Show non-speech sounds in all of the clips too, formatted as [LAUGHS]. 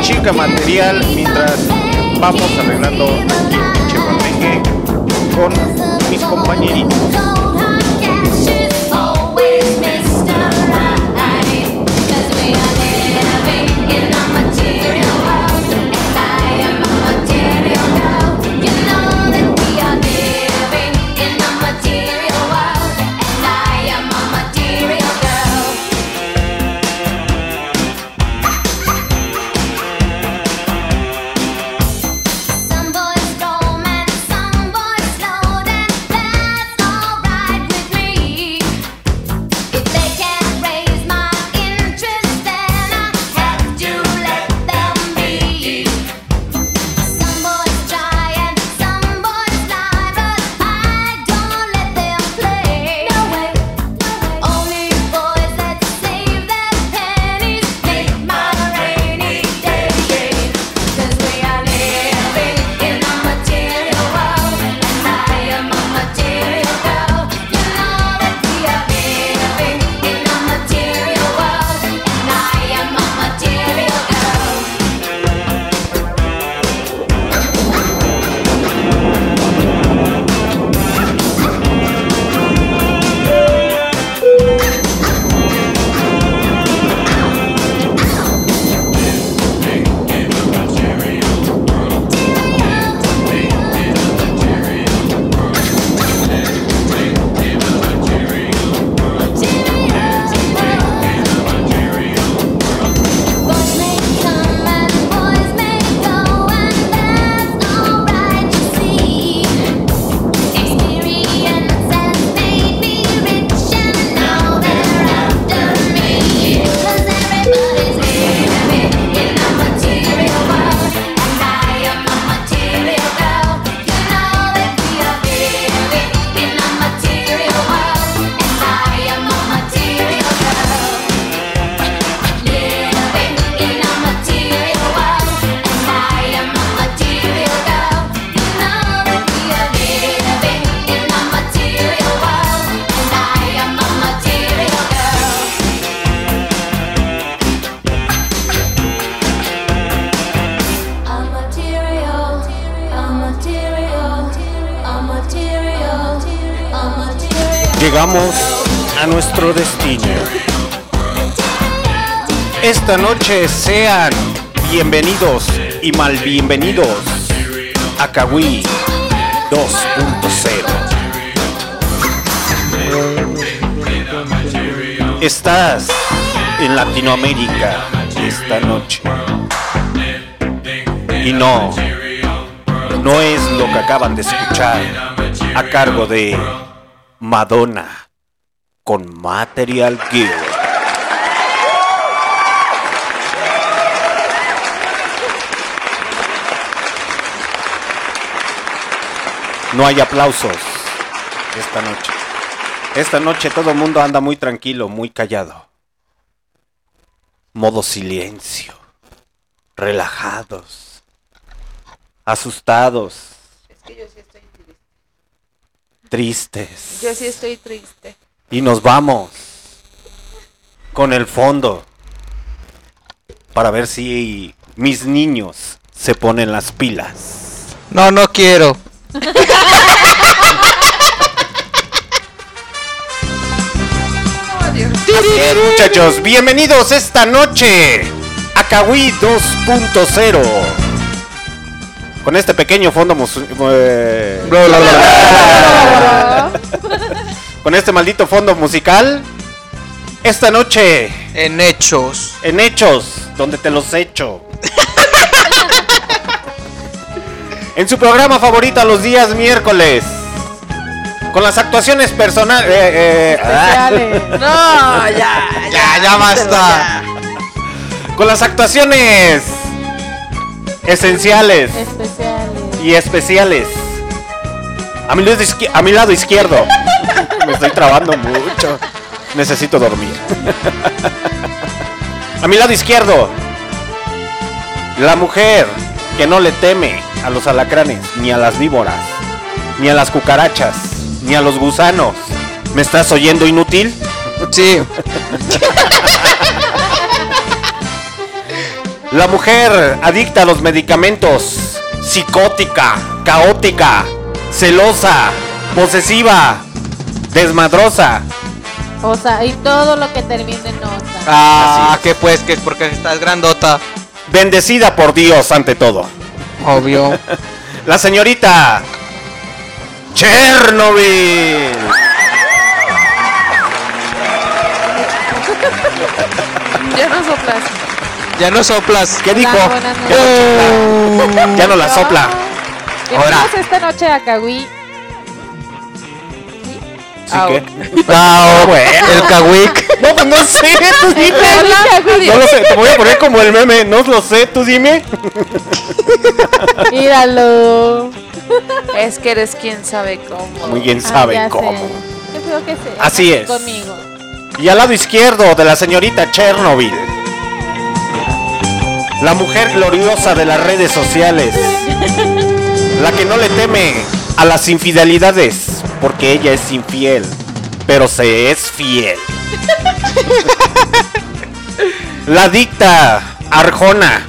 Chica material, mientras vamos arreglando aquí con mis compañeritos. Bienvenidos a Kawi 2.0. Estás en Latinoamérica esta noche. Y no, no es lo que acaban de escuchar a cargo de Madonna con Material Gear. No hay aplausos esta noche. Esta noche todo el mundo anda muy tranquilo, muy callado. Modo silencio. Relajados. Asustados. Es que yo sí estoy triste. Tristes. Yo sí estoy triste. Y nos vamos con el fondo para ver si mis niños se ponen las pilas. No, no quiero. Así es, muchachos, bienvenidos esta noche a Kawi 2.0. Con este pequeño fondo mus- eh, [LAUGHS] con este maldito fondo musical. Esta noche En hechos. en Hechos, donde te los echo. [LAUGHS] en su programa favorito los días miércoles. Con las actuaciones personales. eh, [LAUGHS] No, ya, Ya, ya basta. con las actuaciones esenciales Especiales. y especiales. A mi, a mi lado izquierdo. [LAUGHS] Me estoy trabando mucho. Necesito dormir. [LAUGHS] a mi lado izquierdo. La mujer que no le teme a los alacranes, ni a las víboras, ni a las cucarachas, ni a los gusanos. ¿Me estás oyendo inútil? Sí. [LAUGHS] La mujer adicta a los medicamentos, psicótica, caótica, celosa, posesiva, desmadrosa. O sea, y todo lo que termine en nota. Ah, que pues, que es porque estás grandota. Bendecida por Dios ante todo. Obvio. La señorita Chernobyl. ya no soplas. Ya no soplas. ¿Qué dijo? Hola, Ya no. Ya la sopla. Bienvenidos esta noche a Kawi. ¿Sí Au. qué? Ah, bueno. El Kawik. [LAUGHS] No, pues no sé, tú dime. No lo sé, te voy a poner como el meme, no lo sé, tú dime. Míralo. [LAUGHS] Es que eres quien sabe cómo. Muy bien Ah, sabe sé. cómo. Qué feo que se Así es. Conmigo. Y al lado izquierdo de la señorita Chernobyl. La mujer gloriosa de las redes sociales. La que no le teme a las infidelidades. Porque ella es infiel. Pero se es fiel. [LAUGHS] La dicta Arjona.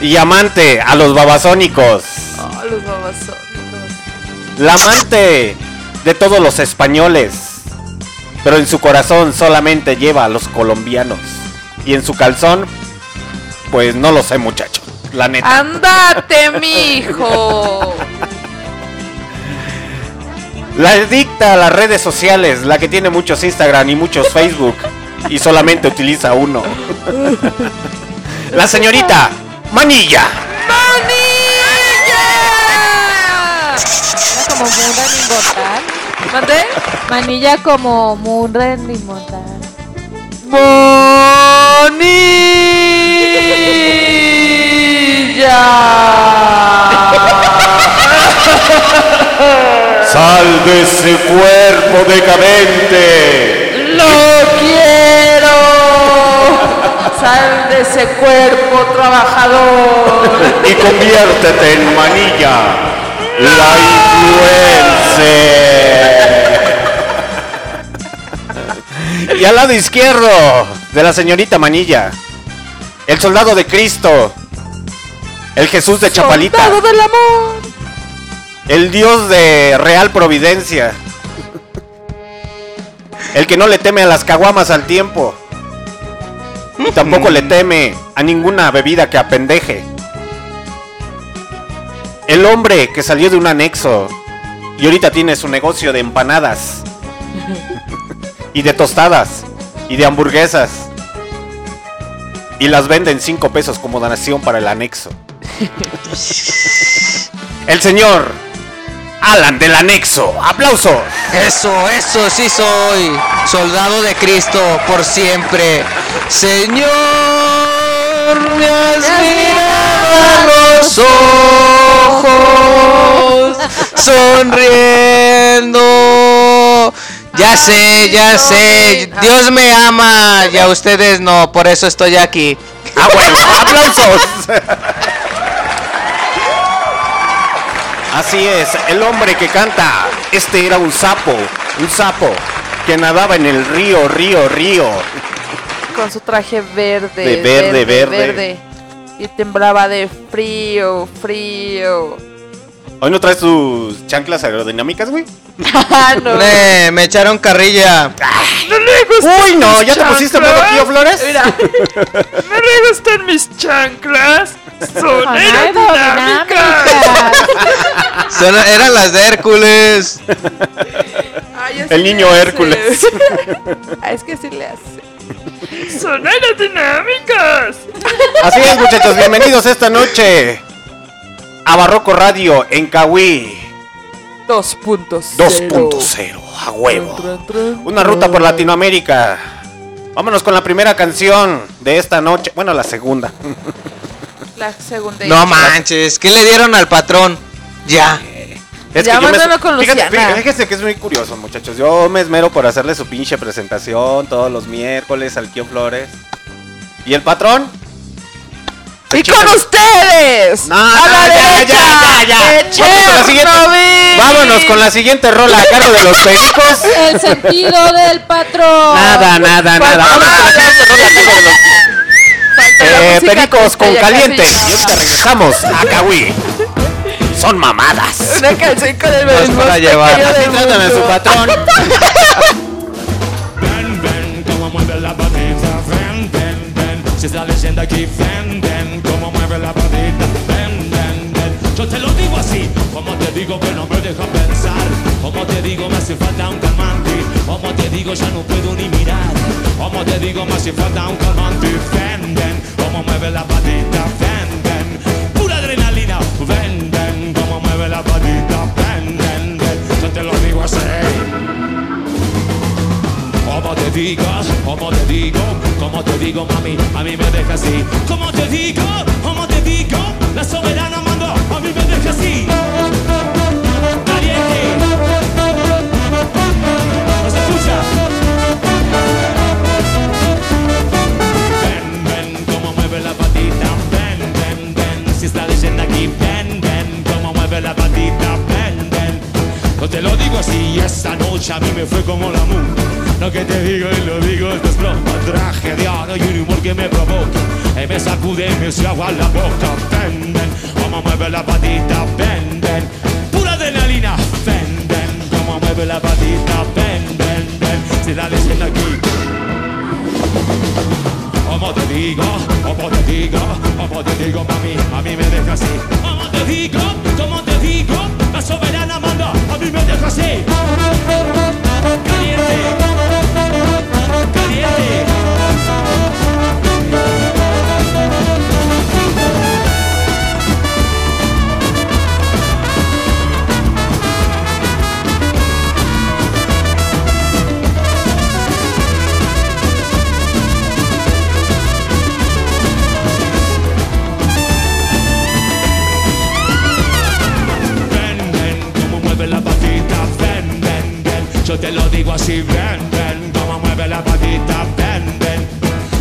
Y amante a los babasónicos. Oh, los babasónicos. La amante de todos los españoles. Pero en su corazón solamente lleva a los colombianos. Y en su calzón, pues no lo sé, muchacho. La neta. ¡Andate, mijo! [LAUGHS] La adicta a las redes sociales, la que tiene muchos Instagram y muchos Facebook. y solamente utiliza uno. La señorita Manilla. Era como Munra Inmortal. ¿Mandé? Manilla como Munra Inmortal. Sal de ese cuerpo decadente. ¡Lo quiero! Sal de ese cuerpo trabajador. y conviértete en manilla, la influencer. y al lado izquierdo de la señorita Manilla, el soldado de Cristo, el Jesús de Chapalita, Soldado del amor. El Dios de Real Providencia, el que no le teme a las caguamas al tiempo. Y tampoco le [LAUGHS] teme a ninguna bebida que apendeje. El hombre que salió de un anexo y ahorita tiene su negocio de empanadas y de tostadas y de hamburguesas y las vende en 5 pesos como donación para el anexo. [LAUGHS] El señor Alan del anexo. ¡Aplausos! Eso, eso, sí soy. Soldado de Cristo por siempre. Señor, me has mirado a los ojos, sonriendo. Ya sé, ya sé. Dios me ama y a ustedes no, por eso estoy aquí. ¡Ah, bueno! ¡Aplausos! [LAUGHS] Así es, el hombre que canta. Este era un sapo, un sapo que nadaba en el río, río, río. Con su traje verde. De verde, verde. Y temblaba de frío, frío. ¿Hoy no traes tus chanclas aerodinámicas, güey? Ah, [LAUGHS] no. Eh, me echaron carrilla. No le gustan Uy, no, ¿ya te pusiste modo tío Flores? Mira, no le gustan mis chanclas. [LAUGHS] Son Son aerodinámicas. [LAUGHS] Son- eran las de Hércules. Ay, El niño. Hércules. Ah, es que sí le hace. Son aerodinámicas. Así es, muchachos, bienvenidos esta noche a Barroco Radio en Cahuí 2.0. 2.0, a huevo. Una ruta por Latinoamérica. Vámonos con la primera canción de esta noche. Bueno, la segunda. La segunda. No manches, ¿qué le dieron al patrón? Ya. Es Ya me- mándalo con fíjate, Luciana. fíjate- fíjese que es muy curioso, muchachos. Yo me esmero por hacerle su pinche presentación todos los miércoles al Kio Flores. ¿Y el patrón? Y con ustedes. No, a no, la ya, derecha. ya, ya, Vámonos con la siguiente. Chernobyl. Vámonos con la siguiente rola a cargo de los pericos. [LAUGHS] El sentido del patrón. Nada, nada, Falta nada. Vámonos con la siguiente rola a cargo de los eh, pericos con caliente. Y ahorita regresamos a Cahuí. Son mamadas. Una canción con el Más mismo para llevar. pequeño del Trátame a su mundo. patrón. Ven, ven, como mueve la patita, ven, ven, ven. Si está leyendo aquí, ven, ven, como mueve la patita, ven, ven, ven. Yo te lo digo así, como te digo que no me deja pensar, como te digo me hace falta un calmante, como te digo ya no puedo ni mirar, como te digo me hace falta un calmante, ven, ven, como mueve la patita, ven, ven. Te digo, como te digo, como te digo, mami, a mí me deja así. Como te digo, como te digo, la soberana mandó, a mí me deja así. Caliente. ¿No se escucha? Ven, ven, como mueve la patita, ven, ven, ven. Si está leyendo aquí, ven, ven, como mueve la patita, ven, ven. No te lo digo así, esta noche a mí me fue como la moon. Lo que te digo y lo digo es broma, traje de oro y un humor que me provoca. Y me sacude me se agua la boca. Ven, ven, como mueve la patita, ven, ven. Pura adrenalina, ven, ven, como mueve la patita, ven, ven, ven. Si la leyenda aquí. Como te digo, como te digo, como te digo, mami, a mí me deja así. Como te digo, como te digo, la soberana manda, a mí me deja así. Caliente, caliente. Yo te lo digo así, ven, ven, como mueve la patita, ven, ven.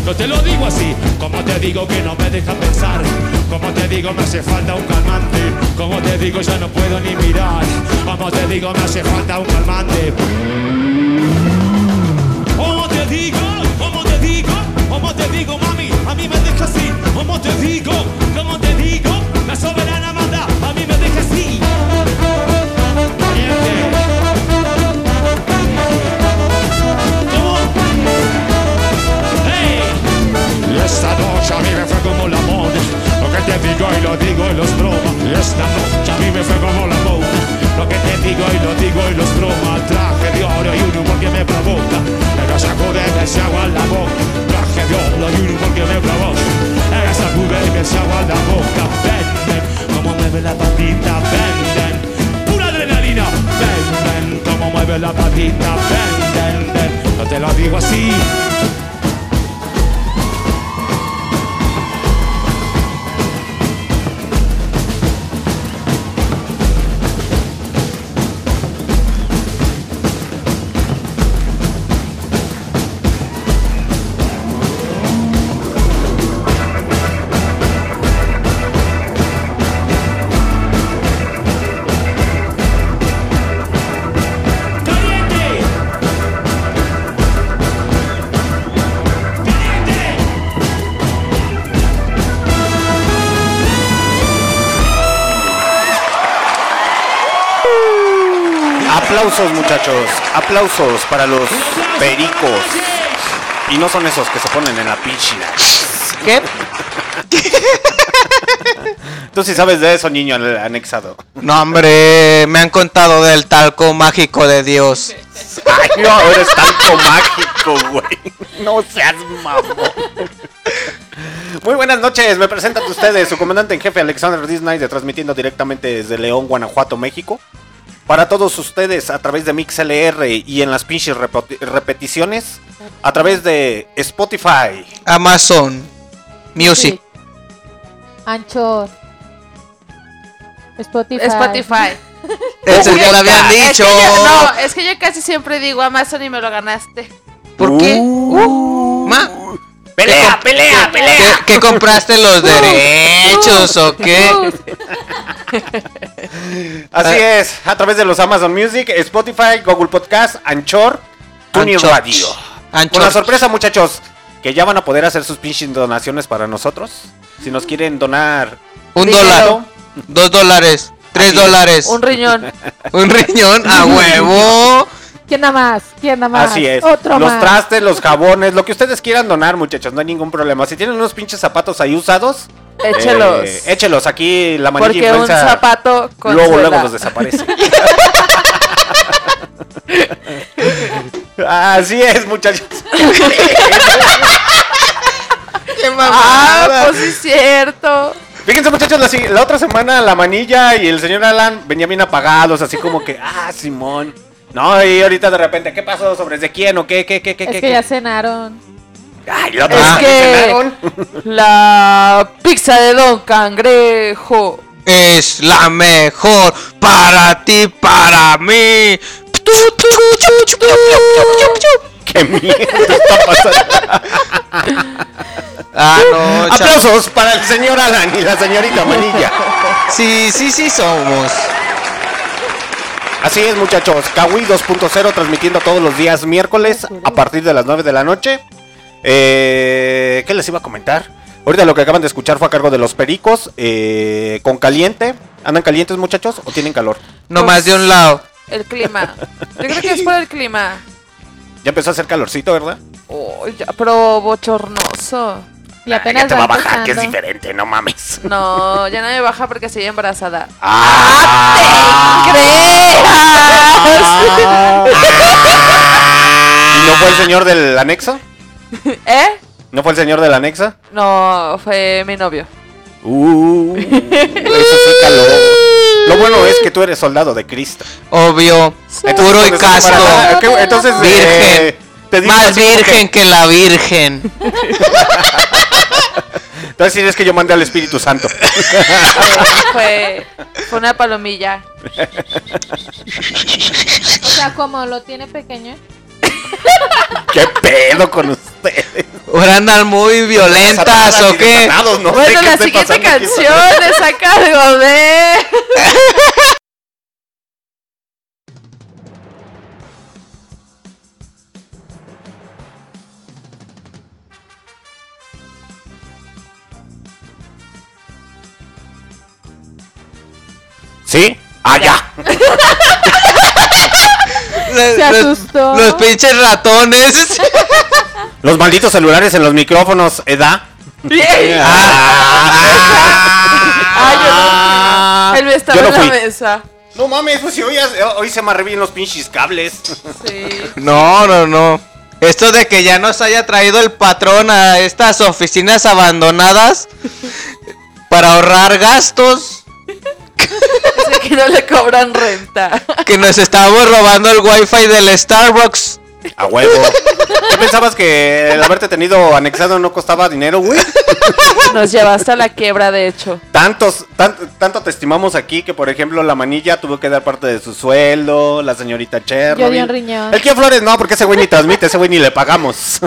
Yo te lo digo así, como te digo que no me deja pensar, como te digo me hace falta un calmante, como te digo ya no puedo ni mirar, como te digo me hace falta un calmante. Como te digo, como te digo, como te digo, mami, a mí me deja así. Como te digo, como te digo, la soberana manda, a mí me deja así. Y esta noche a mí me fue como la moda. Lo que te digo y lo digo y los broma. Esta noche a mí me fue como la moda. Lo que te digo y lo digo y los broma. Traje de oro y un humor que me provoca. Me sacude me se agua la boca. Traje de oro y un humor que me provoca. Me sacude me se agua la boca. Ven, como mueve la patita. Ven. Pura adrenalina. Ven, como mueve la patita. Ven, ven. No te lo digo así. Aplausos, muchachos. Aplausos para los pericos. Y no son esos que se ponen en la piscina. ¿Qué? Tú sí sabes de eso, niño anexado. No, hombre, me han contado del talco mágico de Dios. Ay, no, eres talco mágico, güey. No seas mamón. Muy buenas noches, me presentan ustedes su comandante en jefe Alexander Disney, de transmitiendo directamente desde León, Guanajuato, México. Para todos ustedes a través de MixLR y en las pinches repeticiones a través de Spotify. Amazon Music. Anchor. Spotify. Spotify. [LAUGHS] Eso ya lo habían Es que dicho. yo- no, es que yo casi siempre digo Amazon y me lo ganaste. ¿Por qué? Uh. Ma, ¡Pelea, pelea, pelea! ¿qué, qué compraste los derechos o qué? [LAUGHS] Así es, a través de los Amazon Music, Spotify, Google Podcast, Anchor, Tuning Anchor. Radio. Anchor. La sorpresa, muchachos, que ya van a poder hacer sus pinches donaciones para nosotros. Si nos quieren donar Un Dinero. dólar, dos dólares, tres dólares, Un riñón. [LAUGHS] un riñón a [LAUGHS] huevo. ¿Quién nada más? ¿Quién nada más? Así es. Otro los más. trastes, los jabones, lo que ustedes quieran donar, muchachos, no hay ningún problema. Si tienen unos pinches zapatos ahí usados, Échelos. eh, échelos aquí la manilla porque un zapato luego luego los desaparece. [LAUGHS] Así es, muchachos. [LAUGHS] Qué Ah, pues es cierto. Fíjense muchachos, la otra semana la manilla y el señor Alan venían bien apagados, así como que, ah, Simón. No, y ahorita de repente, ¿qué pasó? ¿Sobre de quién o qué, qué, qué, qué, Es qué? que qué? ya cenaron. Ay, la otra Es que- cenaron. [LAUGHS] La pizza de Don Cangrejo. Es la mejor para ti, para mí. Tu, tu, tu, tu, tu, tu. ¿Qué mierda está pasando? Ah, no. [LAUGHS] Aplausos para el señor Alan y la señorita Manilla. Sí, sí, sí somos. Así es, muchachos. Kawi 2.0 transmitiendo todos los días miércoles a partir de las 9 de la noche. Eh, ¿Qué les iba a comentar? Ahorita lo que acaban de escuchar fue a cargo de los pericos. eh, con caliente. ¿Andan calientes, muchachos? ¿O tienen calor? No más de un lado. El clima. Yo creo que es por el clima. Ya empezó a hacer calorcito, ¿verdad? Oh, ya, pero bochornoso. Y Ah, apenas ya te va a bajar, que es diferente, no mames. No, ya no me baja porque estoy embarazada. ¡Ah! ¿Y no fue el señor del anexo? [LAUGHS] ¿Eh? ¿No fue el señor del anexo? No, fue mi novio. Uh, eso sí calor. Lo bueno es que tú eres soldado de Cristo. Obvio. Puro y estás casto. embarazada, ¿qué- Entonces, Virgen. eh, te digo Más virgen que la virgen. [LAUGHS] Entonces es que yo mandé al Espíritu Santo. Fue, fue una palomilla. O sea, como lo tiene pequeño. ¿Qué pedo con ustedes? Ahora andan muy violentas o qué. no bueno, qué la siguiente canción es a cargo de. ¿Sí? ¡Allá! [LAUGHS] Los- Se asustó. Los pinches ratones. [LAUGHS] Los malditos celulares en los micrófonos, ¿edad? Ay, yo no. Él me estaba Yo no en la fui. mesa. No mames, pues si hoy, hoy se me bien los pinches cables. Sí. [LAUGHS] No, no, no. Esto de que ya nos haya traído el patrón a estas oficinas abandonadas para ahorrar gastos, [LAUGHS] Dice que no le cobran renta. que nos estábamos robando el wifi del Starbucks. A huevo. ¿Qué pensabas que el haberte tenido anexado no costaba dinero, güey? Nos llevaste a la quiebra, de hecho. Tantos, tan- tanto te estimamos aquí que, por ejemplo, la manilla tuvo que dar parte de su sueldo, la señorita Chernobyl. Yo di un riñón. El Kio Flores no, porque ese güey ni transmite, ese güey ni le pagamos.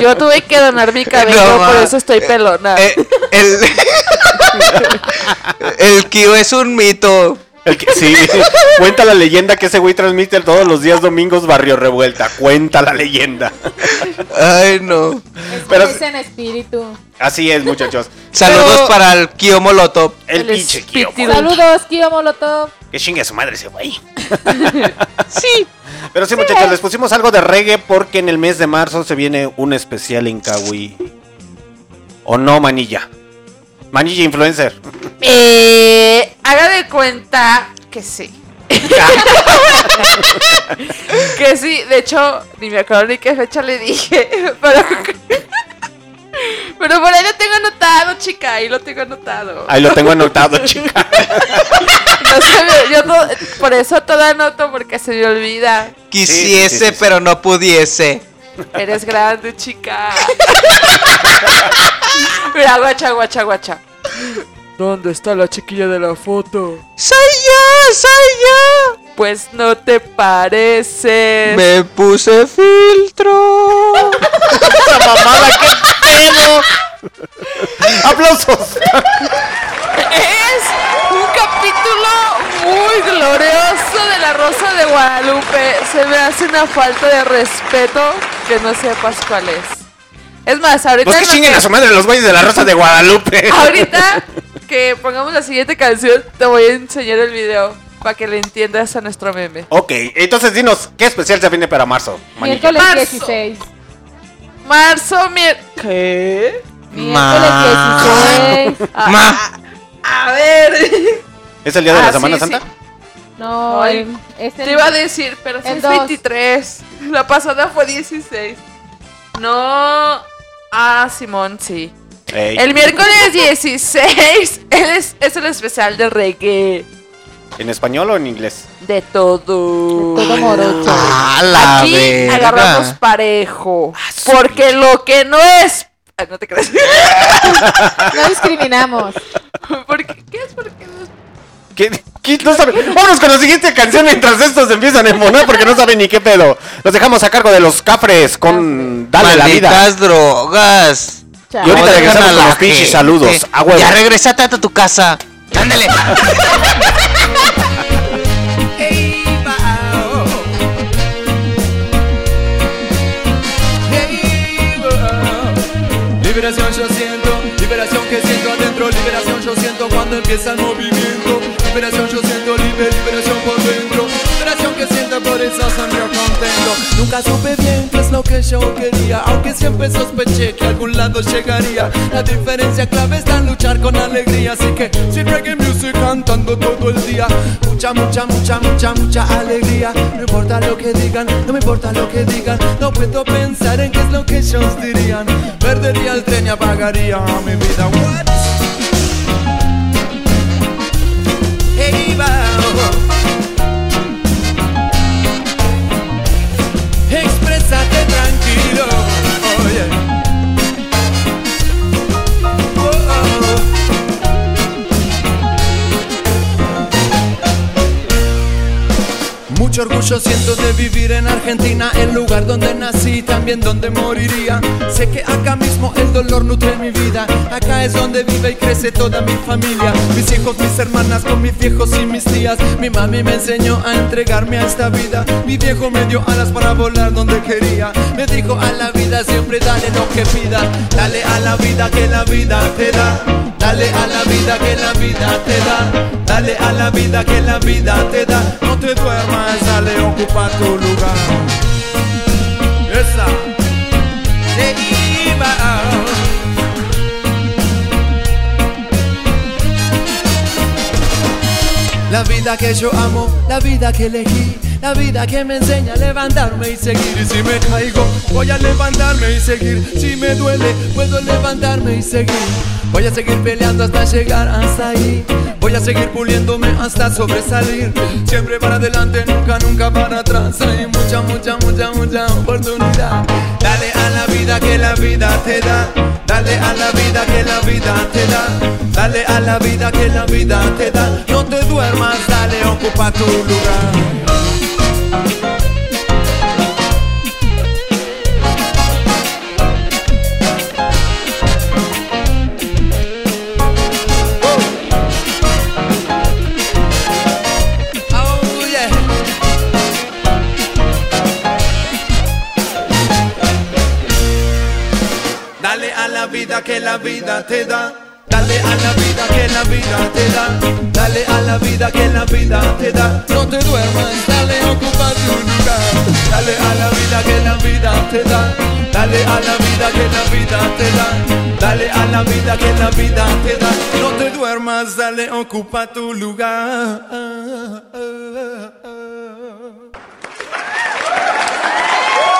Yo tuve que donar mi [LAUGHS] cabello, No, por eso estoy pelona. Eh, el, [LAUGHS] el Kio es un mito. El que, sí, cuenta la leyenda que ese güey transmite todos los días domingos Barrio Revuelta. Cuenta la leyenda. Ay, no. Pero- Es en espíritu. Así es, muchachos. Saludos Pero para el Kio Molotov. el, El pinche Kio. Saludos, Kio Molotov. Que chingue a su madre ese güey. [LAUGHS] Sí. Pero sí, muchachos, les pusimos algo de reggae porque en el mes de marzo se viene un especial en Kawi. ¿O no, manilla? Manilla influencer. Eh, haga de cuenta que sí. [LAUGHS] que sí, de hecho, ni me acuerdo ni qué fecha le dije. Pero, pero por ahí lo tengo anotado, chica. Ahí lo tengo anotado. Ahí lo tengo anotado, [LAUGHS] chica. No se me- yo to- por eso todo anoto porque se me olvida. Quisiese, sí, sí, sí. pero no pudiese. Eres grande, chica. Mira, guacha, guacha, guacha. ¿Dónde está la chiquilla de la foto? ¡Soy yo! ¡Soy yo! Pues no te pareces. Me puse filtro. [LAUGHS] ¡Esa mamada, qué pedo! [LAUGHS] ¡Aplausos! Es un capítulo muy glorioso de la Rosa de Guadalupe. Se me hace una falta de respeto que no sepas cuál es. Es más, ahorita, Pues que chinguen que- a su madre los güeyes de la Rosa de Guadalupe. [LAUGHS] ahorita que pongamos la siguiente canción, te voy a enseñar el video para que le entiendas a nuestro meme. Ok, entonces dinos, ¿qué especial se viene para marzo? Miércoles Marzo. 16. Marzo, mier... ¿Qué? Miércoles Ma. 16. Ma. A ver. ¿Es el día de Ah, la Semana sí, Santa? sí. No, Ay, es el- Te iba a decir, pero si El es dos. 23. La pasada fue 16. No. Ah, Simón, sí. Ey, El miércoles 16 es, es el especial de reggae. ¿En español o en inglés? De todo. todo morocho. Ah, la Aquí verga. agarramos parejo. Ah, Porque lo que no es. Ay, no te creas. [LAUGHS] No discriminamos. Porque, ¿Qué es? Porque? ¿Qué? ¿Qué? No sabe. Vámonos con la siguiente canción mientras estos empiezan a emonar porque no saben ni qué pedo. Los dejamos a cargo de los cafres con Dale la vida. Malditas drogas. Y ahorita No regresamos a con la los pinches gente. saludos. A huevo. Ya regresate a tu casa. Ándale. [LAUGHS] Liberación yo siento, liberación que siento adentro, liberación yo siento cuando empieza el movimiento. Liberación yo siento, libre, liberación por por eso sonrío contento. Nunca supe bien qué es lo que yo quería, aunque siempre sospeché que algún lado llegaría. La diferencia clave está en luchar con alegría, así que sin reggae music cantando todo el día. Mucha, mucha, mucha, mucha, mucha alegría. No importa lo que digan, no me importa lo que digan. No puedo pensar en qué es lo que ellos dirían. Perdería el tren y apagaría mi vida. What? Hey, va. Mucho orgullo siento de vivir en Argentina, el lugar donde nací, también donde moriría. Sé que acá mismo el dolor nutre mi vida, acá es donde vive y crece toda mi familia. Mis hijos, mis hermanas, con mis viejos y mis tías. Mi mami me enseñó a entregarme a esta vida. Mi viejo me dio alas para volar donde quería. Me dijo a la vida siempre dale lo que pida. Dale a la vida que la vida te da. Dale a la vida que la vida te da. Dale a la vida que la vida te da. No te duermas, dale, ocupa tu lugar. Esa. Te iba. La vida que yo amo, la vida que elegí, la vida que me enseña a levantarme y seguir. Y si me caigo, voy a levantarme y seguir. Si me duele, puedo levantarme y seguir. Voy a seguir peleando hasta llegar hasta ahí. Voy a seguir puliéndome hasta sobresalir. Siempre para adelante, nunca, nunca para atrás. Hay mucha, mucha, mucha, mucha oportunidad. Dale a la vida que la vida te da. Dale a la vida que la vida te da. Dale a la vida que la vida te da. No te duermas, dale, ocupa tu lugar. Vida que la vida te da. Dale a la vida que la vida te da. Dale a la vida que la vida te da. No te duermas, dale, ocupa tu lugar. Dale a la vida que la vida te da. Dale a la vida que la vida te da. Dale a la vida que la vida te da. No te duermas, dale, ocupa tu lugar.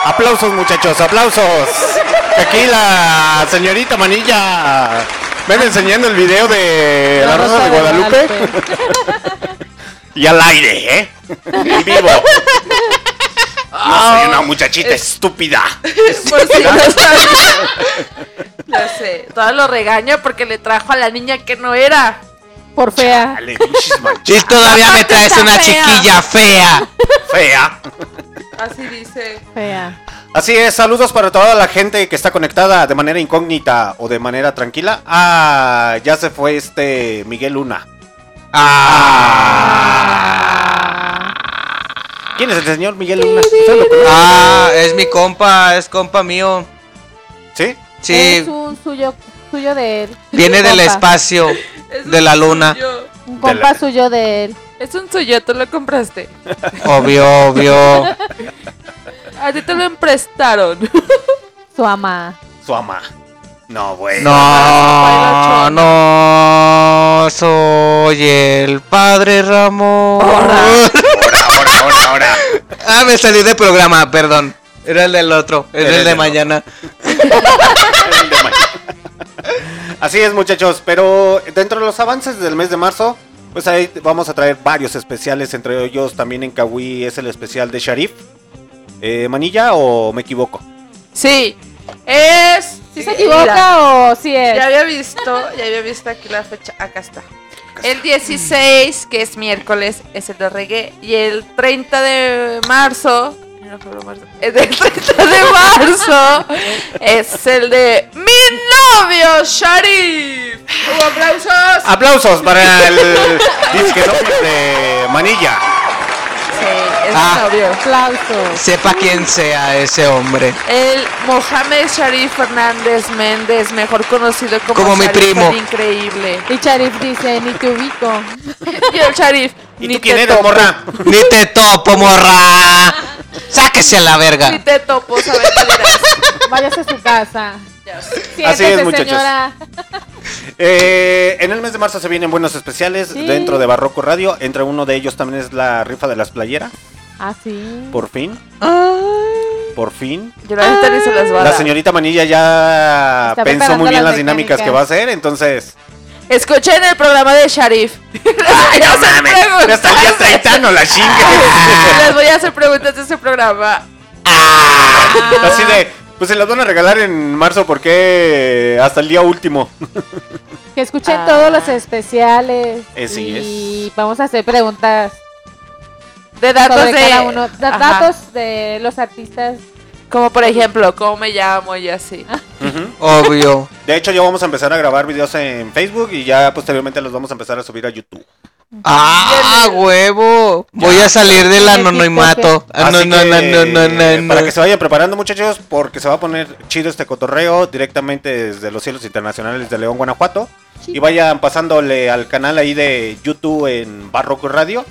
Aplausos muchachos, aplausos. Aquí la señorita Manilla ven enseñando el video de La, Rosa, de Guadalupe. y al aire, ¿eh? Y vivo. No soy una muchachita estúpida. Por si no sé, todo lo regaño porque le trajo a la niña que no era. Por fea. Pinches Y todavía me traes una chiquilla fea. fea. Así dice. Fea. Así es, saludos para toda la gente que está conectada de manera incógnita o de manera tranquila. Ah, ya se fue este Miguel Luna. Ah. ¿Quién es el señor Miguel Luna? Ah, es mi compa, es compa mío. ¿Sí? Sí, Es un suyo, suyo de él. viene [LAUGHS] del espacio, Es de la luna. suyo. Un compa suyo de él. Es un suyo, tú lo compraste. Obvio, obvio. A ti te lo emprestaron. [LAUGHS] Su ama. Su ama. No, bueno. No, no, soy el padre Ramón. [LAUGHS] Ahora, ahora, ahora, ahora. Ah, me salí de programa, perdón. Era el del otro, es Era el el de mañana. [LAUGHS] Así es, muchachos. Pero dentro de los avances del mes de marzo, pues ahí vamos a traer varios especiales. Entre ellos también en Kawi es el especial de Sharif. Eh, ¿Manilla o me equivoco? Sí, es. ¿Sí se equivoca o sí es? Ya había visto, ya había visto aquí la fecha. Acá está. El 16, que es miércoles, es el de reggae. Y el 30 de marzo. No, febrero, marzo, El del 30 de [LAUGHS] marzo es el de mi novio Sharif. ¡Hubo aplausos! Aplausos para el disque [LAUGHS] novio de Manilla. Sí, es Ah. mi novio. Aplausos. Sepa quién sea ese hombre. El Mohamed Sharif Fernández Méndez, mejor conocido como, Como mi Sharif primo. Increíble. Y Charif dice, ni te ubico. [LAUGHS] Y el Sharif. ¿Y ni tú quién eres, topo. morra? Ni te topo, morra. Sáquese a la Ni verga. te topo. [LAUGHS] Váyase a su casa. Siéntese, es, muchachos. señora. [LAUGHS] Eh, en el mes de marzo se vienen buenos especiales Sí. dentro de Barroco Radio. Entre uno de ellos también es la rifa de las playeras. Ah, sí. Por fin. Por fin. Yo la se las a señorita Manilla ya Está pensó muy bien las las dinámicas que va a hacer. Entonces. Escuchen el programa de Sharif. [LAUGHS] Les voy a hacer preguntas. Hasta el día 30 no la chingue. [LAUGHS] Les voy a hacer preguntas de ese programa. Así de. Pues se las van a regalar en marzo porque hasta el día último. Que escuchen Ah. todos los especiales. Eh, sí y vamos a hacer preguntas De datos sobre de. cada uno. Da- Ajá. Datos de los artistas. Como por ejemplo, cómo me llamo y así. Obvio. De hecho, ya vamos a empezar a grabar videos en Facebook y ya posteriormente los vamos a empezar a subir a YouTube. Ah, huevo. Voy a salir del anonimato. No, Así no, no, que, no, no, no, no. Para que se vayan preparando, muchachos, porque se va a poner chido este cotorreo directamente desde los cielos internacionales de León, Guanajuato. Y vayan pasándole al canal ahí de YouTube en Barroco Radio.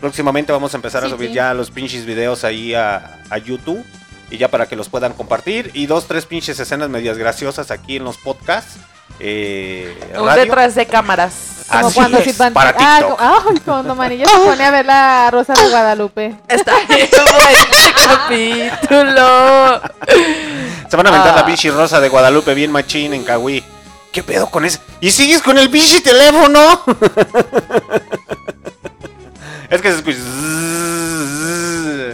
Próximamente vamos a empezar a subir sí. ya los pinches videos ahí a, a YouTube. Y ya para que los puedan compartir. Y dos, tres pinches escenas medias graciosas aquí en los podcasts. Eh, Un detrás de cámaras. Como Así cuando es, si pan- para ah, TikTok. cuando Manilla se [LAUGHS] pone a ver la Rosa de Guadalupe. Está bien buen este capítulo. Se van a aventar Ah. la pinche rosa de Guadalupe bien machín en Kawi. ¿Qué pedo con ese? ¿Y sigues con el pinche teléfono? [LAUGHS] es que se escucha.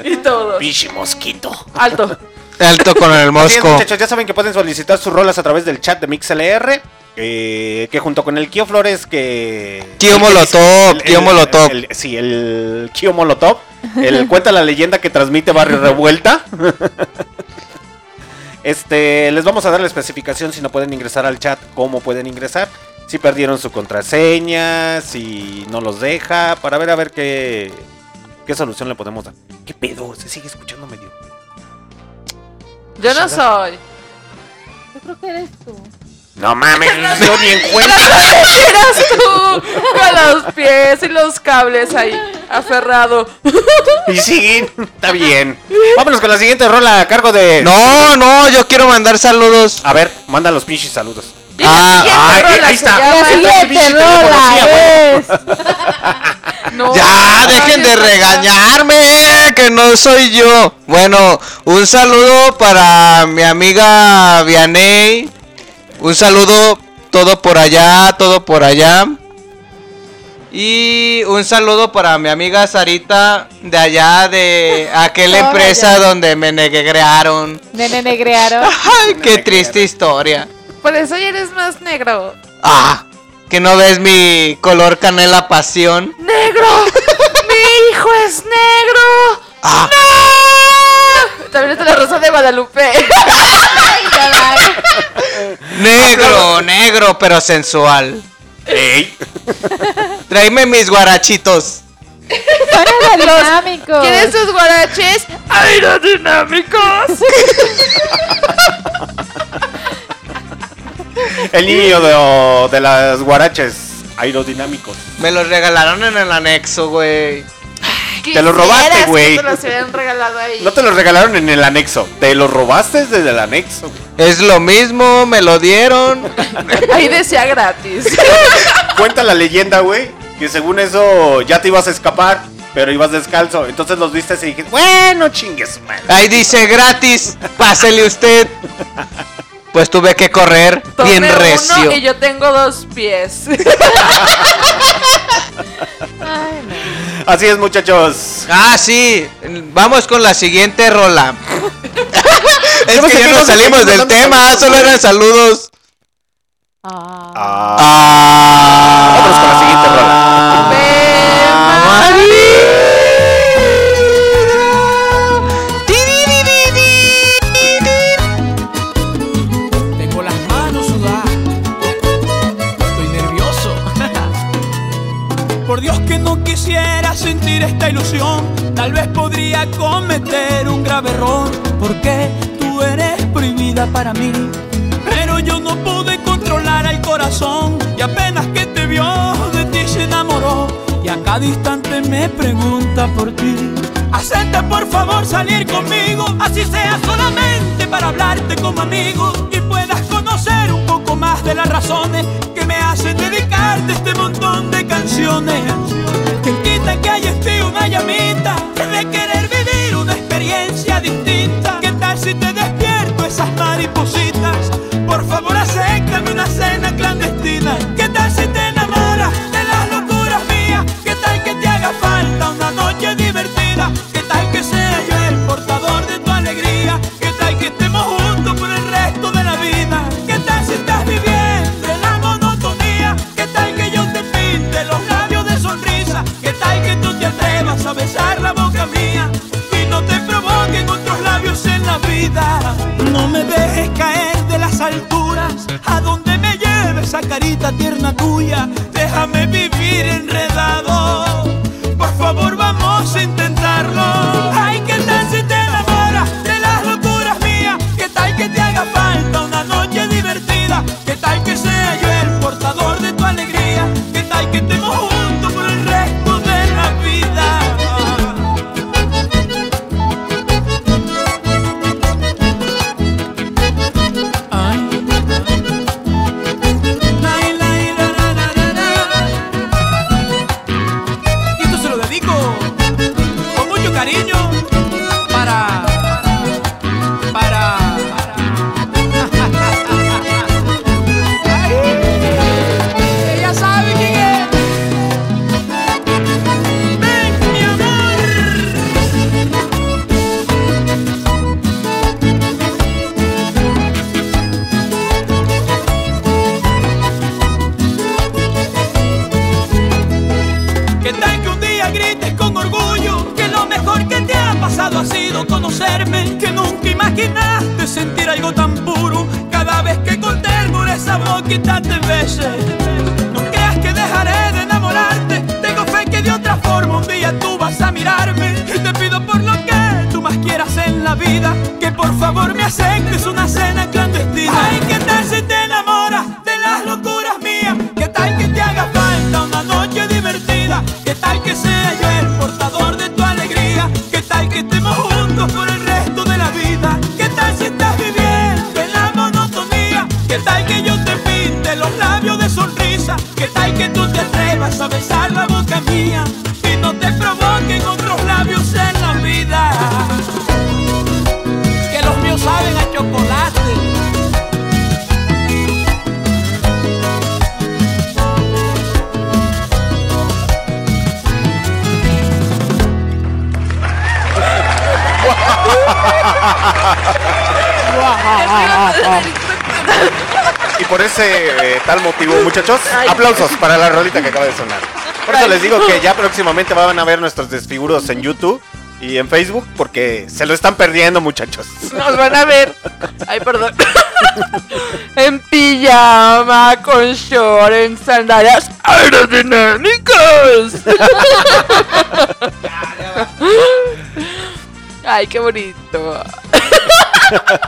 Y todos. Pinche mosquito. Alto. Alto con el Así es, mosco. muchachos, ya saben que pueden solicitar sus rolas a través del chat de MixLR. eh, que junto con el Kio Flores que... Kio Molotov, el- Kio el- Molotov. el- sí, el Kio Molotov. El cuenta la leyenda que transmite Barrio Revuelta. [LAUGHS] Este, les vamos a dar la especificación si no pueden ingresar al chat, cómo pueden ingresar. Si perdieron su contraseña, si no los deja, para ver a ver qué, qué solución le podemos dar. ¿Qué pedo? Se sigue escuchando medio. Yo no soy. Yo creo que eres tú. No mames, yo ni en cuenta. Tiras tú con los pies y los cables ahí aferrado. Y sí, está bien. Vámonos con la siguiente rola a cargo de. No, no, yo quiero mandar saludos. A ver, manda los pinches saludos. Ah, rola ahí está. La siguiente rola es. No, Ya, dejen de regañarme, que no soy yo. Bueno, un saludo para mi amiga Vianey. Un saludo todo por allá, todo por allá. Y un saludo para mi amiga Sarita de allá de aquella empresa allá. donde me negrearon. Nene negrearon. [LAUGHS] Ay, qué triste historia. Por eso ya eres más negro. Ah, que no ves mi color canela pasión. ¡Negro! ¡Mi hijo es negro! Ah, ¡No! También es de la Rosa de Guadalupe. [LAUGHS] Negro, negro, pero sensual. Ey, Tráeme mis guarachitos. Aerodinámicos. ¿Quieres sus guaraches aerodinámicos? [LAUGHS] el niño de, de las guaraches aerodinámicos. Me los regalaron en el anexo, güey. Te lo robaste, güey. Te los hubieran regalado ahí. No te los regalaron en el anexo, te los robaste desde el anexo. Es lo mismo, me lo dieron. [LAUGHS] Ahí decía gratis. [LAUGHS] Cuenta la leyenda, güey, que según eso ya te ibas a escapar, pero ibas descalzo. Entonces los viste y dijiste, bueno, chingue su madre. Ahí dice gratis, pásele usted. [LAUGHS] Pues tuve que correr Tomé bien recio. uno y yo tengo dos pies. [LAUGHS] Ay, no. Así es, muchachos. Ah, sí. Vamos con la siguiente rola. [LAUGHS] es que ya nos salimos del tema, solo eran saludos. Ah. Ah, Ah. vámonos con la siguiente rola. Esta ilusión. Tal vez podría cometer un grave error. Porque tú eres prohibida para mí. Pero yo no pude controlar el corazón. Y apenas que te vio, de ti se enamoró. Y a cada instante me pregunta por ti. Acepta por favor salir conmigo, así sea solamente para hablarte como amigo y puedas conocer un poco más de las razones que me hacen dedicarte este montón de canciones. Tierna tuya. Ese eh, tal motivo, muchachos, aplausos para la rolita que acaba de sonar. Por eso les digo que ya próximamente van a ver nuestros desfiguros en YouTube y en Facebook porque se lo están perdiendo, muchachos. Nos van a ver. Ay, perdón. [LAUGHS] en pijama, con short, en sandalias aerodinámicas. [LAUGHS] Ay, qué bonito.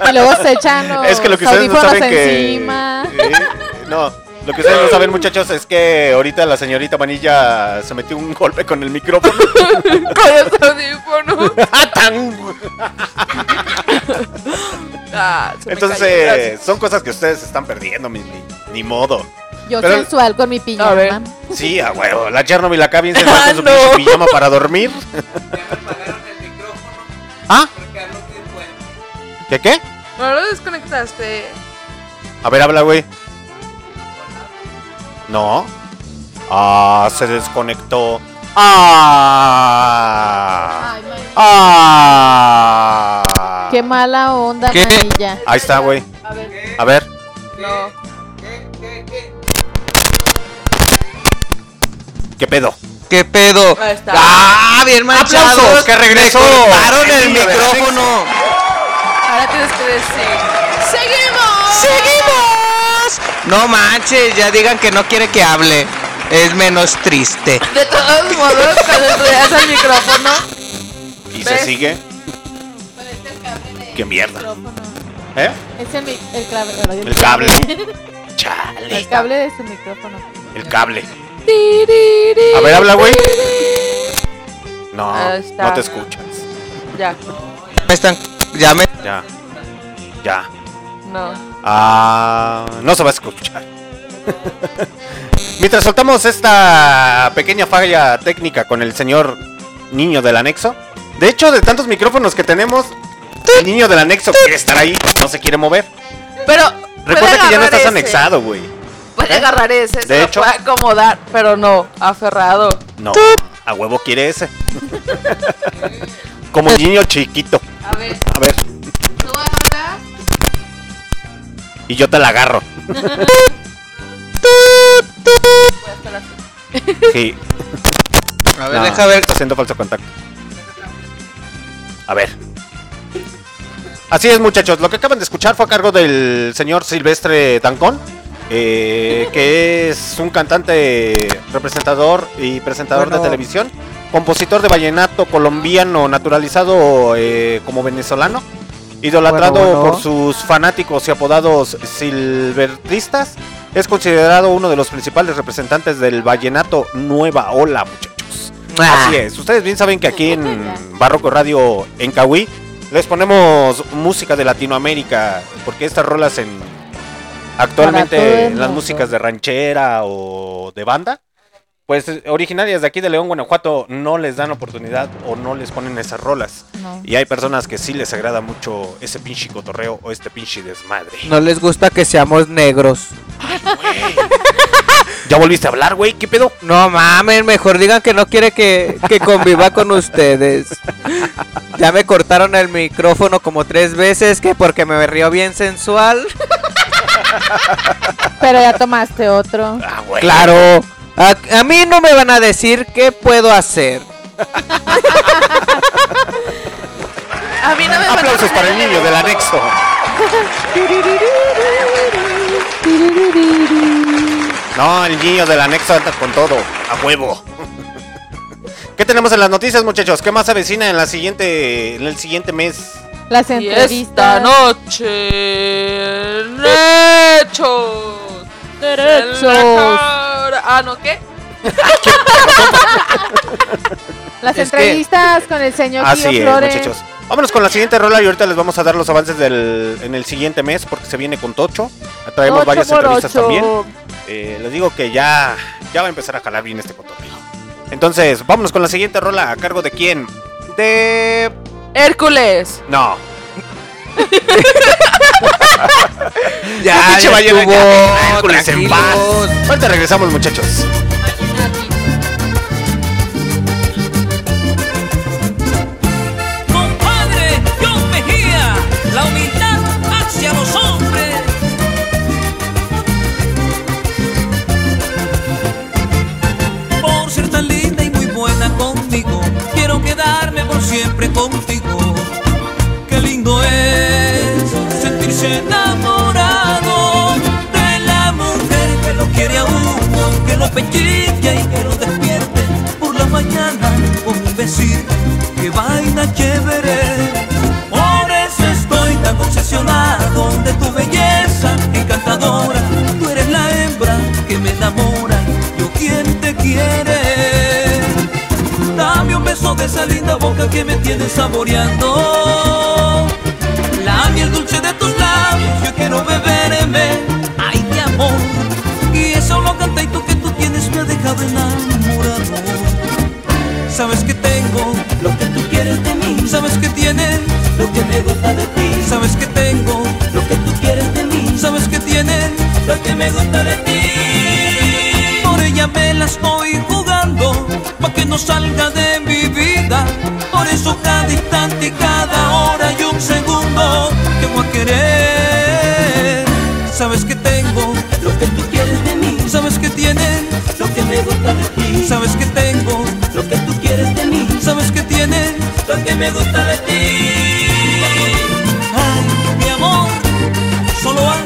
Y luego se echan los Es que lo que ustedes no audífonos saben que encima. No, lo que ustedes no saben, muchachos, es que ahorita la señorita Manilla se metió un golpe con el micrófono. [LAUGHS] con los audífonos. ¡Ah, tan! Ah, me Entonces, son cosas que ustedes están perdiendo, mi- ni, ni modo. Yo Pero- sensual con mi A ver. pijama. Sí, a huevo. La Chernobyl acá bien [LAUGHS] sensual con su Ah, no. pinche pijama para dormir. [LAUGHS] ¿Ah? ¿Qué qué? No lo desconectaste. A ver, habla, güey. No. Ah, se desconectó. Ah. Ah. Qué mala onda, ¿Qué? manilla. Ahí está, güey. A ver. A ver. No. ¿Qué pedo? ¿Qué pedo? Ahí está. ¡Ah, bien manchados! ¡Aplausos, que regresó! ¡Me cortaron el micrófono! Ahora tienes que decir. ¡Seguimos! ¡Seguimos! No manches, ya digan que no quiere que hable. Es menos triste. De todos modos, cuando estudias el micrófono, ¿Y ¿Ves? se sigue? ¡Qué mierda! ¿Eh? Es el, el cable. [LAUGHS] El cable. El Chale. cable de su micrófono. El cable. A ver, habla, güey. No, no te escuchas. ya. Me están. Ya me. Ya. Ya. No. Ah, no se va a escuchar. [LAUGHS] Mientras soltamos esta pequeña falla técnica con el señor niño del anexo. De hecho, de tantos micrófonos que tenemos, el niño del anexo quiere estar ahí, no se quiere mover. Pero. Recuerda que ya no estás ese. anexado, güey. Puede agarrar ese. De se lo hecho- puede acomodar, pero no. Aferrado. No, a huevo quiere ese. [LAUGHS] Como un niño chiquito. A ver. A ver. Y yo te la agarro. Sí. A ver, No, deja ver. Haciendo falso contacto. A ver. Así es, muchachos. Lo que acaban de escuchar fue a cargo del señor Silvestre Tancón, eh, que es un cantante, representador y presentador Bueno. de televisión, compositor de vallenato colombiano, naturalizado eh, como venezolano, idolatrado Bueno, bueno. por sus fanáticos y apodados silvertistas. Es considerado uno de los principales representantes del vallenato Nueva Ola, muchachos. Ah. Así es. Ustedes bien saben que aquí en Barroco Radio en Cahuí les ponemos música de Latinoamérica, porque estas rolas en actualmente las músicas de ranchera o de banda, pues eh, originarias de aquí de León, Guanajuato, no les dan oportunidad o no les ponen esas rolas. No. Y hay personas que sí les agrada mucho ese pinche cotorreo o este pinche desmadre. No les gusta que seamos negros. [LAUGHS] ¿Ya volviste a hablar, güey? ¿Qué pedo? No mames, mejor digan que no quiere que, que conviva con ustedes. Ya me cortaron el micrófono como tres veces, que porque me río bien sensual. Pero ya tomaste otro. Ah, güey. Claro, a, a mí no me van a decir qué puedo hacer. A mí no me van a Aplausos para el niño del anexo. No, el niño del anexo anda con todo, a huevo. ¿Qué tenemos en las noticias, muchachos? ¿Qué más se avecina en la siguiente, en el siguiente mes? Las Y esta entrevistas. noche. Derechos. Derechos. Ah, ¿no qué? [LAUGHS] Las Es que- entrevistas con el señor Así Guido es, Flores. muchachos. Vámonos con la siguiente rola y ahorita les vamos a dar los avances del, en el siguiente mes porque se viene con Tocho. Traemos Ocho varias por entrevistas ocho. también. Eh, les digo que ya, ya va a empezar a jalar bien este cotorreo. Entonces, vámonos con la siguiente rola. ¿A cargo de quién? De. Hércules. No. [LAUGHS] Ya, ya ballena, estuvo, ya, en paz. Ahorita regresamos, muchachos. Compadre, John Mejía, la humildad hacia los hombres. Por ser tan linda y muy buena conmigo, quiero quedarme por siempre contigo. Qué lindo es que pellizca y que lo despierte por la mañana con un besito. Qué vaina chévere. Por eso estoy tan obsesionado de tu belleza encantadora. Tú eres la hembra que me enamora. Yo quien te quiere. Dame un beso de esa linda boca que me tiene saboreando. La miel dulce de tus labios, yo quiero beberme. Ay, mi amor. Enamorado. Sabes que tengo lo que tú quieres de mí. Sabes que tienes lo que me gusta de ti. Sabes que tengo lo que tú quieres de mí. Sabes que tienes lo que me gusta de ti. Por ella me la estoy jugando, pa' que no salga de mi vida. Por eso cada instante y cada hora y un segundo te voy a querer. Sabes que tengo que me gusta de ti. Ay, mi amor, solo haz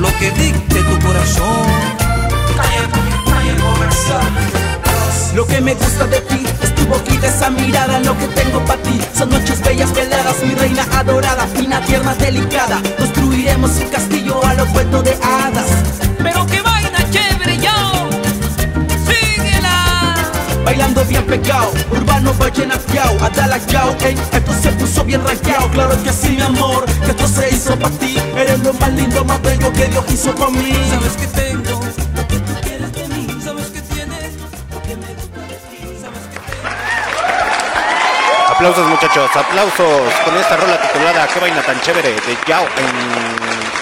lo que dicte tu corazón. Lo que me gusta de ti es tu boquita, esa mirada, lo que tengo para ti. Son noches bellas, veladas, mi reina adorada, fina, tierna, delicada. Construiremos un castillo a lo cuento de hadas. Pero qué Bailando bien pegado, urbano vallenateao, adalaqueao, ey, esto se puso bien rankeado, claro que sí mi amor, que esto se hizo para ti, eres lo más lindo, más bello que Dios hizo por mí. Sabes que tengo lo que tú quieres de mí. Sabes que tienes lo que me gusta de ti. Sabes que Aplausos, muchachos. Aplausos con esta rola titulada Qué vaina tan chévere de Yao en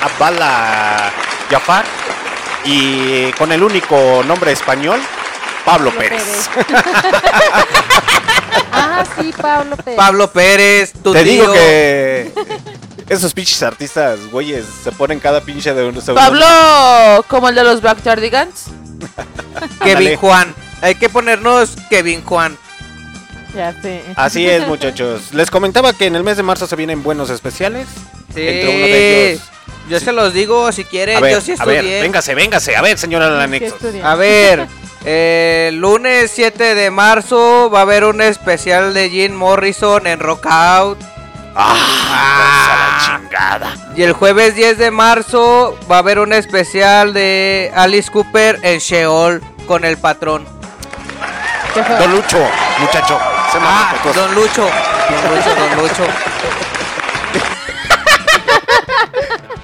Abala Jafar. Y con el único nombre español, Pablo Pérez. [LAUGHS] Ah, sí, Pablo Pérez. Pablo Pérez, tu Te tío. digo que esos pinches artistas, güeyes, se ponen cada pinche de un segundo. Pablo, como el de los Backyardigans. [LAUGHS] Kevin Ándale. Juan. Hay que ponernos Kevin Juan. Ya sé. Así es, muchachos. [LAUGHS] Les comentaba que en el mes de marzo se vienen buenos especiales. Sí. Entre uno de ellos. Yo se los digo si quieren. A ver, yo sí a ver, estudié. véngase, véngase. A ver, señora Sí, Lanexos. A ver, eh, lunes 7 de marzo va a haber un especial de Jim Morrison en Rockout. Ah, a la chingada. Y el jueves 10 de marzo va a haber un especial de Alice Cooper en Sheol con el patrón. Don Lucho, muchacho. Se me Ah. Don Lucho. Don Lucho, Don Lucho. [LAUGHS]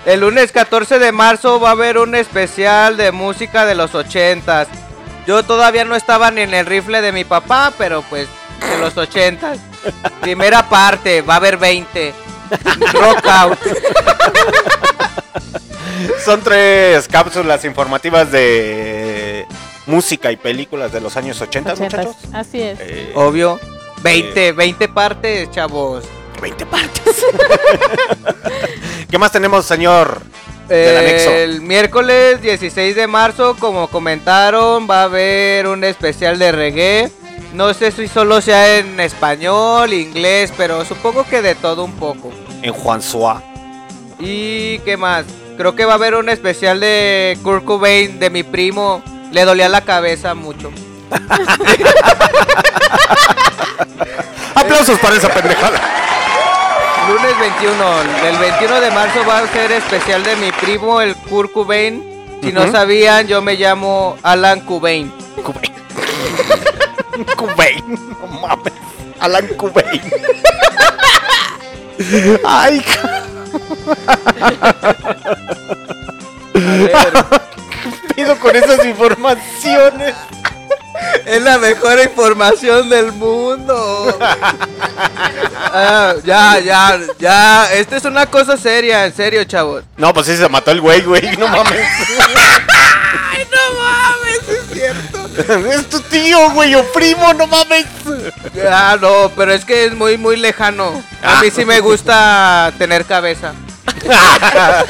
El lunes 14 de marzo va a haber un especial de música de los 80s. Yo todavía no estaba ni en el rifle de mi papá, pero pues de los 80s. Primera parte, va a haber 20. Rock out. Son tres cápsulas informativas de música y películas de los años 80, Ochentas. muchachos. Así es. Eh, Obvio. 20, 20 partes, chavos. 20 partes. [LAUGHS] ¿Qué más tenemos, señor? Anexo. El miércoles 16 de marzo, como comentaron, va a haber un especial de reggae. No sé si solo sea en español, inglés, pero supongo que de todo un poco. En Juan Suá. ¿Y qué más? Creo que va a haber un especial de Kurt Cobain, de mi primo. Le dolía la cabeza mucho. [LAUGHS] Aplausos para esa pendejada. Lunes 21. El 21 de marzo va a ser especial de mi primo, el Kurt Cobain. Si no sabían, yo me llamo Alan Cobain. Cubain. [LAUGHS] Cubain. No mames. Alan Cubain. [LAUGHS] Ay. ¿qué [LAUGHS] pido con esas informaciones? Es la mejor información del mundo. Ah, ya, ya, ya. Esta es una cosa seria, en serio, chavos. No, pues sí se mató el güey, güey. No mames. Ay, no mames, es cierto. es tu tío, güey, o primo, no mames. Ah, no, pero es que es muy, muy lejano. A mí sí me gusta tener cabeza. [LAUGHS]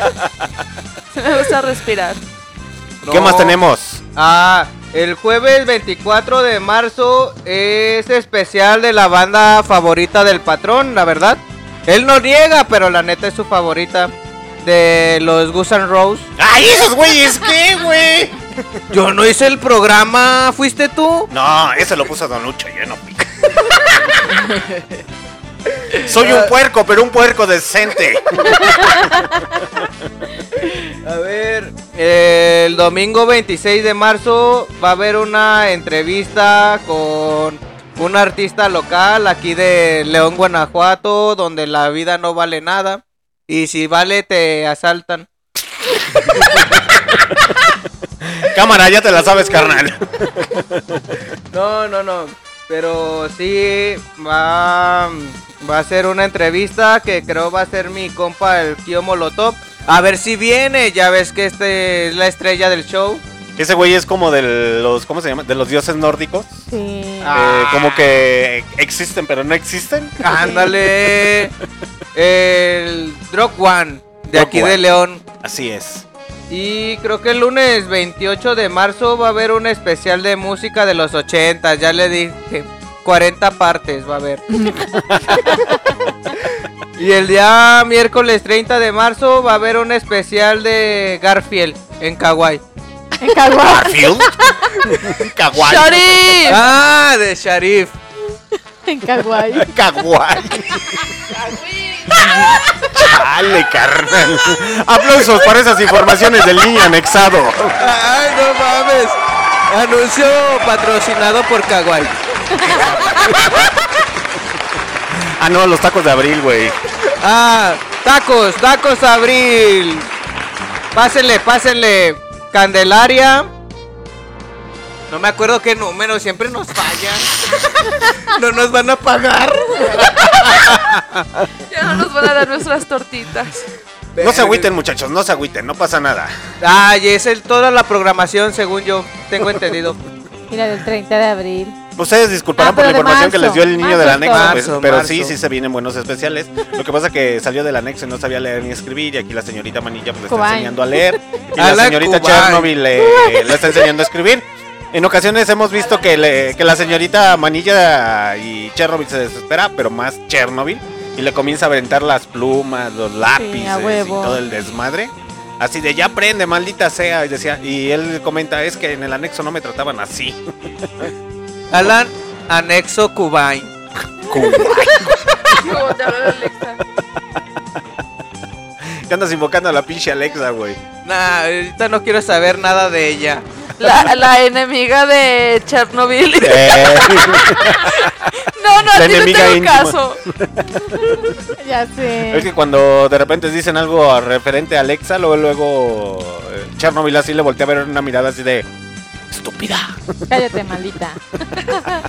Me gusta respirar. ¿Qué No. más tenemos? Ah, el jueves 24 de marzo es especial de la banda favorita del patrón, la verdad. Él no niega, pero la neta es su favorita. De los Guns N' Roses. ¡Ay, esos güeyes qué, güey! Yo no hice el programa, ¿fuiste tú? No, ese lo puso Don Lucho, yo no. [LAUGHS] Soy un puerco, pero un puerco decente. A ver, el domingo 26 de marzo va a haber una entrevista con un artista local aquí de León, Guanajuato, donde la vida no vale nada. Y si vale, te asaltan. Cámara, ya te la sabes, carnal. No, no, no. Pero sí va, va a ser una entrevista que creo va a ser mi compa el tío Molotov. A ver si viene, ya ves que este es la estrella del show. Ese güey es como de los, ¿cómo se llama? De los dioses nórdicos. Sí. Eh, como que existen, pero no existen. [LAUGHS] Ándale. [LAUGHS] El Drop One de aquí One. de León. Así es. Y creo que el lunes 28 de marzo va a haber un especial de música de los 80. Ya le dije 40 partes va a haber. [LAUGHS] y el día miércoles 30 de marzo va a haber un especial de Garfield en Kawaii. En Caguas. Garfield. [LAUGHS] Kawaii. ¡Sharif! Ah, de Sharif. En Caguay. Kawaii. Chale, carnal. Aplausos para esas informaciones del niño anexado. Ay, no mames. Anuncio patrocinado por Kawaii. Ah, no, los tacos de abril, güey. Ah, tacos, tacos Abril. Pásenle, pásenle. Candelaria. No me acuerdo qué número, siempre nos fallan. [LAUGHS] No nos van a pagar. [LAUGHS] Ya no nos van a dar nuestras tortitas. No se agüiten, muchachos, no se agüiten, no pasa nada. Ay, es el, toda la programación, según yo tengo entendido. [LAUGHS] Mira, del 30 de abril. Ustedes disculparán Ah, por la información que les dio el niño del anexo, pues, Marzo, pero marzo. sí, sí se vienen buenos especiales. Lo que pasa que salió del anexo y no sabía leer ni escribir y aquí la señorita Manilla pues, le está enseñando a leer y A la la señorita Cubay. Chernobyl le, le está enseñando a escribir. En ocasiones hemos visto que, le- que la señorita Manilla y Chernobyl se desespera, pero más Chernobyl y le comienza a aventar las plumas, los lápices y todo el desmadre. Así de ya aprende, maldita sea. Y decía, y él comenta, es que en el anexo no me trataban así. [LAUGHS] Alan, anexo Kubain. Como [LAUGHS] te andas invocando a la pinche Alexa, güey. Nah, ahorita no quiero saber nada de ella. La, la enemiga de Chernobyl. [LAUGHS] Eh, No, no, La a ti no enemiga tengo íntima. caso. [LAUGHS] Ya sé. es que cuando de repente dicen algo referente a Alexa, luego, luego eh, Chernobyl así le voltea a ver una mirada así de estúpida. Cállate, maldita. [LAUGHS]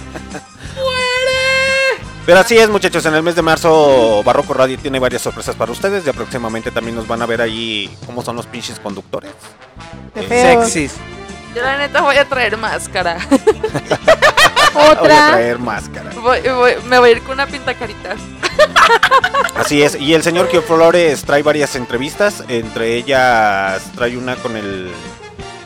Pero así es, muchachos, en el mes de marzo Barroco Radio tiene varias sorpresas para ustedes y próximamente también nos van a ver ahí cómo son los pinches conductores. Qué feo. Sexys. Yo la neta voy a traer máscara. [LAUGHS] Voy a Otra. traer máscara. Voy- voy- me voy a ir con una pintacaritas. [LAUGHS] Así es, y el señor Kio Flores trae varias entrevistas, entre ellas trae una con el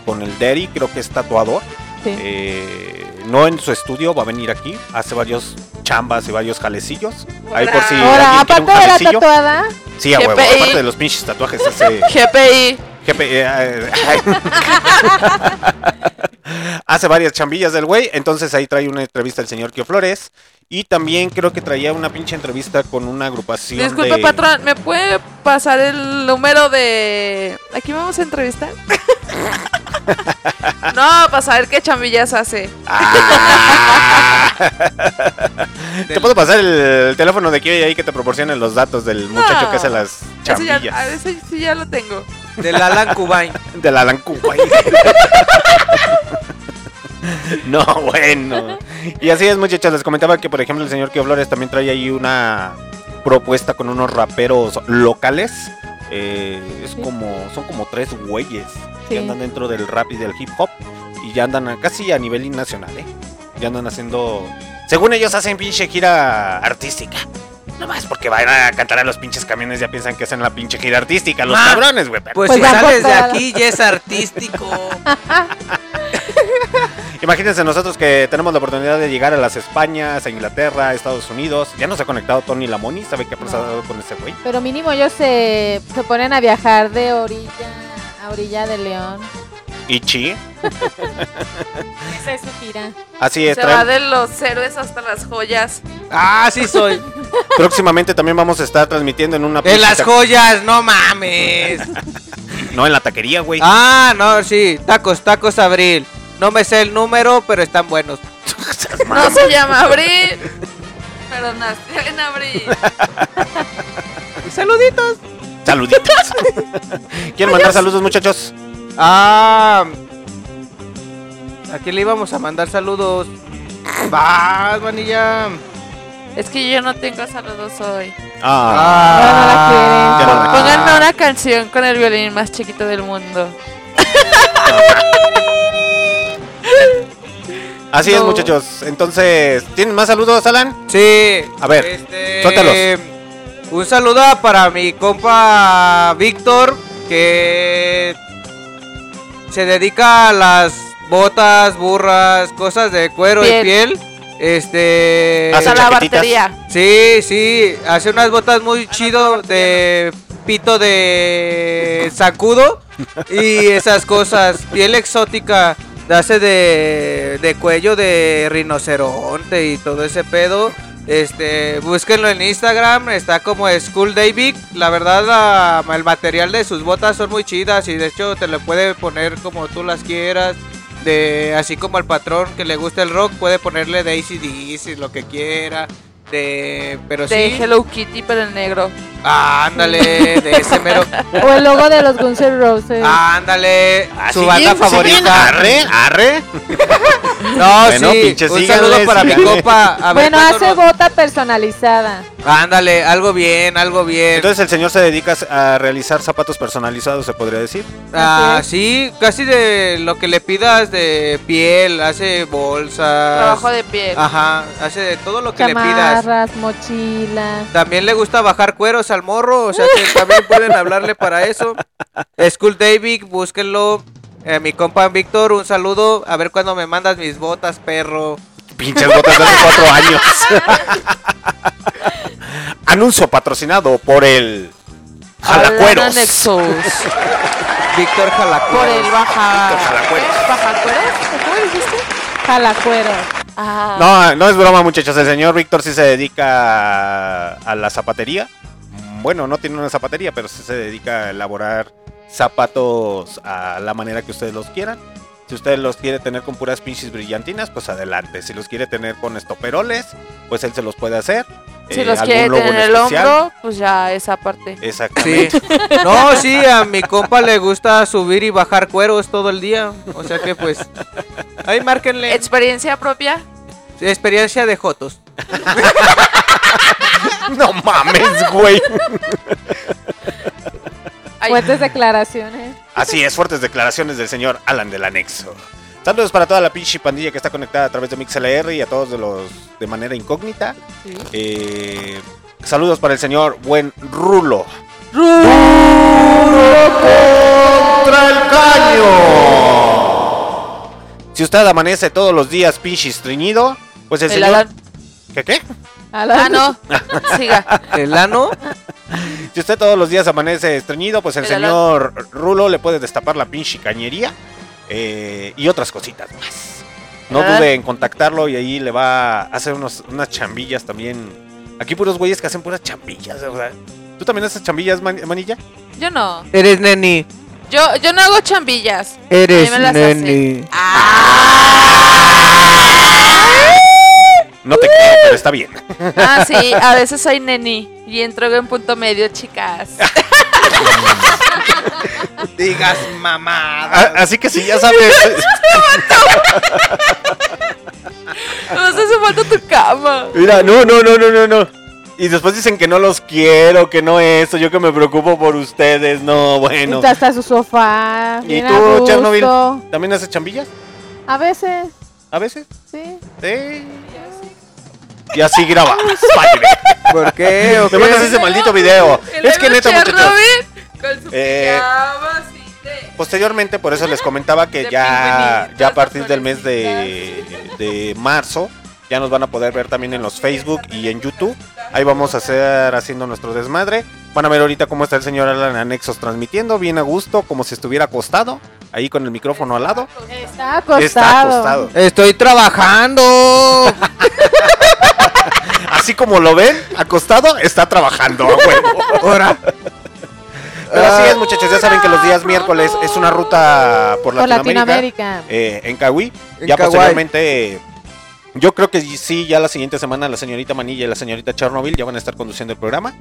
con el Derry, creo que es tatuador. Sí. Eh, no en su estudio, va a venir aquí, hace varios chambas y varios jalecillos. Ahí por si Ahora, alguien quiere un aparte de la jalecillo. tatuada, Sí, a huevo, GPI. aparte de los pinches tatuajes hace GPI. GP, eh, [LAUGHS] hace varias chambillas del güey, entonces ahí trae una entrevista el señor Kio Flores y también creo que traía una pinche entrevista con una agrupación Disculpe, de... patrón, ¿me puede pasar el número de. Aquí vamos a entrevistar? [LAUGHS] no, para saber qué chambillas hace. Ah. [LAUGHS] Te puedo pasar el teléfono de Kio y ahí que te proporcione los datos del muchacho que hace las Ese ya, chambillas a ese sí ya lo tengo. Del Alan Kubain. [LAUGHS] del Alan Cuba. [LAUGHS] No, bueno. Y así es, muchachos. Les comentaba que, por ejemplo, el señor Kio Flores también trae ahí una propuesta con unos raperos locales. Eh, es como, son como tres güeyes que andan dentro del rap y del hip hop y ya andan a- casi a nivel nacional, ¿eh? Ya andan haciendo, según ellos hacen pinche gira artística. Nomás porque van a cantar a los pinches camiones ya piensan que hacen la pinche gira artística, los Ah, cabrones, güey. Pues, Pues si ya sales de aquí ya es artístico. [LAUGHS] Imagínense nosotros que tenemos la oportunidad de llegar a las Españas, a Inglaterra, a Estados Unidos. Ya nos ha conectado Tony Lamoni, ¿sabe qué ha pasado con ese güey? Pero mínimo ellos se, se ponen a viajar de orilla a orilla de León. Ichi. Esa es su gira. Así es, Se traen- va de los héroes hasta las joyas. Ah, sí soy. [LAUGHS] próximamente también vamos a estar transmitiendo en una De las pinche- joyas, no mames. [LAUGHS] No, en la taquería, güey. Ah, no, sí. Tacos, tacos abril. No me sé el número, pero están buenos. [LAUGHS] No se llama Abril. Pero nació en abril. Saluditos. Saluditos. [LAUGHS] ¿Quieren mandar saludos, muchachos? Ah. ¿A quién le íbamos a mandar saludos? Vas, manilla. Es que yo no tengo saludos hoy. Ah, Ya no la quieren. Pónganme una canción con el violín más chiquito del mundo. [LAUGHS] Así es, muchachos. Entonces, ¿tienen más saludos, Alan? Sí. A ver, Este, suéltalos. Un saludo para mi compa Víctor, que se dedica a las botas, burras, cosas de cuero Piel. y piel. Este. Hace la batería. Sí, sí, hace unas botas muy chido de pito de sacudo y esas cosas, piel exótica, hace de, de cuello de rinoceronte y todo ese pedo. Este, búsquenlo en Instagram, está como School David. La verdad, el material de sus botas son muy chidas y de hecho te lo puede poner como tú las quieras. De, así como al patrón que le gusta el rock, puede ponerle de ACDC, lo que quiera. De, pero De sí. Hello Kitty, pero en negro. Ah, ándale, de ese mero. [LAUGHS] O el logo de los Guns N' Roses. Ándale, Ah, su sí, banda bien, favorita. Arre, arre. [LAUGHS] No, Bueno, sí. pinche, un síganle, saludo para mi compa. A ver bueno, hace nos- bota personalizada. Ándale, algo bien, algo bien. Entonces el señor se dedica a realizar zapatos personalizados, se podría decir. ah, sí, casi de lo que le pidas de piel, hace bolsas. Trabajo de piel. Ajá, hace de todo lo que le pidas. Chamarras, mochilas. También le gusta bajar cueros al morro, o sea que también pueden hablarle para eso. School David, búsquenlo. Eh, mi compa Víctor, un saludo. A ver cuándo me mandas mis botas, perro. Pinches botas de hace cuatro años. Anuncio patrocinado por el Jalacueros. Víctor Jalacueros. Por el baja. Víctor Jalacueros. ¿Bajacueros? ¿Cómo dijiste? Jalacuero. Ah. No, no es broma, muchachos. El señor Víctor sí se dedica a, la zapatería. Bueno, no tiene una zapatería, pero sí se dedica a elaborar zapatos a la manera que ustedes los quieran. Si usted los quiere tener con puras pinches brillantinas, pues adelante. Si los quiere tener con estoperoles, pues él se los puede hacer. Si Eh, los quiere tener en el especial. hombro, pues ya esa parte. Sí. Exactamente. No, sí, a mi compa le gusta subir y bajar cueros todo el día. O sea que pues. Ahí márquenle. ¿Experiencia propia? Experiencia de Jotos. [LAUGHS] no mames, güey. Fuertes declaraciones. Así es, fuertes declaraciones del señor Alan del Anexo. Saludos para toda la pinche pandilla que está conectada a través de MixLR y a todos de los de manera incógnita. sí. Eh, saludos para el señor Buen Rulo. contra el caño. Si usted amanece todos los días pinche estreñido, pues el, El señor... Alan. ¿Qué qué? Ah, no. [LAUGHS] Siga. El ano. Si usted todos los días amanece estreñido, pues el, El señor Rulo le puede destapar la pinche cañería eh, y otras cositas más. No Ah. dude en contactarlo y ahí le va a hacer unos, unas chambillas también. Aquí puros güeyes que hacen puras chambillas. ¿Tú también haces chambillas, man- manilla? Yo no. Eres neni. Yo, yo no hago chambillas. Eres neni. No te creo, pero está bien. [LAUGHS] Ah, sí, a veces soy neni y entro en punto medio, chicas. [LAUGHS] [LAUGHS] Digas mamada. Así que si ya sabes. [LAUGHS] [LAUGHS] Nos hace falta tu cama. Mira, no, no, no, no, no, no. Y después dicen que no los quiero, que no eso, yo que me preocupo por ustedes, no, bueno. Está hasta su sofá. ¿Y tú, Chernobyl? ¿También haces chambillas? A veces, ¿A veces? sí. Sí. Y así grabas. ¿Por qué? ¿O Me qué? mandas ese maldito video. Es que neta, muchachos. Con Eh, de... Posteriormente, por eso les comentaba que ya, ya a partir del mes de, de marzo ya nos van a poder ver también en los Facebook y en YouTube. Ahí vamos a hacer haciendo nuestro desmadre. Van a ver ahorita cómo está el señor Alan Anexos transmitiendo, bien a gusto, como si estuviera acostado, ahí con el micrófono al lado. Está acostado. Está acostado. Estoy trabajando. [LAUGHS] Así como lo ven, acostado, está trabajando. Ahora. Pero así es, muchachos, ya saben que los días miércoles es una ruta por Por Latinoamérica. Latinoamérica. eh, en Cahuí. Ya Kauai. posteriormente, yo creo que sí, ya la siguiente semana la señorita Manilla y la señorita Chernobyl ya van a estar conduciendo el programa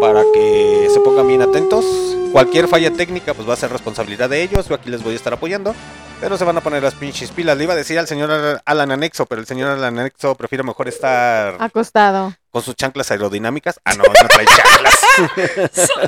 para que se pongan bien atentos. Cualquier falla técnica pues va a ser responsabilidad de ellos, yo aquí les voy a estar apoyando, pero se van a poner las pinches pilas. Le iba a decir al señor Alan Anexo, pero el señor Alan Anexo prefiere mejor estar Acostado. con sus chanclas aerodinámicas. Ah, no, no trae chanclas. [LAUGHS] [LAUGHS] Son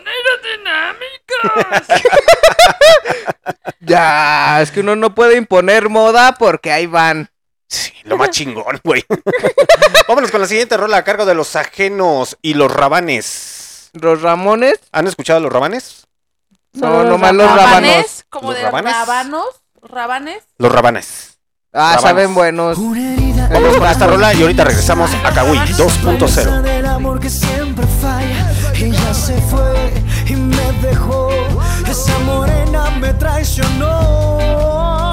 Ya, es que uno no puede imponer moda porque ahí van. Sí, lo más chingón, güey. [LAUGHS] Vámonos con la siguiente rola a cargo de los ajenos y los rabanes. Los Ramones. ¿Han escuchado los rabanes? No, nomás los rabanes. como ¿Los de rabanes? rabanos, rabanes. Los rabanes. Ah, Rabanes. saben buenos. Vamos con esta rola y ahorita regresamos a Kawi 2.0. que ya se fue y me dejó. Esa morena me traicionó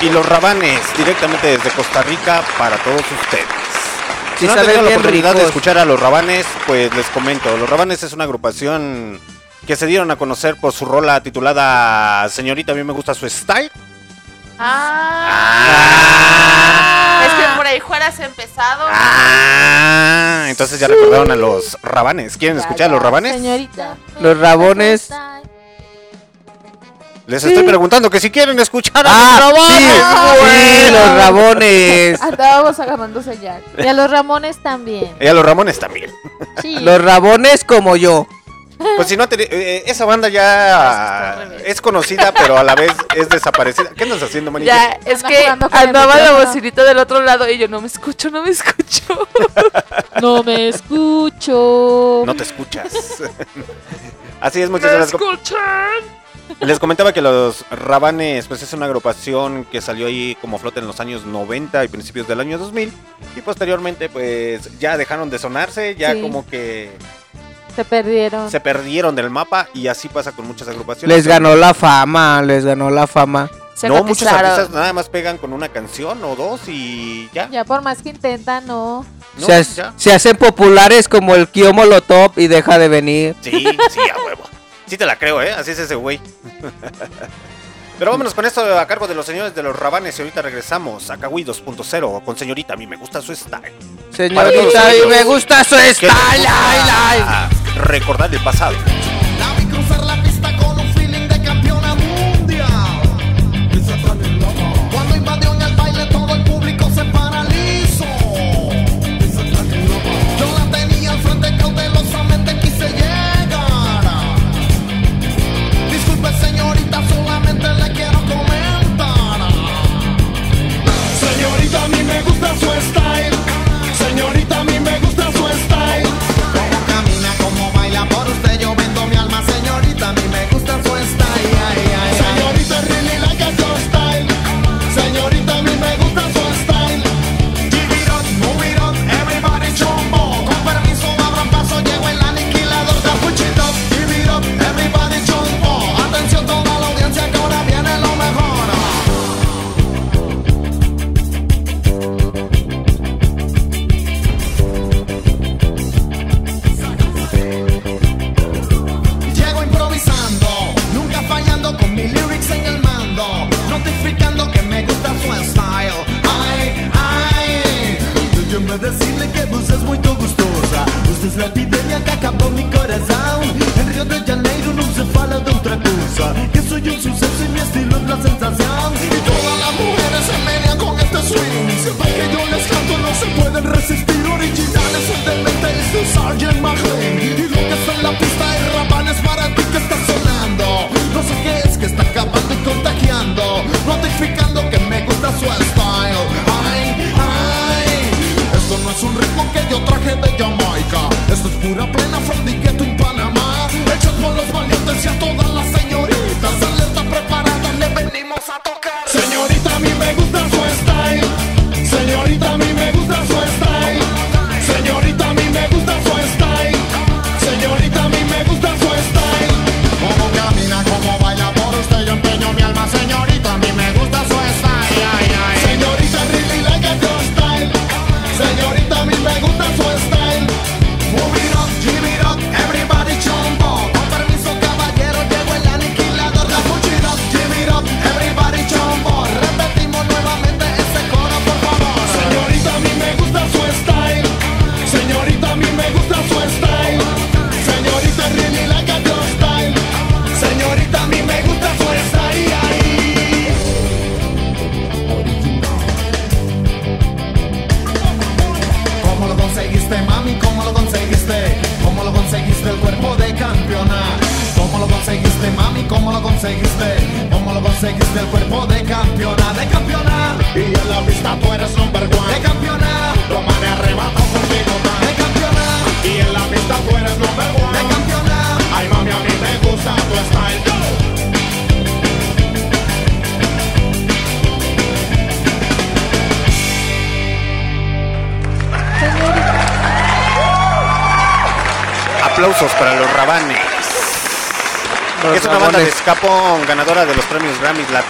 y los rabanes, directamente desde Costa Rica, para todos ustedes. Si Sí, no han tenido la bien oportunidad de escuchar a los rabanes, pues les comento. Los rabanes es una agrupación que se dieron a conocer por su rola titulada Señorita, a mí me gusta su style. Ah. Es que por ahí fueras empezado. Ah, entonces ya recordaron a los rabanes. ¿Quieren escuchar a los rabanes? Señorita. Los rabones. Les estoy preguntando que si quieren escuchar a Ah, los rabanes. sí, sí, los rabones. [LAUGHS] Andábamos agarrando señal. Y a los Ramones también. Y a los Ramones también. Sí. [LAUGHS] Los rabones como yo. Pues si no, te- eh, esa banda ya es conocida, pero a la vez es desaparecida. ¿Qué andas haciendo, manito? Ya, es que andaba la bocinita del otro lado y yo no me escucho, no me escucho. [LAUGHS] No me escucho. No te escuchas. Así es, ¿Me muchachos. Les, com- escuchan? Les comentaba que los Rabanes, pues es una agrupación que salió ahí como flota en los años 90 y principios del año 2000. Y posteriormente, pues ya dejaron de sonarse, ya Sí. como que Se perdieron. se perdieron del mapa. Y así pasa con muchas agrupaciones. Les ganó la fama, les ganó la fama. Se No, muchos artistas nada más pegan con una canción o dos y ya. Ya por más que intentan, no. No, se, ha- ya. se hacen populares como el Kio Molotov y deja de venir. Sí, sí, a huevo. Sí te la creo, ¿eh? Así es ese güey. [LAUGHS] Pero vámonos con esto a cargo de los señores de los rabanes y ahorita regresamos a Kawaii 2.0 con señorita, a mí me gusta su style. Señorita, y ellos me gusta su style. ay, ay. gusta Recordar el pasado. La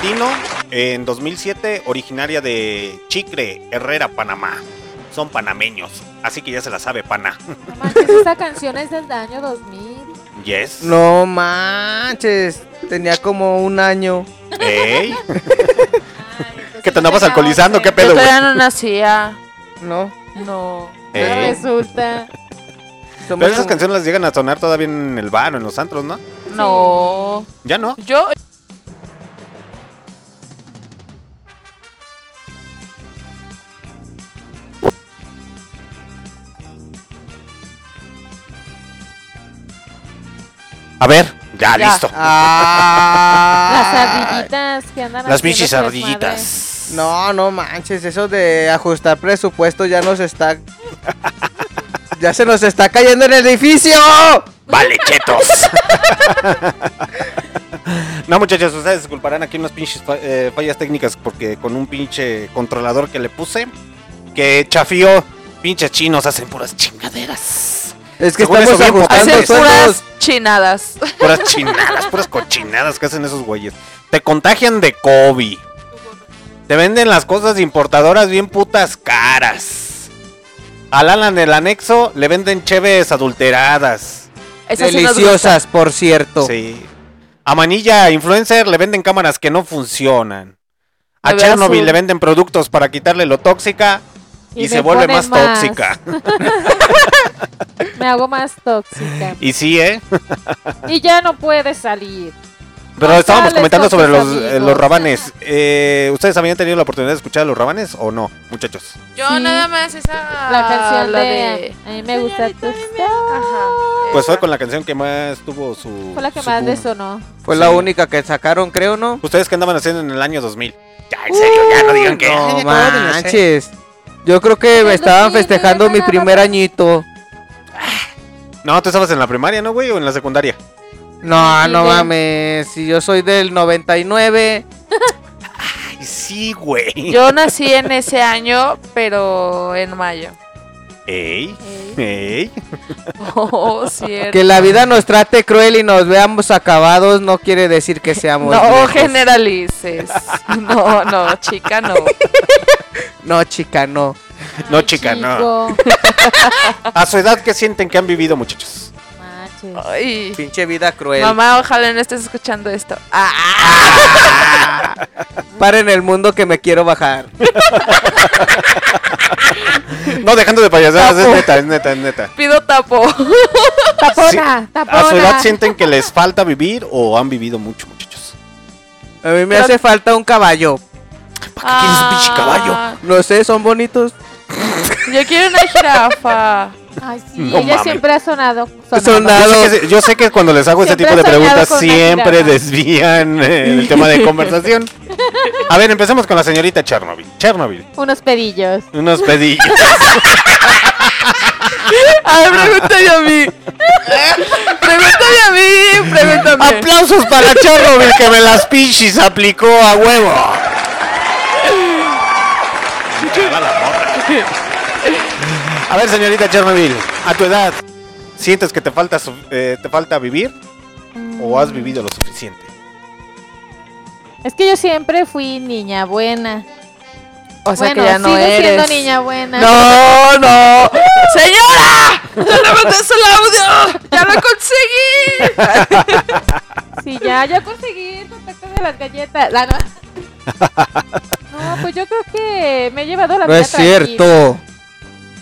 Latino en 2007, originaria de Chicre, Herrera, Panamá. Son panameños, así que ya se la sabe, pana. No manches, esta canción es del año 2000. Yes. No manches, tenía como un año. Ey. [LAUGHS] [LAUGHS] ¿Que te andabas alcoholizando? ¿Qué Yo pedo, güey? todavía no nacía. No, No. Ey. Resulta. somos Pero esas como- canciones las llegan a sonar todavía en el bar o en los antros, ¿no? No. Ya no. Yo. A ver, ya, Ya. listo. Ah. Las ardillitas que andan Las bichis ardillitas. No, no manches, eso de ajustar presupuesto ya nos está. [LAUGHS] ya se nos está cayendo el edificio. Vale, chetos. no, muchachos, ustedes disculparán aquí unas pinches fa- eh, fallas técnicas porque con un pinche controlador que le puse, que chafió, pinches chinos hacen puras chingaderas. Es que Según estamos ajustando Hacen puras chinadas. [LAUGHS] Puras chinadas, puras cochinadas que hacen esos güeyes. Te contagian de COVID. Te venden las cosas importadoras bien putas caras. Al Alan del anexo le venden cheves adulteradas. Esas Deliciosas, por cierto. Sí. A Manilla Influencer le venden cámaras que no funcionan. A Chernobyl azul. le venden productos para quitarle lo tóxica y, Y se vuelve más, más. tóxica. [LAUGHS] Me hago más tóxica. Y sí, ¿eh? Y ya no puede salir. Pero No estábamos comentando sobre los, eh, los rabanes. Eh, ¿Ustedes habían tenido la oportunidad de escuchar a los rabanes o no, muchachos? Yo Sí. nada más esa. La canción la de, A mí me gusta tu Ajá. Pues fue esa. con la canción que más tuvo su. Fue la que más boom. resonó. Fue Sí. la única que sacaron, creo, ¿no? ¿Ustedes qué andaban haciendo en el año 2000? Ya, en serio, ya no digan que. No [LAUGHS] manches. Yo creo que me estaban 2000 festejando mi primer añito. No, tú estabas en la primaria, ¿no, güey? ¿O en la secundaria? No, no mames. Si yo soy del 99. Ay, sí, güey. Yo nací en ese año, pero en mayo. Ey, Ey. Oh, [LAUGHS] cierto. Que la vida nos trate cruel y nos veamos acabados no quiere decir que seamos. No generalices. No, no, chica, no. [LAUGHS] No, chica, no. No, chica, no. A su edad, ¿qué sienten que han vivido, muchachos? Ay. Pinche vida cruel. Mamá, ojalá no estés escuchando esto. Ah, [LAUGHS] Paren el mundo que me quiero bajar. [LAUGHS] No, dejando de payasadas, es neta, es neta, es neta. pido tapo. [LAUGHS] Tapona, tapona. ¿A su edad sienten que les falta vivir o han vivido mucho, muchachos? A mí me hace falta un caballo. ¿Para qué quieres un pinche caballo? Ah, No sé, son bonitos. Yo quiero una jirafa. Ay, sí, No ella siempre ha sonado. Sonado. Yo sé, que, yo sé que cuando les hago este Siempre tipo de preguntas siempre desvían eh, el tema de [LAUGHS] conversación. A ver, empecemos con la señorita Chernobyl. Chernobyl, Unos pedillos. unos pedillos. [LAUGHS] A ver, pregúntame a mí. Pregúntame a mí, pregúntame. Aplausos para Chernobyl que me las pinches aplicó a huevo. A ver, señorita Chernobyl, a tu edad, ¿sientes que te falta, su- eh, te falta vivir o has vivido lo suficiente? Es que yo siempre fui niña buena. O sea bueno, que ya no sigo eres. siendo niña buena. No, no. ¡Señora! [LAUGHS] ¡Ya le mandaste el audio! ¡Ya lo conseguí! Sí, ya, ya conseguí el contacto de las galletas. La no. [LAUGHS] No, pues yo creo que me he llevado la No vida es cierto.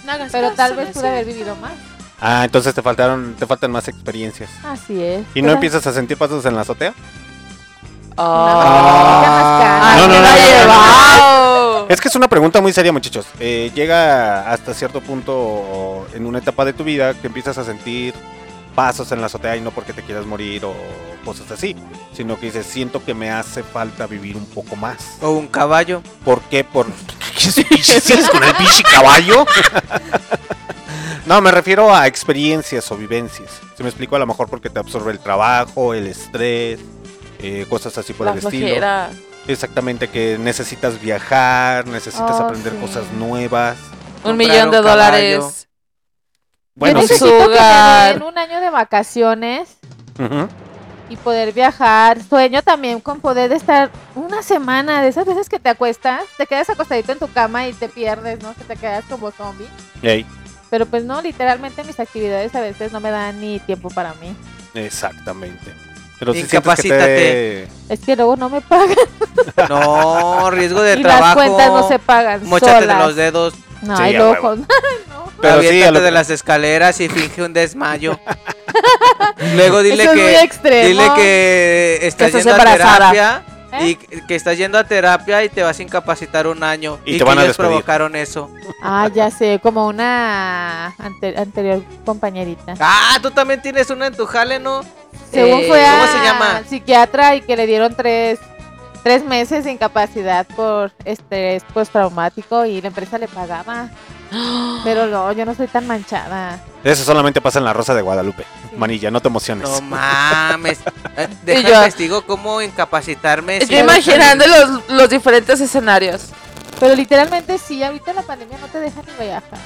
No hagas Pero caso, tal vez pude haber vivido más. Ah, entonces te faltaron, te faltan más experiencias. Así es. ¿Y no Pero- empiezas a sentir pasos en la azotea? Ah, No, no, me no, la no, he no, no. llevado. Es que es una pregunta muy seria, muchachos. Eh, llega hasta cierto punto en una etapa de tu vida que empiezas a sentir pasos en la azotea y no porque te quieras morir o cosas así, sino que dices, siento que me hace falta vivir un poco más. O un caballo. ¿Por qué? Por... ¿Qué es pinche- ¿Sigues con el pinche caballo? [LAUGHS] no, me refiero a experiencias o vivencias. Se me explico a lo mejor porque te absorbe el trabajo, el estrés, eh, cosas así por La el estilo. Exactamente, que necesitas viajar, necesitas Oh, aprender sí. cosas nuevas. Un millón un de caballo. Bueno, yo sí. necesito que me Sugar. den un año de vacaciones y poder viajar. Sueño también con poder estar una semana de esas veces que te acuestas, te quedas acostadito en tu cama y te pierdes, ¿no? Que te quedas como zombie. Pero pues no, literalmente mis actividades a veces no me dan ni tiempo para mí. exactamente. Pero si Incapacítate. Es que luego no me pagan. No, riesgo de [LAUGHS] y trabajo. las cuentas no se pagan. Móchate de los dedos. No, Sí, hay a luego. huevo. [LAUGHS] no. Pero sí, a lo de las escaleras y finge un desmayo. [LAUGHS] Luego dile Eso es que muy extremo. dile que estás yendo a terapia ¿Eh? y que estás yendo a terapia y te vas a incapacitar un año Y y, te que van a ellos despedir. provocaron eso. Ah, ya sé, como una ante- anterior compañerita. Ah, tú también tienes una en tu jale, ¿no? Según Eh, fue a ¿Cómo se llama? psiquiatra y que le dieron tres, tres meses de incapacidad por estrés postraumático y la empresa le pagaba. [GASPS] Pero no, yo no soy tan manchada. Eso solamente pasa en la Rosa de Guadalupe. Manilla, no te emociones. No mames. [LAUGHS] Eh, Deja yo- investigo cómo incapacitarme. Estoy imaginando los, los diferentes escenarios. Pero literalmente sí, ahorita la pandemia no te deja ni viajar,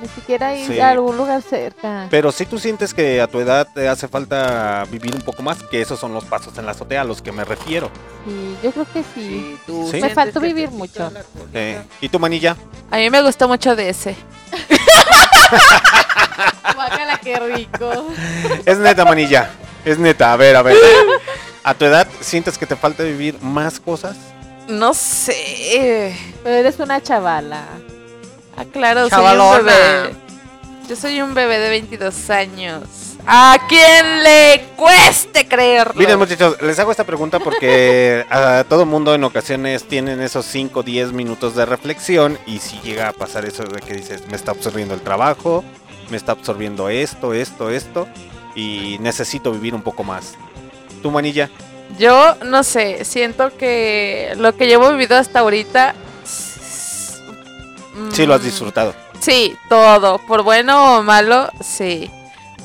ni siquiera ir Sí. a algún lugar cerca. Pero si tú sientes que a tu edad te hace falta vivir un poco más, que esos son los pasos en la azotea a los que me refiero. Sí, yo creo que sí. Sí, tú Sí. Me faltó vivir mucho. ¿Y tu manilla? A mí me gustó mucho de ese. [LAUGHS] Guácala, qué rico. Es neta, manilla. Es neta. A ver, a ver. [LAUGHS] ¿A tu edad sientes que te falta vivir más cosas? No sé. Pero eres una chavala. Ah, claro, soy un bebé. Yo soy un bebé de 22 años. A quien le cueste creerlo. Miren, muchachos, les hago esta pregunta porque [LAUGHS] a todo mundo en ocasiones tienen esos 5 o 10 minutos de reflexión y si llega a pasar eso de que dices, me está absorbiendo el trabajo, me está absorbiendo esto, esto, esto y necesito vivir un poco más. ¿Tu manilla? Yo no sé, siento que lo que llevo vivido hasta ahorita. s- Sí, lo has mm, disfrutado. Sí, todo, por bueno o malo, sí.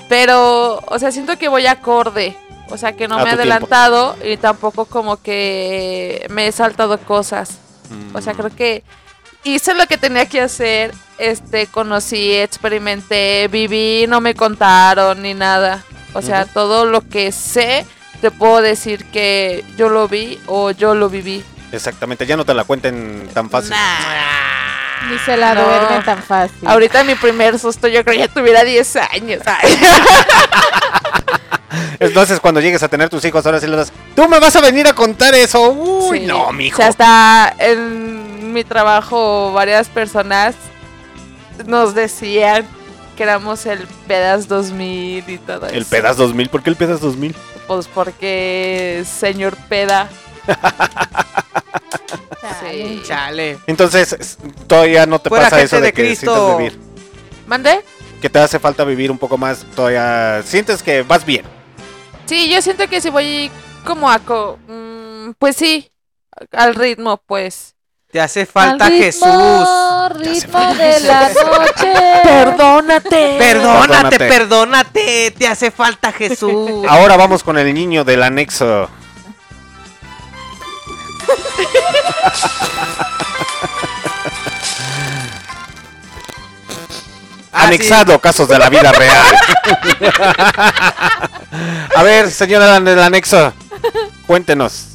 Pero, o sea, siento que voy acorde. O sea, que no A me he tiempo. adelantado y tampoco como que me he saltado cosas. O sea, Mm, creo que hice lo que tenía que hacer. Este, conocí, experimenté, viví, no me contaron ni nada. O sea, todo lo que sé, te puedo decir que yo lo vi o yo lo viví. Exactamente, ya no te la cuenten tan fácil. Ni se la No. duerme tan fácil. Ahorita mi primer susto yo creo que ya tuviera 10 años. [LAUGHS] Entonces, cuando llegues a tener tus hijos, ahora sí les das, tú me vas a venir a contar eso. Uy, Sí. no, O mijo. sea, hasta en mi trabajo varias personas nos decían que éramos el Pedas 2000 y todo eso. El Pedas 2000, ¿por qué el Pedas 2000? Pues porque señor Peda. Chale. Sí. Chale. Entonces, todavía no te Fuera pasa eso de, de que Cristo. necesitas vivir. ¿Mande? Que te hace falta vivir un poco más, todavía sientes que vas bien. Sí, yo siento que si voy como a... co- mm, pues sí, al ritmo, pues. Te hace falta ritmo, Jesús. ritmo de la noche. Perdónate. Perdónate, Perdónate. perdónate. Te hace falta Jesús. Ahora vamos con el niño del anexo. Ah, Anexado, casos de la vida real. [LAUGHS] A ver, señora del anexo, cuéntenos.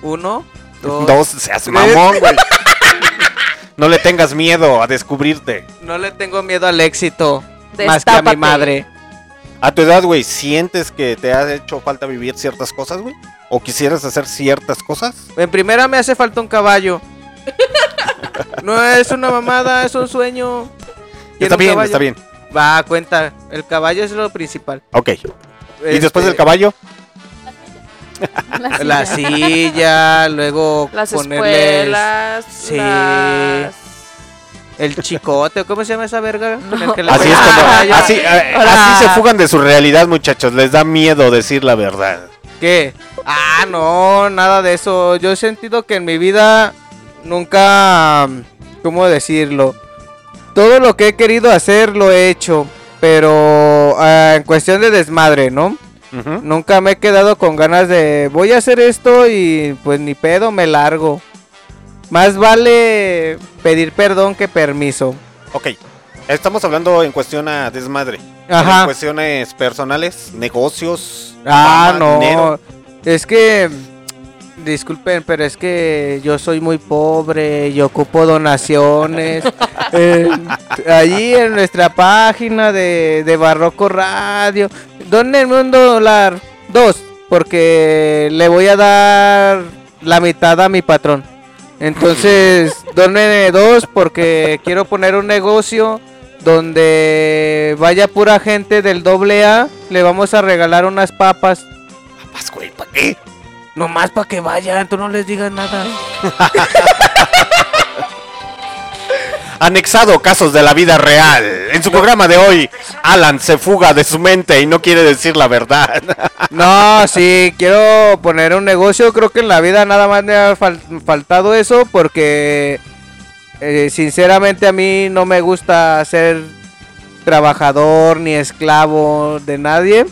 Uno, dos. Dos, seas tres. mamón, güey. No le tengas miedo a descubrirte. No le tengo miedo al éxito. Más que a mi madre. A tu edad, güey, ¿sientes que te ha hecho falta vivir ciertas cosas, güey? ¿O quisieras hacer ciertas cosas? En primera me hace falta un caballo. No es una mamada, es un sueño. Está bien, caballo. está bien. Va, cuenta. El caballo es lo principal. Ok. ¿Y después Este, del caballo? La La silla. luego Las ponerles escuelas. sí. las- el chicote, ¿cómo se llama esa verga? Con el que le Así es como, así, eh, así se fugan de su realidad, muchachos. Les da miedo decir la verdad. ¿Qué? Ah, no, nada de eso. Yo he sentido que en mi vida nunca, ¿cómo decirlo? Todo lo que he querido hacer lo he hecho, pero ah, en cuestión de desmadre, ¿no? Nunca me he quedado con ganas de voy a hacer esto y pues ni pedo me largo. Más vale pedir perdón que permiso. Ok. Estamos hablando en cuestión a desmadre. Ajá. En cuestiones personales, negocios. Ah, no. dinero. Es que. Disculpen, pero es que yo soy muy pobre y ocupo donaciones. [LAUGHS] Eh, allí en nuestra página de, de Barroco Radio. Donenme un dólar. Dos. Porque le voy a dar la mitad a mi patrón. Entonces, [LAUGHS] donenme dos porque quiero poner un negocio donde vaya pura gente del doble A. Le vamos a regalar unas papas. Papas, güey, ¿para qué? Nomás para que vayan, tú no les digas nada. [LAUGHS] Anexado casos de la vida real. En su programa de hoy, Alan se fuga de su mente y no quiere decir la verdad. [LAUGHS] No, sí, quiero poner un negocio. Creo que en la vida nada más me ha fal- faltado eso porque eh, sinceramente a mí no me gusta ser trabajador ni esclavo de nadie.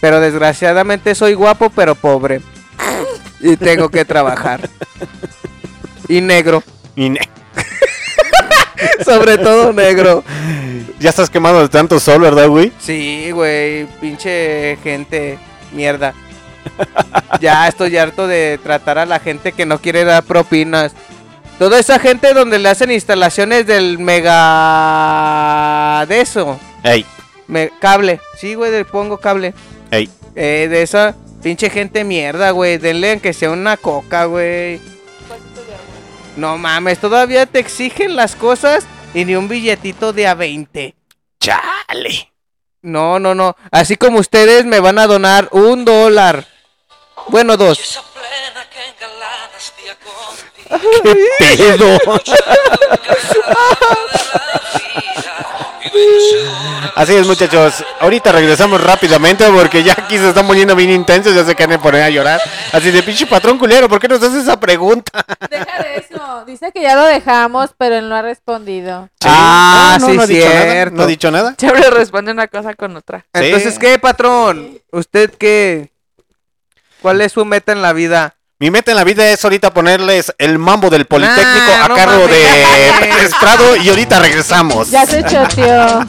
Pero desgraciadamente soy guapo pero pobre. Y tengo que trabajar. Y negro. Y ne- [LAUGHS] Sobre todo negro. ya estás quemado de tanto sol, ¿verdad, güey? Sí, güey, pinche gente, mierda. Ya estoy harto de tratar a la gente que no quiere dar propinas. Toda esa gente donde le hacen instalaciones del mega... de eso. Ey, Me... cable. Sí, güey, le pongo cable. ey. Eh, de esa pinche gente mierda, güey. Denle que sea una coca, güey. No mames, todavía te exigen las cosas y ni un billetito de a 20. Chale. No, no, no. Así como ustedes me van a donar un dólar. Bueno, dos. [LAUGHS] Pedo. [LAUGHS] Así es, muchachos. Ahorita regresamos rápidamente porque ya aquí se están poniendo bien intensos. Ya se quieren poner a llorar. Así de pinche patrón culero, ¿por qué nos haces esa pregunta? Deja de eso. Dice que ya lo dejamos, pero él no ha respondido. Ah, No, no, sí, no ha dicho nada, cierto. no ha dicho nada. Siempre responde una cosa con otra. Sí. Entonces, ¿qué, patrón? ¿Usted qué? ¿Cuál es su meta en la vida? Mi meta en la vida es ahorita ponerles el mambo del Politécnico Nah, a no cargo mames. de Estrado y ahorita regresamos. Ya se choteó.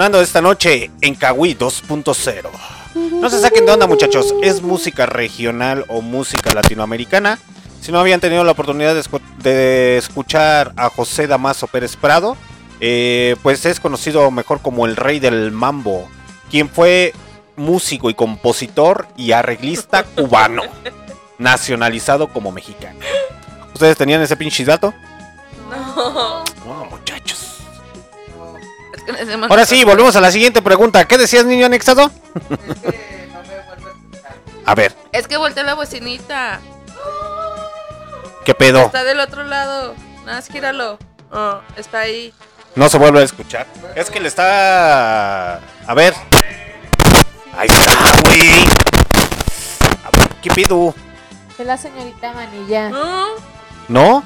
Sonando esta noche en Kawi 2.0. No se saquen de onda, muchachos. Es música regional o música latinoamericana. Si no habían tenido la oportunidad de, escu- de escuchar a José Damaso Pérez Prado, eh, pues es conocido mejor como el rey del mambo, quien fue músico y compositor y arreglista [LAUGHS] cubano, nacionalizado como mexicano. ¿Ustedes tenían ese pinche dato? No. Ahora sí, volvemos a la siguiente pregunta. ¿Qué decías, niño anexado? A ver, Es que volteé la bocinita. ¿qué pedo? Está del otro lado. Nada más gíralo. Está ahí. No se vuelve a escuchar. Es que le está. A ver. Ahí está, güey. A ver, ¿Qué pedo? Es la señorita Manilla. No, ¿No?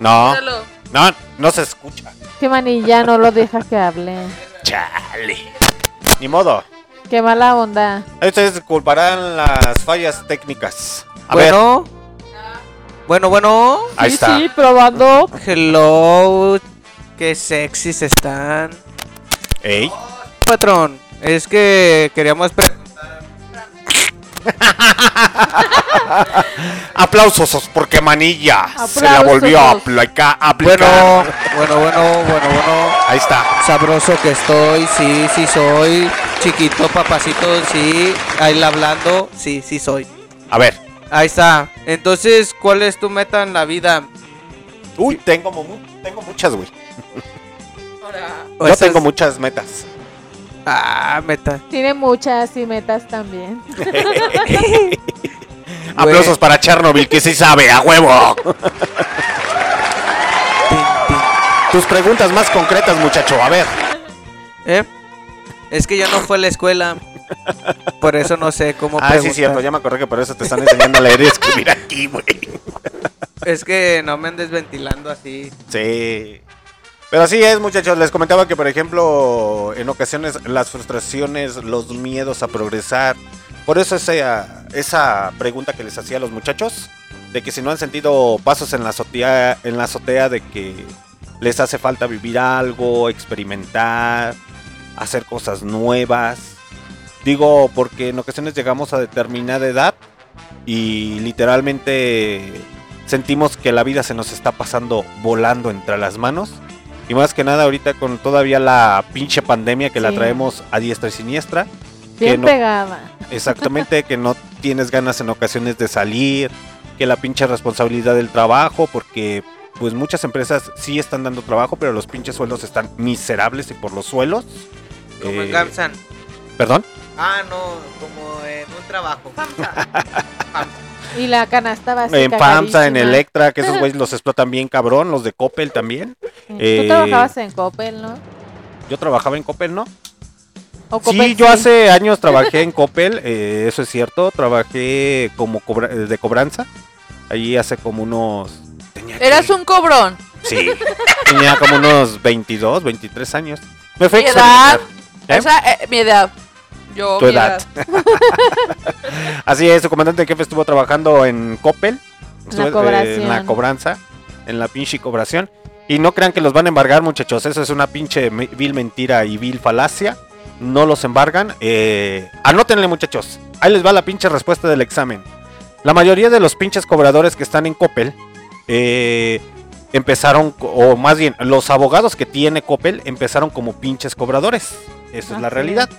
No. gíralo. No, no se escucha. Que Manilla no lo deja que hable. Chale. Ni modo. Qué mala onda. Ustedes culparán las fallas técnicas. A ver, Bueno. Bueno, bueno. ahí sí, está. sí, probando. Hello. Qué sexys están. Ey. Patrón, es que queríamos pre- [LAUGHS] Aplausos porque Manilla se la volvió a aplicar. Bueno, bueno, bueno, bueno, bueno. Ahí está. Sabroso que estoy, sí, sí soy. Chiquito, papacito, sí. Ahí la hablando, sí, sí soy. A ver. Ahí está. Entonces, ¿cuál es tu meta en la vida? Uy, tengo, tengo muchas, güey. Yo tengo muchas metas. Ah, meta. Tiene muchas y metas también. [LAUGHS] Aplausos para Chernobyl, que sí sabe, a huevo. Tus preguntas más concretas, muchacho, a ver. ¿Eh? Es que yo no fui a la escuela. Por eso no sé cómo Ah, sí, preguntar. cierto, ya me acordé que por eso te están enseñando a leer y escribir aquí, güey. Es que no me andes ventilando así. Sí. Pero así es, muchachos. Les comentaba que, por ejemplo, en ocasiones las frustraciones, los miedos a progresar. Por eso esa, esa pregunta que les hacía a los muchachos, de que si no han sentido pasos en la azotea, en la azotea de que les hace falta vivir algo, experimentar, hacer cosas nuevas. Digo, porque en ocasiones llegamos a determinada edad y literalmente sentimos que la vida se nos está pasando volando entre las manos. Y más que nada ahorita con todavía la pinche pandemia que la traemos a diestra y siniestra. que Bien no- pegada. Exactamente, que no tienes ganas en ocasiones de salir, que la pinche responsabilidad del trabajo, porque pues muchas empresas sí están dando trabajo, pero los pinches sueldos están miserables y por los suelos. Como en eh, Gamsan. Perdón. Ah, no, como en un trabajo. Y la canasta básica. En FAMSA, en. Electra, que esos [LAUGHS] güeyes los explotan bien cabrón, los de Coppel también. Tú Eh, trabajabas en Coppel, ¿no? Yo trabajaba en Coppel, ¿no? O Sí, yo hace años trabajé en Coppel, eh, eso es cierto, trabajé como cobra- eh, de cobranza, allí hace como unos... tenía que- Eras un cobrón. Sí, tenía como unos 22, 23 años. Me fue Mi edad. ¿Eh? O sea, eh, mi edad. Yo, Tu edad. [LAUGHS] Así es, su comandante en jefe estuvo trabajando en Coppel, estuvo, eh, en la cobranza, en la pinche cobración. Y no crean que los van a embargar, muchachos, eso es una pinche vil mentira y vil falacia. No los embargan. Eh, anótenle, muchachos. Ahí les va la pinche respuesta del examen. La mayoría de los pinches cobradores que están en Coppel eh, empezaron, o más bien, los abogados que tiene Coppel empezaron como pinches cobradores. Esa es la realidad.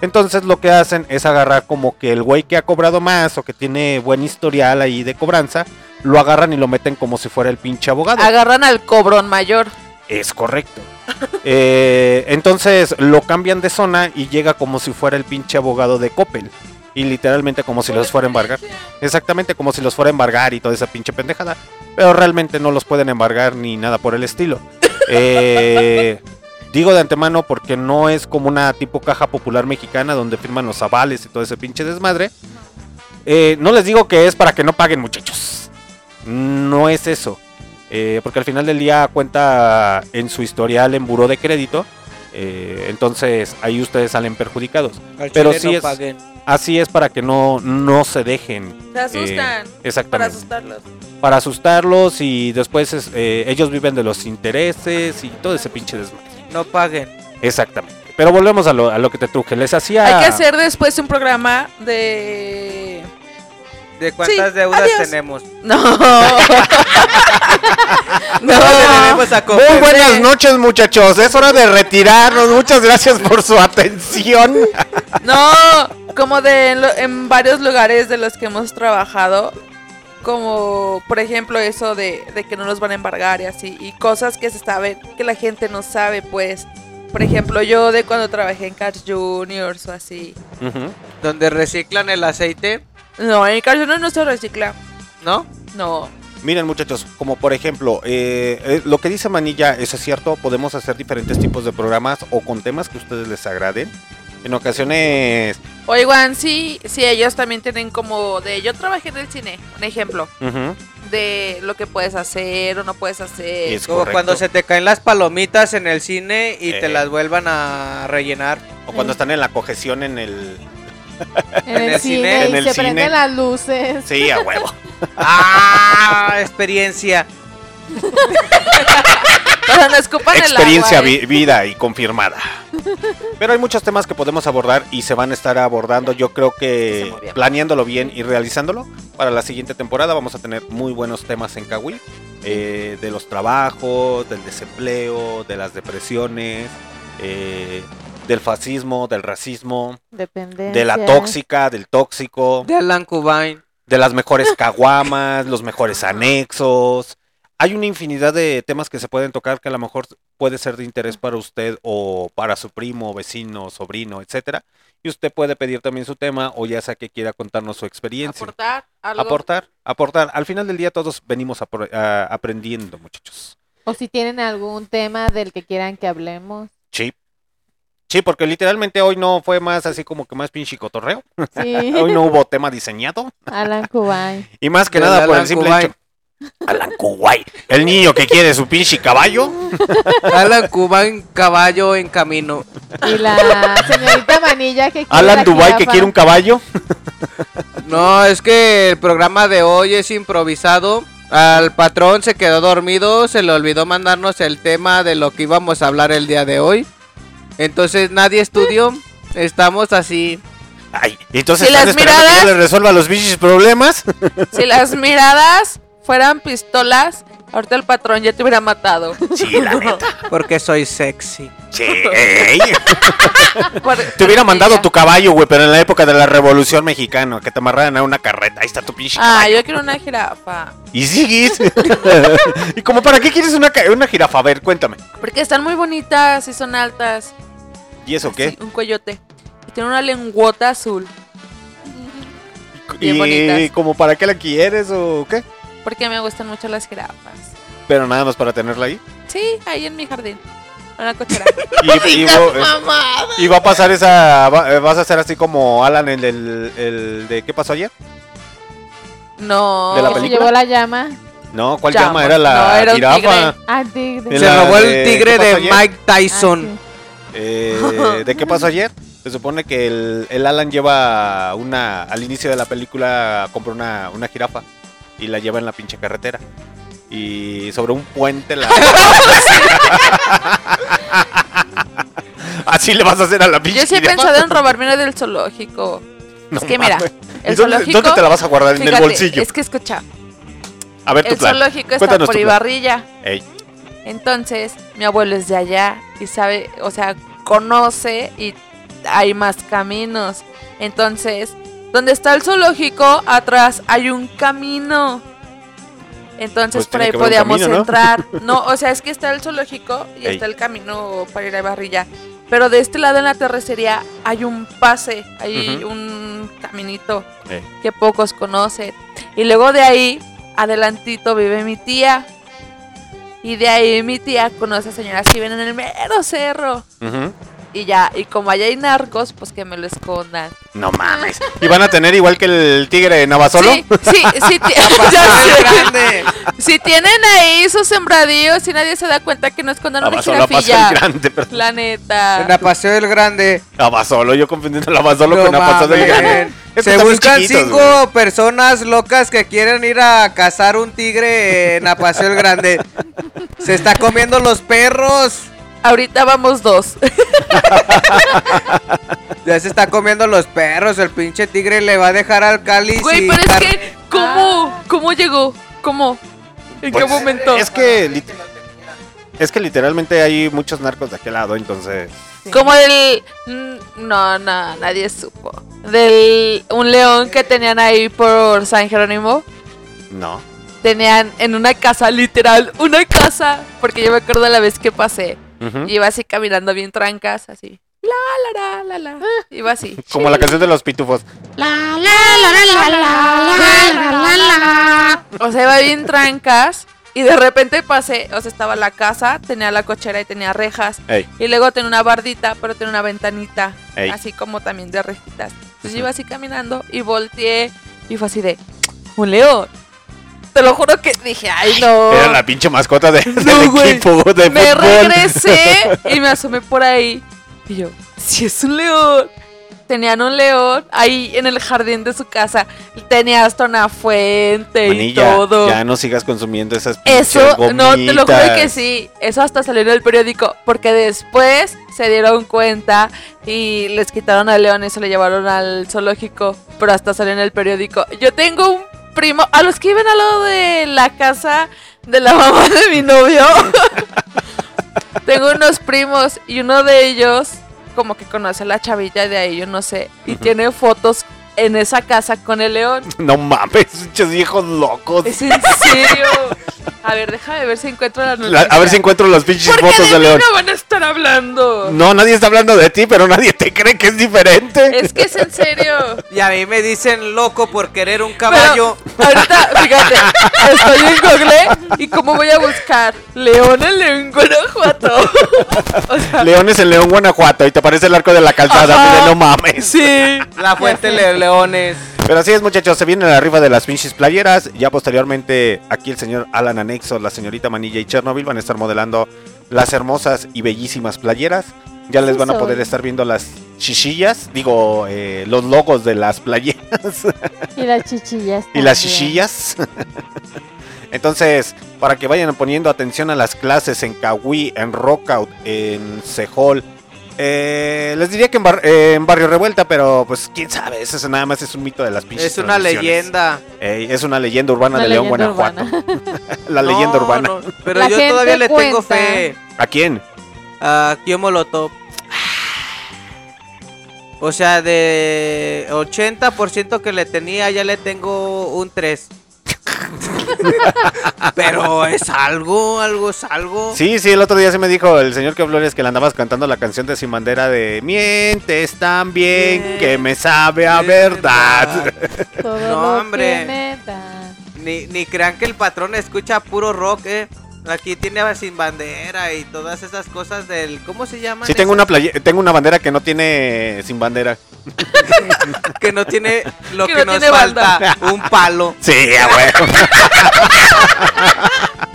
Entonces lo que hacen es agarrar como que el güey que ha cobrado más o que tiene buen historial ahí de cobranza, lo agarran y lo meten como si fuera el pinche abogado. Agarran al cobrón mayor. Es correcto. [LAUGHS] Eh, entonces lo cambian de zona y llega como si fuera el pinche abogado de Coppel. Y literalmente como si los fuera a embargar. Exactamente como si los fuera a embargar y toda esa pinche pendejada. Pero realmente no los pueden embargar ni nada por el estilo. [LAUGHS] Eh, digo de antemano porque no es como una tipo caja popular mexicana donde firman los avales y todo ese pinche desmadre. Eh, no les digo que es para que no paguen muchachos. No es eso. Eh, porque al final del día cuenta en su historial en buró de crédito Eh, entonces ahí ustedes salen perjudicados. Al Pero sí no es, paguen. así es para que no, no se dejen. Se asustan. eh, para exactamente. asustarlos. Para asustarlos y después es, eh, ellos viven de los intereses y todo ese pinche desmadre. No paguen. Exactamente. Pero volvemos a lo, a lo que te truje. Les hacía... Hay que hacer después un programa de. ¿De cuántas Sí, deudas adiós. tenemos? No. [LAUGHS] No, tenemos a Muy buenas noches muchachos, es hora de retirarnos, muchas gracias por su atención. No, como de en, lo- en varios lugares de los que hemos trabajado, como por ejemplo eso de, de que no nos van a embargar y así, y cosas que se saben, que la gente no sabe, pues. Por ejemplo, yo de cuando trabajé en Cars Juniors o así. Donde reciclan el aceite, No, en Cars Juniors no se recicla. ¿no? No. Miren muchachos, como por ejemplo, eh, eh, lo que dice Manilla, eso es cierto, podemos hacer diferentes tipos de programas o con temas que a ustedes les agraden. En ocasiones... Oigan, sí, sí, ellos también tienen como de yo trabajé en el cine, un ejemplo, ujú, de lo que puedes hacer o no puedes hacer. Es Como correcto. cuando se te caen las palomitas en el cine y te Eh. las vuelvan a rellenar. O cuando están en la cojeción en el... [LAUGHS] En el, cine, En y el se cine. prenden las luces. Sí, a huevo. [LAUGHS] ¡Ah! Experiencia. Pero no escupan el Experiencia agua, ¿eh? vi- vida y confirmada. Pero hay muchos temas que podemos abordar y se van a estar abordando. Yo creo que planeándolo bien y realizándolo para la siguiente temporada vamos a tener muy buenos temas en Kawi. eh, de los trabajos, del desempleo, de las depresiones, eh, del fascismo, del racismo, Dependencia. de la tóxica, del tóxico, De Alan Cubain. de las mejores caguamas, los mejores anexos. Hay una infinidad de temas que se pueden tocar que a lo mejor puede ser de interés para usted o para su primo, vecino, sobrino, etcétera. Y usted puede pedir también su tema o ya sea que quiera contarnos su experiencia. Aportar algo. Aportar, aportar. Al final del día todos venimos a- aprendiendo, muchachos. O si tienen algún tema del que quieran que hablemos. Sí. Sí, porque literalmente hoy no fue más así como que más pinche cotorreo. Sí. [LAUGHS] hoy no hubo tema diseñado. Alan Kubai. Y más que nada por Alan el simple Kuwait. hecho. Alan Kuwait. El niño que quiere su pinche caballo. Alan Cubain, caballo en camino. Y la señorita Manilla que quiere Alan la Dubai que quiere un caballo. No, es que el programa de hoy es improvisado. Al patrón se quedó dormido, se le olvidó mandarnos el tema de lo que íbamos a hablar el día de hoy. Entonces nadie estudió. Estamos así. Ay, entonces Si están las esperando que miradas- yo les resuelva los pinches problemas. Si las miradas fueran pistolas, ahorita el patrón ya te hubiera matado. Sí, la neta. Porque soy sexy. Sí. [LAUGHS] Te hubiera mandado tu caballo, güey, pero en la época de la Revolución Mexicana, que te amarraran a una carreta. Ahí está tu pinche Ah, caballo. yo quiero una jirafa. Y sigues. [LAUGHS] ¿Y como para qué quieres una, jirafa? A ver, cuéntame. Porque están muy bonitas y son altas. ¿Y eso qué? Un coyote. Y tiene una lengüota azul. bien ¿Y bonitas. como para qué la quieres o qué? Porque me gustan mucho las jirafas. Pero nada más para tenerla ahí. Sí, ahí en mi jardín. En la cochera. [LAUGHS] Y, y vo- y va a pasar esa. va- eh, vas a hacer así como Alan, el, el, el de ¿Qué pasó ayer? No. ¿De la Que se película? llevó la llama. No, ¿cuál Llama. llama? Era la No, era jirafa. tigre. Ah, tigre. Se robó el tigre ¿qué pasó de? Mike Tyson. Ah, Eh, ¿De qué pasó [LAUGHS] ayer? Se supone que el, el Alan lleva una. Al inicio de la película compra una, una jirafa y la lleva en la pinche carretera. Y sobre un puente la. Así le vas a hacer a la pinche Yo sí he pensado en robarme una del zoológico. No es que mira, mames. el ¿Y dónde, zoológico. dónde te la vas a guardar? en el bolsillo. Es que escucha, A ver tu el plan. zoológico está por. Ibarrilla. Ey, Entonces, mi abuelo es de allá y sabe, o sea, conoce y hay más caminos. Entonces, donde está el zoológico, atrás hay un camino. Entonces, Pues por ahí podíamos camino, ¿no? entrar. [LAUGHS] No, o sea, es que está el zoológico y Ey. está el camino para ir a Barrilla. Pero de este lado en la terracería hay un pase, hay un caminito ey. que pocos conocen. Y luego de ahí, adelantito vive mi tía. Y de ahí mi tía conoce a señoras que viven en el mero cerro. Y ya. Y como allá hay narcos, pues que me lo escondan. No mames. ¿Y van a tener igual que el tigre Navasolo? Sí, sí, sí. [LAUGHS] ti- [LAUGHS] ya sé. [LAUGHS] Si tienen ahí sus sembradíos y nadie se da cuenta que no escondan una Navasolo pasó el jirafilla. grande, perdón. La neta. El Grande. Navasolo, yo confundiendo Navasolo No con Navasolo del grande. Es que Se buscan chiquitos, cinco güey. personas locas que quieren ir a cazar un tigre en Apaseo el Grande. Se está comiendo los perros. Ahorita vamos dos. [LAUGHS] Ya se está comiendo los perros. El pinche tigre le va a dejar al cáliz. Güey, pero es que, ¿cómo? ¿Cómo llegó? ¿Cómo? ¿En qué Pues, momento? Es que, es que literalmente hay muchos narcos de aquel lado, entonces. Como del... mm, No, no, nadie supo. Del... Un león que tenían ahí por San Jerónimo. No. Tenían en una casa, literal, una casa. Porque yo me acuerdo la vez que pasé. Ujú. Y iba así caminando bien trancas, así. La, la, la, la, la. Iba así. Como la canción de los pitufos. O sea, iba bien trancas. Y de repente pasé, o sea, estaba la casa, tenía la cochera y tenía rejas. Ey. Y luego tenía una bardita, pero tenía una ventanita. Ey. Así como también de rejitas. Entonces yo iba así caminando y volteé y fue así de, un león. Te lo juro que dije, ay no. Era la pinche mascota de, del No, güey. equipo de me fútbol. regresé [LAUGHS] y me asomé por ahí. Y yo, si es un león. Tenían un león ahí en el jardín de su casa. Tenía hasta una fuente y todo. ya no sigas consumiendo esas pinches Eso, no, te lo juro que sí. Eso hasta salió en el periódico. Porque después se dieron cuenta y les quitaron al león y se lo llevaron al zoológico. Pero hasta salió en el periódico. Yo tengo un primo, a los que viven al lado de la casa de la [LAUGHS] mamá de mi novio. [LAUGHS] tengo unos primos y uno de ellos como que conoce a la chavilla de ahí, yo no sé. Y tiene fotos en esa casa con el león. [LAUGHS] No mames, pinches viejos locos. Es en serio. A ver, déjame ver si encuentro la La- a ver si encuentro las pinches ¿Por qué fotos de León. no van a estar hablando? No, nadie está hablando de ti, pero nadie te cree que es diferente. Es que es en serio. Y a mí me dicen loco por querer un caballo. Ahorita, fíjate, estoy en Google y cómo voy a buscar León en León, Guanajuato. León es en León, Guanajuato, y te parece el arco de la calzada, mire, no mames. Sí. La fuente de leones. Pero así es, muchachos, se viene la rifa de las pinches playeras. Ya posteriormente, aquí el señor Alan Anexo, la señorita Manilla y Chernobyl van a estar modelando las hermosas y bellísimas playeras. Ya les van a poder estar viendo las chichillas, digo, eh, los logos de las playeras Y las chichillas. [LAUGHS] y las chichillas. [LAUGHS] Entonces, para que vayan poniendo atención a las clases en Kawi, en Rockout, en Sejol. Eh, les diría que en, Bar- eh, en Barrio Revuelta, pero pues quién sabe, eso nada más es un mito de las pinches Es una leyenda. Ey, es una leyenda urbana Una de León, Guanajuato. [LAUGHS] La No, leyenda urbana. no, pero La yo todavía le tengo fe ¿A quién? a Kio Molotov. O sea, de 80% que le tenía, ya le tengo un 3. [LAUGHS] Pero es algo, algo es algo. Sí, sí, el otro día se me dijo el señor que Flores que le andabas cantando la canción de Sin Bandera de Mientes tan bien que me sabe a verdad. Todo No, lo hombre. que me da. Ni, ni crean que el patrón escucha puro rock, eh. Aquí tiene a Sin Bandera y todas esas cosas del... ¿Cómo se llama? Sí, tengo una playe- tengo una bandera que no tiene sin bandera. [LAUGHS] Que no tiene lo Que que, no nos tiene falta, banda. un palo. Sí, a huevo. [LAUGHS]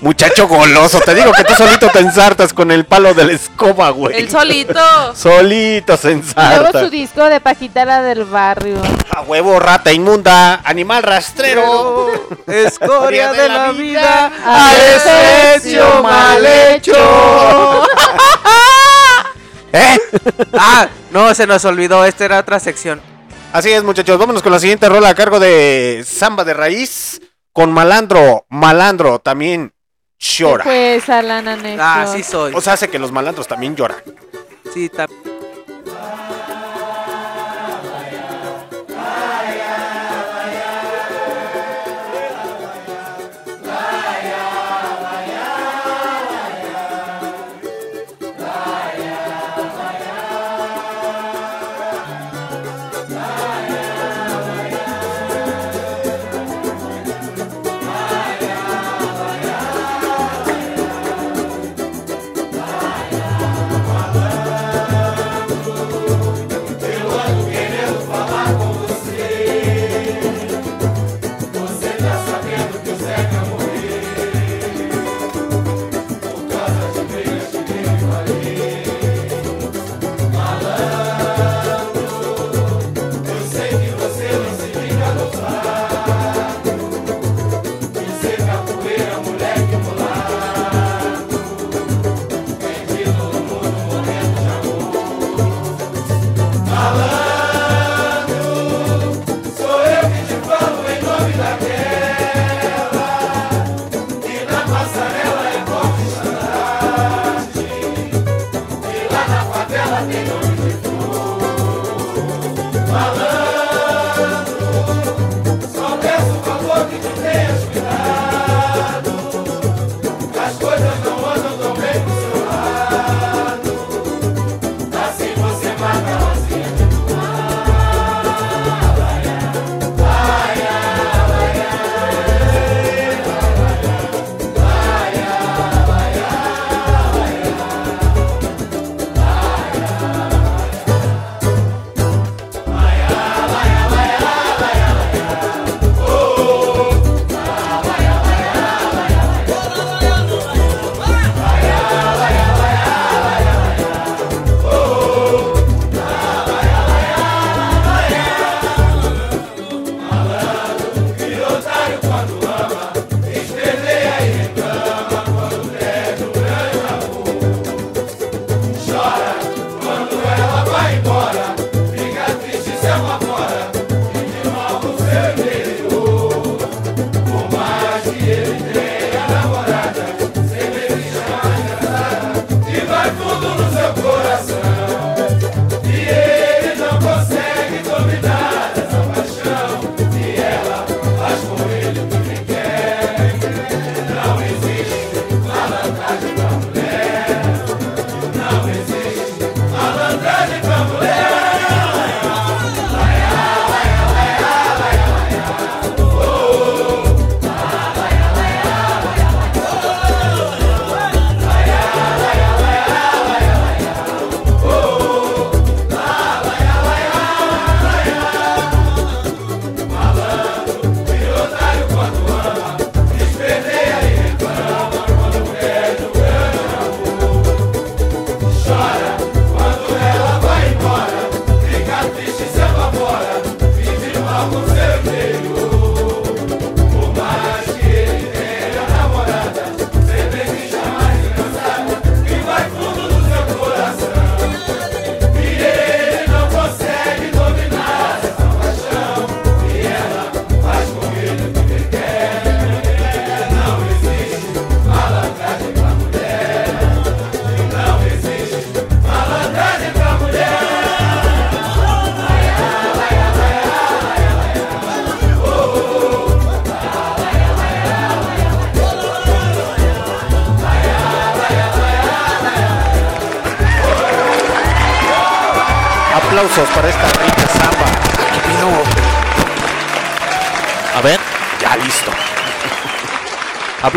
Muchacho goloso, te digo que tú solito te ensartas con el palo de la escoba, güey. El solito. Solito se Y luego ensarta. su disco de Paquita la del barrio. A huevo, rata inmunda, animal rastrero. Escoria de la vida, a desecho mal hecho. [LAUGHS] ¿Eh? Ah, no, se nos olvidó, esta era otra sección. Así es, muchachos. Vámonos con la siguiente rola a cargo de Samba de Raíz. Con Malandro. Malandro también llora. Pues Alan Anexo. Ah, sí soy. O sea, hace que los malandros también lloran. Sí, ta-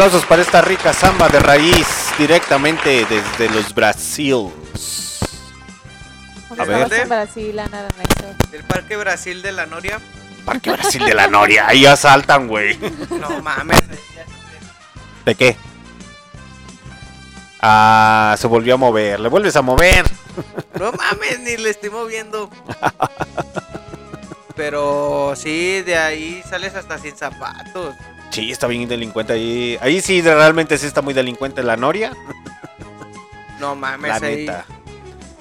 Aplausos para esta rica samba de raíz directamente desde los Brasil. A ver. En Brasil, Ernesto. Del Parque Brasil de la Noria. Parque Brasil de la Noria. Ahí asaltan, güey. No mames. ¿De qué? Ah, se volvió a mover. Le vuelves a mover. No mames, ni le estoy moviendo. [LAUGHS] Pero sí, de ahí sales hasta sin zapatos. Sí, está bien delincuente ahí. Ahí sí, realmente sí está muy delincuente la Noria. No La mames, ahí. neta.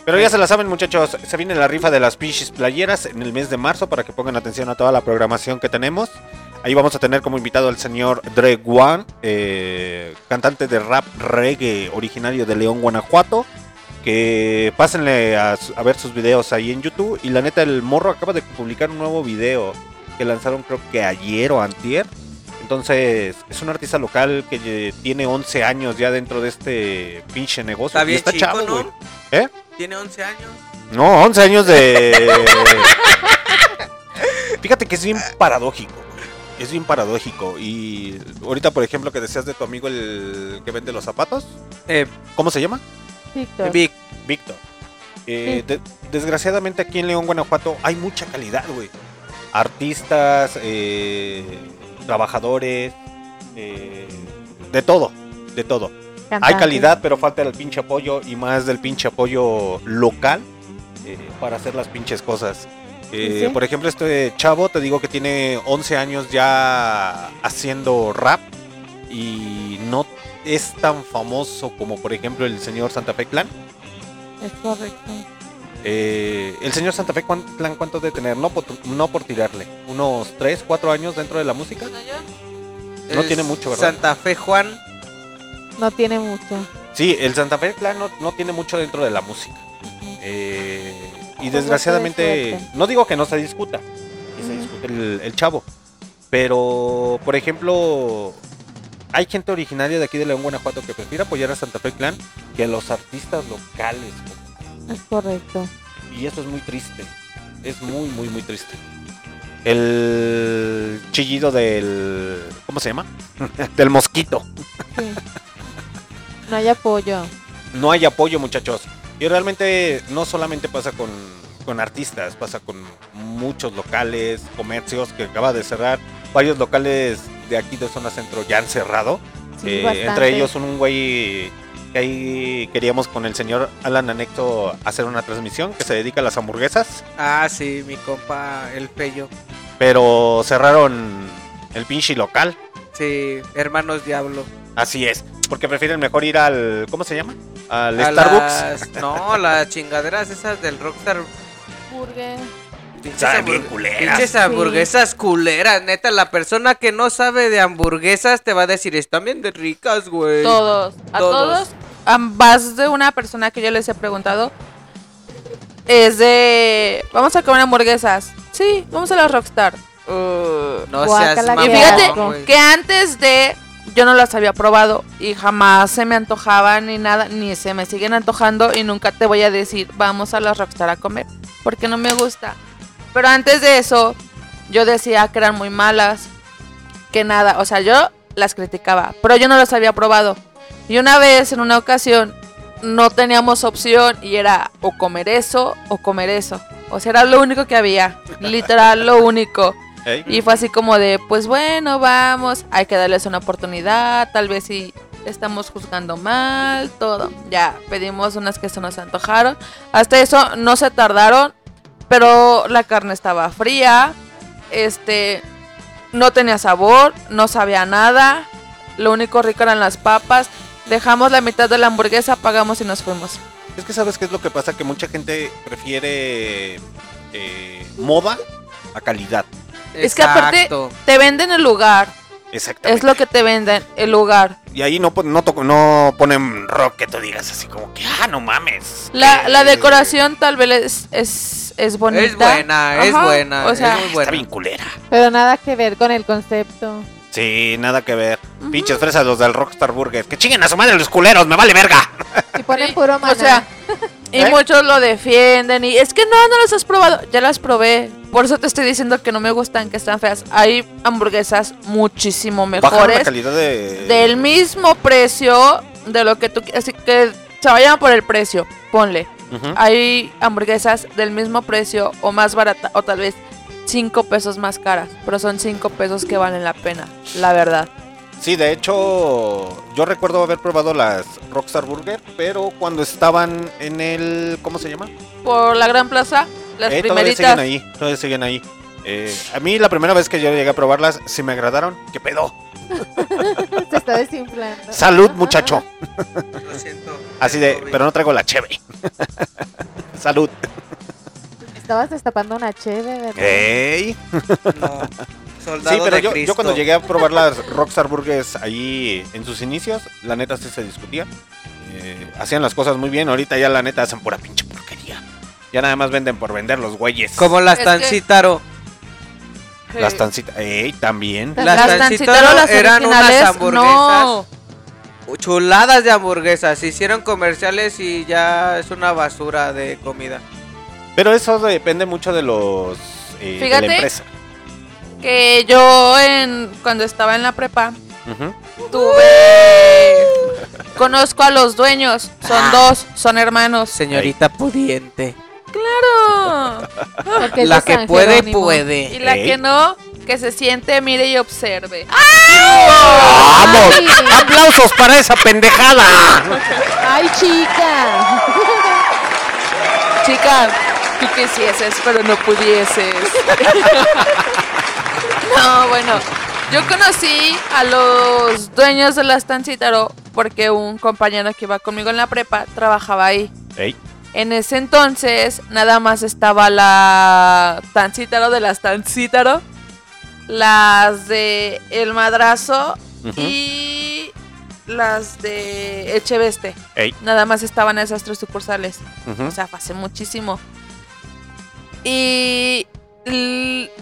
Pero ya se la saben, muchachos. Se viene la rifa de las pinches playeras en el mes de marzo para que pongan atención a toda la programación que tenemos. Ahí vamos a tener como invitado al señor Dre One, eh, cantante de rap reggae originario de León, Guanajuato. Que pásenle a, a ver sus videos ahí en YouTube. Y la neta, el morro acaba de publicar un nuevo video que lanzaron creo que ayer o antier. Entonces, es un artista local que eh, tiene 11 años ya dentro de este pinche negocio. Está Y bien está chico, chavo, ¿no? güey. ¿Eh? Tiene 11 años. No, 11 años de... [LAUGHS] Fíjate que es bien paradójico. Es bien paradójico. Y ahorita, por ejemplo, que decías de tu amigo el que vende los zapatos. Eh, ¿Cómo se llama? Víctor. Vic. Víctor. Eh, de- desgraciadamente aquí en León, Guanajuato, hay mucha calidad, güey. Artistas, eh, trabajadores, eh, de todo, de todo. Hay calidad, pero falta el pinche apoyo y más del pinche apoyo local eh, para hacer las pinches cosas. Eh, sí. Por ejemplo, este chavo, te digo que tiene 11 años ya haciendo rap y no es tan famoso como, por ejemplo, el señor Santa Fe Clan. Es correcto. Eh, el señor Santa Fe Cuán- Clan, ¿cuánto debe tener? No por, no por tirarle. ¿Unos 3, 4 años dentro de la música? No tiene mucho, ¿verdad? Santa Fe Juan. No tiene mucho. Sí, el Santa Fe Clan no, no tiene mucho dentro de la música. Eh, y Pues desgraciadamente, no digo que no se discuta, que se discute el, el chavo. Pero, por ejemplo, hay gente originaria de aquí de León, Guanajuato que prefiere apoyar a Santa Fe Clan que a los artistas locales. Es correcto. Y eso es muy triste. Es muy, muy, muy triste. El chillido del... ¿Cómo se llama? [LAUGHS] del mosquito. Sí. No hay apoyo. no hay apoyo, muchachos. Y realmente no solamente pasa con, con artistas, pasa con muchos locales, comercios que acaba de cerrar. Varios locales de aquí de zona centro ya han cerrado. Sí, Eh, entre ellos un güey que ahí queríamos con el señor Alan Anecto hacer una transmisión que se dedica a las hamburguesas. Ah, sí, mi compa, el Pello. Pero cerraron el pinche local. Sí, hermanos Diablo. Así es. Porque prefieren mejor ir al... ¿Cómo se llama? Al A Starbucks. las- no, las chingaderas esas del Rockstar. Burger. Pinches Saben bien hamburg- culeras. Pinches hamburguesas culeras, neta. La persona que no sabe de hamburguesas te va a decir, están bien de ricas, güey. Todos. A Todos. todos. a más de una persona que yo les he preguntado. Es de. Vamos a comer hamburguesas. Sí, vamos a la Rockstar. Uh, No seas mamón, y fíjate que antes de. Yo no las había probado y jamás se me antojaban ni nada, ni se me siguen antojando y nunca te voy a decir, vamos a la Rockstar a comer, porque no me gusta. Pero antes de eso, yo decía que eran muy malas, que nada, o sea, yo las criticaba, pero yo no las había probado. Y una vez, en una ocasión, no teníamos opción y era o comer eso o comer eso. O sea, era lo único que había, [LAUGHS] literal, lo único. Ey. Y fue así como de, pues bueno, vamos, hay que darles una oportunidad, tal vez si estamos juzgando mal, todo. Ya, pedimos unas que se nos antojaron. Hasta eso no se tardaron, pero la carne estaba fría, este, no tenía sabor, no sabía nada, lo único rico eran las papas. Dejamos la mitad de la hamburguesa, pagamos y nos fuimos. Es que sabes qué es lo que pasa, que mucha gente prefiere eh, moda a calidad. Es que aparte te venden el lugar, Exactamente. es lo que te venden, el lugar. Y ahí no, no, to- no ponen rock que tú digas así como que, ah, no mames. La, que- la decoración tal vez es, es, es bonita. Es buena, es buena. O sea, es muy Está bien culera. Pero nada que ver con el concepto. Sí, nada que ver. Pinches fresas los del Rockstar Burger. Que chinguen a su madre los culeros, me vale verga. [LAUGHS] Si ponen puro o maná. sea, [LAUGHS] Y ¿Eh? muchos lo defienden y es que no, no las has probado. Ya las probé. Por eso te estoy diciendo que no me gustan, que están feas. Hay hamburguesas muchísimo Bajaron la mejores. calidad de... Del mismo precio de lo que tú Así que se vayan por el precio. Ponle. Hay hamburguesas del mismo precio o más barata o tal vez 5 pesos más caras. Pero son 5 pesos que valen la pena, la verdad. Sí, de hecho, yo recuerdo haber probado las Rockstar Burger, pero cuando estaban en el... ¿Cómo se llama? Por la Gran Plaza, las Eh, todavía primeritas. siguen ahí, todavía siguen ahí. Eh, a mí la primera vez que yo llegué a probarlas, sí me agradaron. ¿Qué pedo? Se está desinflando. Salud, muchacho. Lo siento. Así de, pero no traigo la cheve. [LAUGHS] Salud. Estabas destapando una cheve, ¿verdad? Ey. No. Soldado Sí, pero de yo, yo cuando llegué a probar las Rockstar Burgers ahí en sus inicios, la neta sí se discutía. Eh, hacían las cosas muy bien, ahorita ya la neta hacen pura pinche porquería. Ya nada más venden por vender los güeyes. Como las que- Tancítaro. Las tancitas. Ey, también. Las, Las las eran unas hamburguesas. No. Chuladas de hamburguesas. Se hicieron comerciales y ya es una basura de comida. Pero eso depende mucho de los eh, de la empresa. Que yo en cuando estaba en la prepa tuve [LAUGHS] conozco a los dueños, son dos, son hermanos. Señorita pudiente. Claro. Porque La que puede, Jerónimo. Y puede. la que no, que se siente, mire y observe. ¡Vamos! Ay. ¡Aplausos para esa pendejada! ¡Ay, chica! Chica, tú quisieses, pero no pudieses. [LAUGHS] no, bueno, yo conocí a los dueños de la Estancítaro porque un compañero que iba conmigo en la prepa trabajaba ahí. Ey. En ese entonces nada más estaba la Tancítaro de las Tancítaro, las de El Madrazo y las de Echeveste. Ey. Nada más estaban esas tres sucursales. O sea, hace muchísimo. Y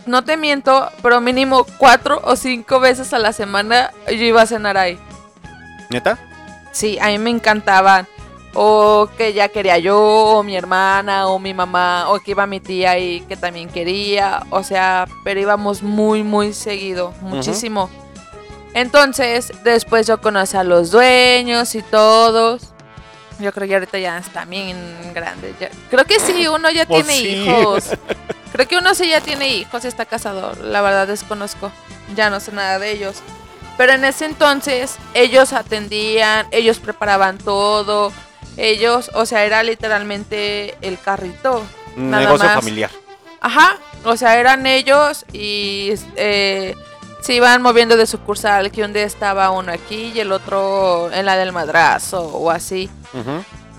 no te miento, pero mínimo cuatro o cinco veces a la semana yo iba a cenar ahí. ¿Neta? Sí, a mí me encantaban. O que ya quería yo, o mi hermana, o mi mamá, o que iba mi tía y que también quería. O sea, pero íbamos muy, muy seguido, muchísimo. Entonces, después yo conocí a los dueños y todos. Yo creo que ahorita ya están bien grandes. ya- Creo que sí, uno ya [LAUGHS] Pues tiene sí. hijos. [LAUGHS] Creo que uno sí ya tiene hijos y está casado. La verdad desconozco. Ya no sé nada de ellos. Pero en ese entonces ellos atendían, ellos preparaban todo. Ellos, o sea, era literalmente el carrito. Un Nada negocio más. familiar. Ajá, o sea, eran ellos y eh, se iban moviendo de sucursal, que un día estaba uno aquí y el otro en la del madrazo o así.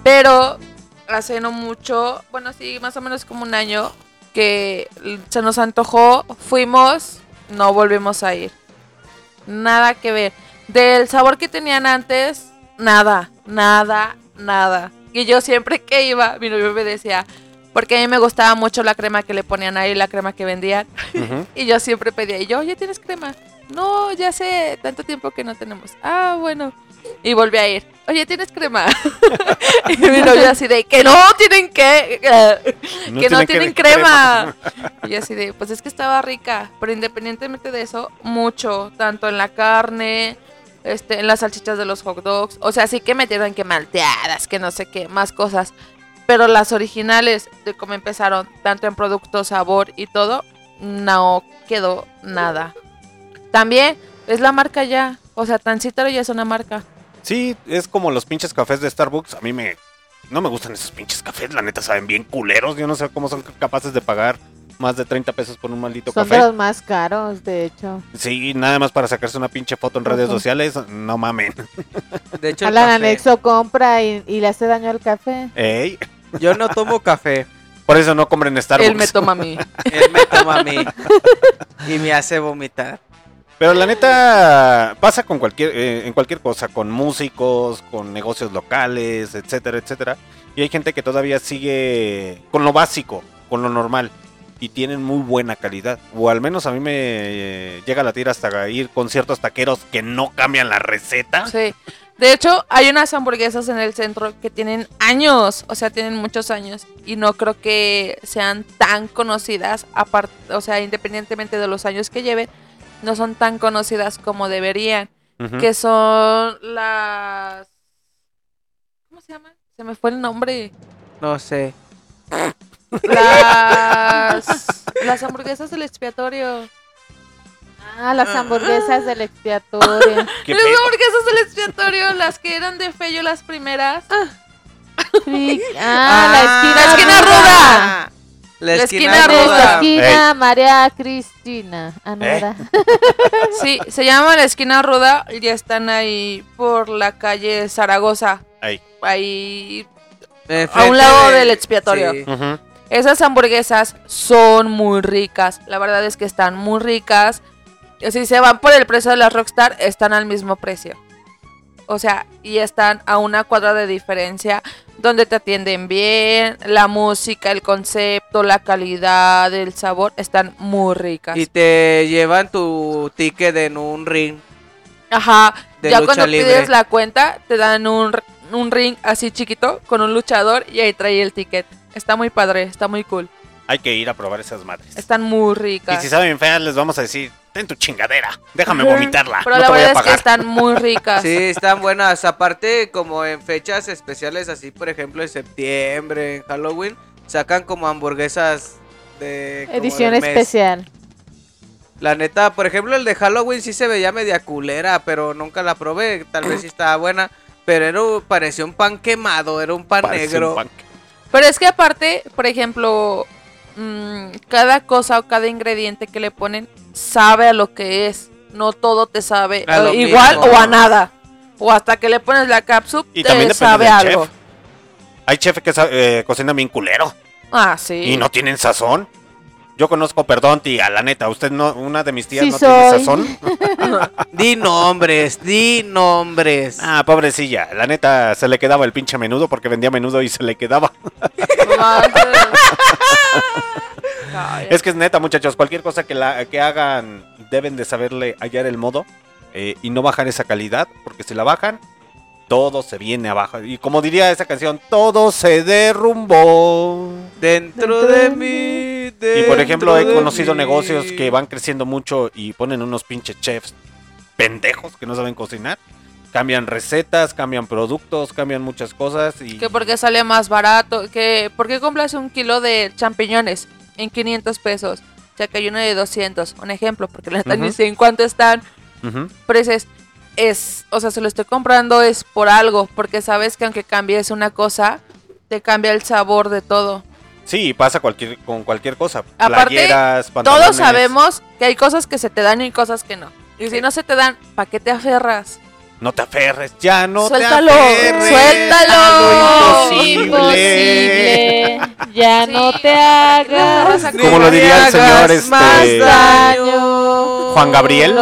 Pero hace no mucho, bueno, sí, más o menos como un año, que se nos antojó, fuimos, no volvimos a ir. Nada que ver. Del sabor que tenían antes, nada, nada, nada. Y yo siempre que iba, mi novio me decía, porque a mí me gustaba mucho la crema que le ponían ahí, la crema que vendían. Ujú. [LAUGHS] Y yo siempre pedía, y yo, ¿ya tienes crema? No, ya sé, tanto tiempo que no tenemos. Ah, bueno. Y volví a ir. Oye, ¿tienes crema? [LAUGHS] y mi novio así de, que no tienen que, que no tienen crema. y yo así de, pues es que estaba rica. Pero independientemente de eso, mucho, tanto en la carne, este, en las salchichas de los hot dogs. O sea, sí que metieron que malteadas, que no sé qué, más cosas. Pero las originales de cómo empezaron, tanto en producto, sabor y todo, no quedó nada. También es la marca ya. O sea, Tancítaro ya es una marca. Sí, es como los pinches cafés de Starbucks. A mí me. No me gustan esos pinches cafés. La neta saben bien culeros. Yo no sé cómo son capaces de pagar más de 30 pesos por un maldito Son de café. los más caros, de hecho. Sí, nada más para sacarse una pinche foto en redes sociales. No mamen. [LAUGHS] De hecho, el Alan café- Anexo compra y, y le hace daño al café. Ey. Yo no tomo [LAUGHS] café. Por eso no compren Starbucks. Él me toma a mí. Él me toma a mí. [LAUGHS] Y me hace vomitar. Pero la neta pasa con cualquier eh, en cualquier cosa, con músicos, con negocios locales, etcétera, etcétera. Y hay gente que todavía sigue con lo básico, con lo normal y tienen muy buena calidad. O al menos a mí me eh, llega a latir hasta ir con ciertos taqueros que no cambian la receta. Sí. De hecho, hay unas hamburguesas en el centro que tienen años, o sea, tienen muchos años y no creo que sean tan conocidas, o sea, independientemente de los años que lleven, no son tan conocidas como deberían, que son las ¿Cómo se llaman? Se me fue el nombre. No sé. Las [LAUGHS] las hamburguesas del expiatorio. Ah, las hamburguesas del expiatorio. [LAUGHS] ¿Qué Las pedo? hamburguesas del expiatorio, las que eran de Fello las primeras. Sí. [LAUGHS] Ah, la esquina, la esquina ruda. La esquina, esquina La ruda. esquina María Cristina. Ah, no, ¿Eh? Sí, se llama la esquina ruda y ya están ahí por la calle Zaragoza. Ahí. Ahí a un lado de- del expiatorio. sí. Esas hamburguesas son muy ricas. La verdad es que están muy ricas. Si se van por el precio de las Rockstar, están al mismo precio. O sea, y están a una cuadra de diferencia, donde te atienden bien, la música, el concepto, la calidad, el sabor, están muy ricas. Y te llevan tu ticket en un ring. Ajá, de ya lucha cuando libre. pides la cuenta, te dan un, un ring así chiquito con un luchador y ahí trae el ticket. Está muy padre, está muy cool. Hay que ir a probar esas madres. Están muy Y ricas. si saben feas, les vamos a decir, ten tu chingadera, déjame vomitarla. Pero no la te voy verdad a es que pagar. están muy [LAUGHS] ricas. Sí, están buenas. Aparte, como en fechas especiales, así por ejemplo en septiembre, en Halloween, sacan como hamburguesas de. Edición especial. La neta, por ejemplo, el de Halloween sí se veía media culera, pero nunca la probé. Tal vez sí estaba buena. Pero era, parecía un pan quemado, era un pan Parece negro. un pan. Pero es que aparte, por ejemplo, mm, cada cosa o cada ingrediente que le ponen sabe a lo que es. No todo te sabe A lo eh, igual mismo. o a nada. O hasta que le pones la cápsula Y te también sabe algo. chef. Hay chefs que eh, cocinan bien culero Ah, sí. y no tienen sazón. Yo conozco, perdón, tía, la neta, usted no, una de mis tías Sí no tiene sazón. [LAUGHS] Di nombres, di nombres. Ah, pobrecilla, la neta se le quedaba el pinche menudo porque vendía menudo y se le quedaba. [LAUGHS] Es que es neta, muchachos, cualquier cosa que, la, que hagan deben de saberle hallar el modo eh, y no bajar esa calidad, porque si la bajan, todo se viene abajo. Y como diría esa canción, todo se derrumbó. Dentro de mí. Y por ejemplo, he conocido mí. negocios que van creciendo mucho y ponen unos pinches chefs pendejos que no saben cocinar. Cambian recetas, cambian productos, cambian muchas cosas y... Que porque sale más barato. Que ¿Por qué compras un kilo de champiñones en 500 pesos? Sea que hay uno de 200. Un ejemplo, porque la Ujú. sé en cuánto están. Ujú. Pero dices, es, o sea, se lo estoy comprando es por algo. Porque sabes que aunque cambies una cosa, te cambia el sabor de todo. Sí, pasa cualquier, con cualquier cosa. Aparte, Playeras, pantalones. Todos sabemos que hay cosas que se te dan y cosas que no. Y si no se te dan, ¿para qué te aferras? No te aferres, ya no Suéltalo, te aferres. suéltalo. imposible. Imposible. Ya Sí, no te hagas. no, Como lo diría el señor este, más daño. Juan Gabriel. No.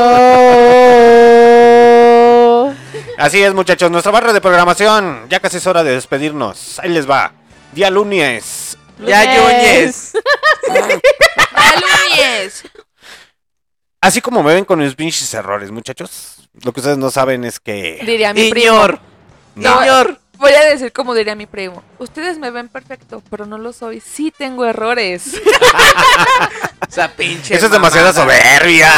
Así es, muchachos, nuestra barra de programación. Ya casi es hora de despedirnos. Ahí les va. Día lunes. Ya Yúñez. [LAUGHS] ¡Ya! Así como me ven con mis pinches errores, muchachos. Lo que ustedes no saben es que. Diría mi primo. Señor. No. Señor. Voy a decir como diría mi primo. Ustedes me ven perfecto, pero no lo soy. Sí tengo errores. [LAUGHS] Esa pinche. Eso es demasiada soberbia.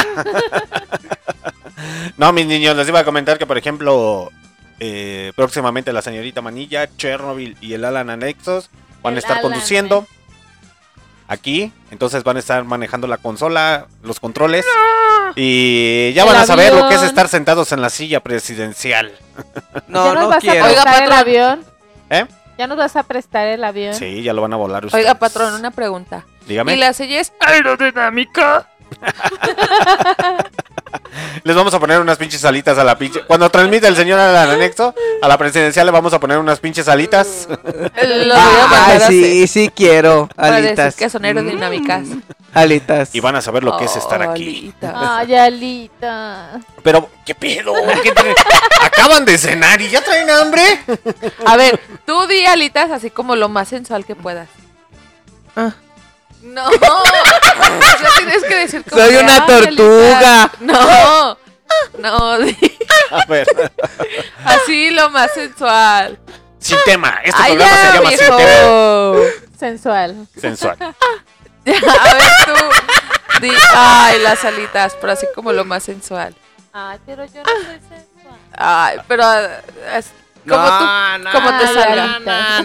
[LAUGHS] no, mis niños, les iba a comentar que, por ejemplo, eh, próximamente la señorita Manilla, Chernobyl y el Alan Anexos van a estar conduciendo aquí. Entonces van a estar manejando la consola, los controles. Y ya El van a saber lo que es estar sentados en la silla presidencial. [LAUGHS] No, ¿Ya nos no vas quiero. a Oiga, prestar el patrón. avión? ¿Eh? ¿Ya nos vas a prestar el avión? Sí, ya lo van a volar ustedes. Oiga, patrón, una pregunta. Dígame. ¿Y la silla es Aerodinámica. [LAUGHS] Les vamos a poner unas pinches alitas a la pinche. Cuando transmite el señor al anexo, a la presidencial le vamos a poner unas pinches alitas. [LAUGHS] Lo voy a Ah, sí, sí quiero. Alitas. que son aerodinámicas. Alitas. Y van a saber lo que es estar aquí. Alitas. Ay, Alita. Pero, ¿qué pedo? Acaban de cenar y ya traen hambre. A ver, tú di alitas así como lo más sensual que puedas. Ah. No, [LAUGHS] o sea, tienes que decir como Soy una "Ay, tortuga". Alita". No, no, A ver, [LAUGHS] Así lo más sensual. sin tema. Este Ay, programa ya, se llama Sin viejo. tema. Sensual. Sensual. [LAUGHS] A ver tú. Di, ay, las alitas, pero así como lo más sensual. Ay, pero yo no soy sensual. Ay, pero ah, es como No, tú, no, como te salga. alitas.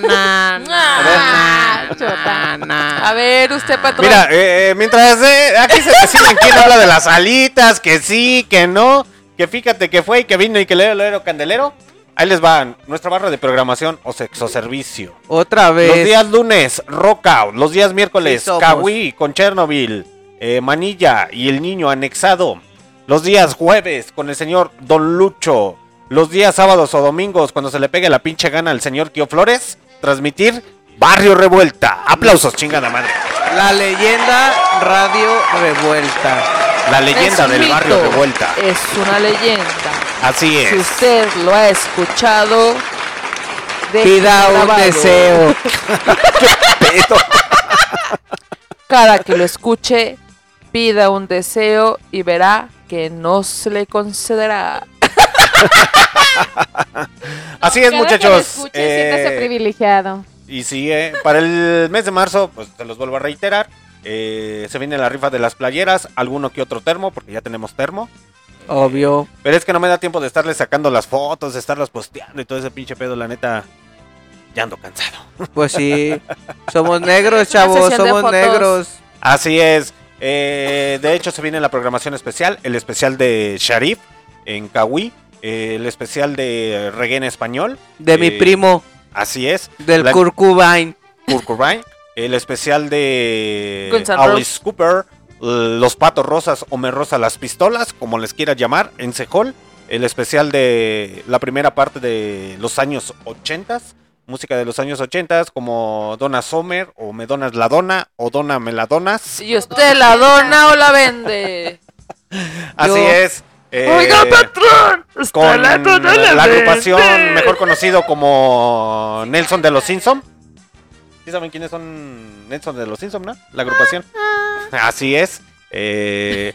[LAUGHS] Chota. A ver, usted patrón. Mira, eh, eh, mientras eh, aquí se deciden quién habla de las alitas, que sí, que no, que fíjate que fue y que vino y que lero, lero, candelero. Ahí les va nuestra barra de programación o sexo servicio. Otra Los vez. días lunes, Rockout. Los días miércoles, Sí. Kawi con Chernobyl, eh, Manilla y el niño anexado. Los días jueves con el señor Don Lucho. Los días sábados o domingos, cuando se le pegue la pinche gana al señor Kio Flores, transmitir Barrio Revuelta. Aplausos, chingada madre. La leyenda Radio Revuelta. La leyenda del mito, Barrio Revuelta. Es una leyenda. Así Si es. usted lo ha escuchado, Pida un grabado. deseo. [LAUGHS] Pedo. Cada que lo escuche, pida un deseo y verá que no se le concederá. [LAUGHS] Así es, Cada que lo muchachos. escuche, Eh, siéntase privilegiado. Y sí, eh, para el mes de marzo, pues se los vuelvo a reiterar. eh, se viene la rifa de las playeras, alguno que otro termo, porque ya tenemos termo. Obvio. Pero es que no me da tiempo de estarles sacando las fotos, de estarlas posteando y todo ese pinche pedo, la neta. Ya ando cansado. [LAUGHS] Pues sí. Somos [LAUGHS] negros, chavos. Somos negros. Así es. eh, de hecho, se viene la programación especial, el especial de Sharif en Kawi, eh, el especial de reggae en español. De mi eh, primo. Así es. Del la- Curcubine. Kurt Cobain, el especial de Alice Cooper, eh, Los Patos Rosas o Me Rosa las Pistolas, como les quiera llamar, en Sejol, el especial de la primera parte de los años 80, música de los años 80, como Donna Sommer, o Me Donas la Dona, o Dona Me la Donas. Si usted la dona o la vende. [LAUGHS] Así Yo- es. Eh, Oiga, patrón. Con la la agrupación mejor conocido como Nelson de los Simpson. ¿Sí saben quiénes son Nelson de los Simpson, no? La agrupación. Así es. Eh,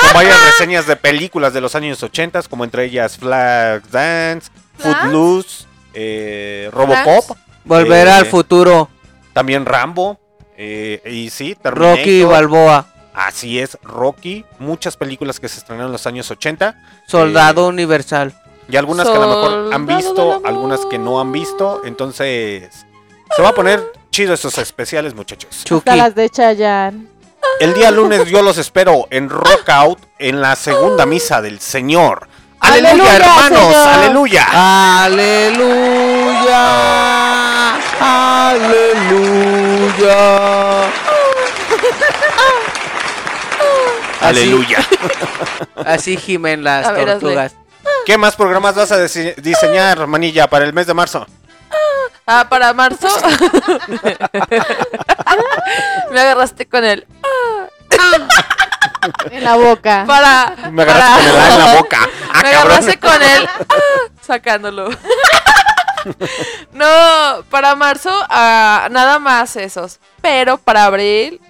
con varias [LAUGHS] reseñas de películas de los años 80, como entre ellas Flag Dance, Footloose, eh, Robocop, Volver Eh, al futuro. también Rambo. eh, y sí, Terminator. Rocky Balboa. Así es, Rocky. Muchas películas que se estrenaron en los años 80. Soldado Universal. Y algunas que a lo mejor han visto, algunas que no han visto. Entonces, se va a poner chido estos especiales, muchachos. Chucky. Las de Chayanne. El día lunes yo los espero en Rockout en la segunda misa del Señor. Aleluya, Aleluya, hermanos, Señor. aleluya. Aleluya. Aleluya. Aleluya. [LAUGHS] Así gimen las A ver, hazle. tortugas. ¿Qué más programas vas a dise- diseñar, manilla, para el mes de marzo? Ah, para marzo. [LAUGHS] Me agarraste con él. En la boca. Para. Me agarraste con el A en la boca. [LAUGHS] Ah, Me cabrón. agarraste con él. Sacándolo. No, para marzo, ah, nada más esos. Pero para abril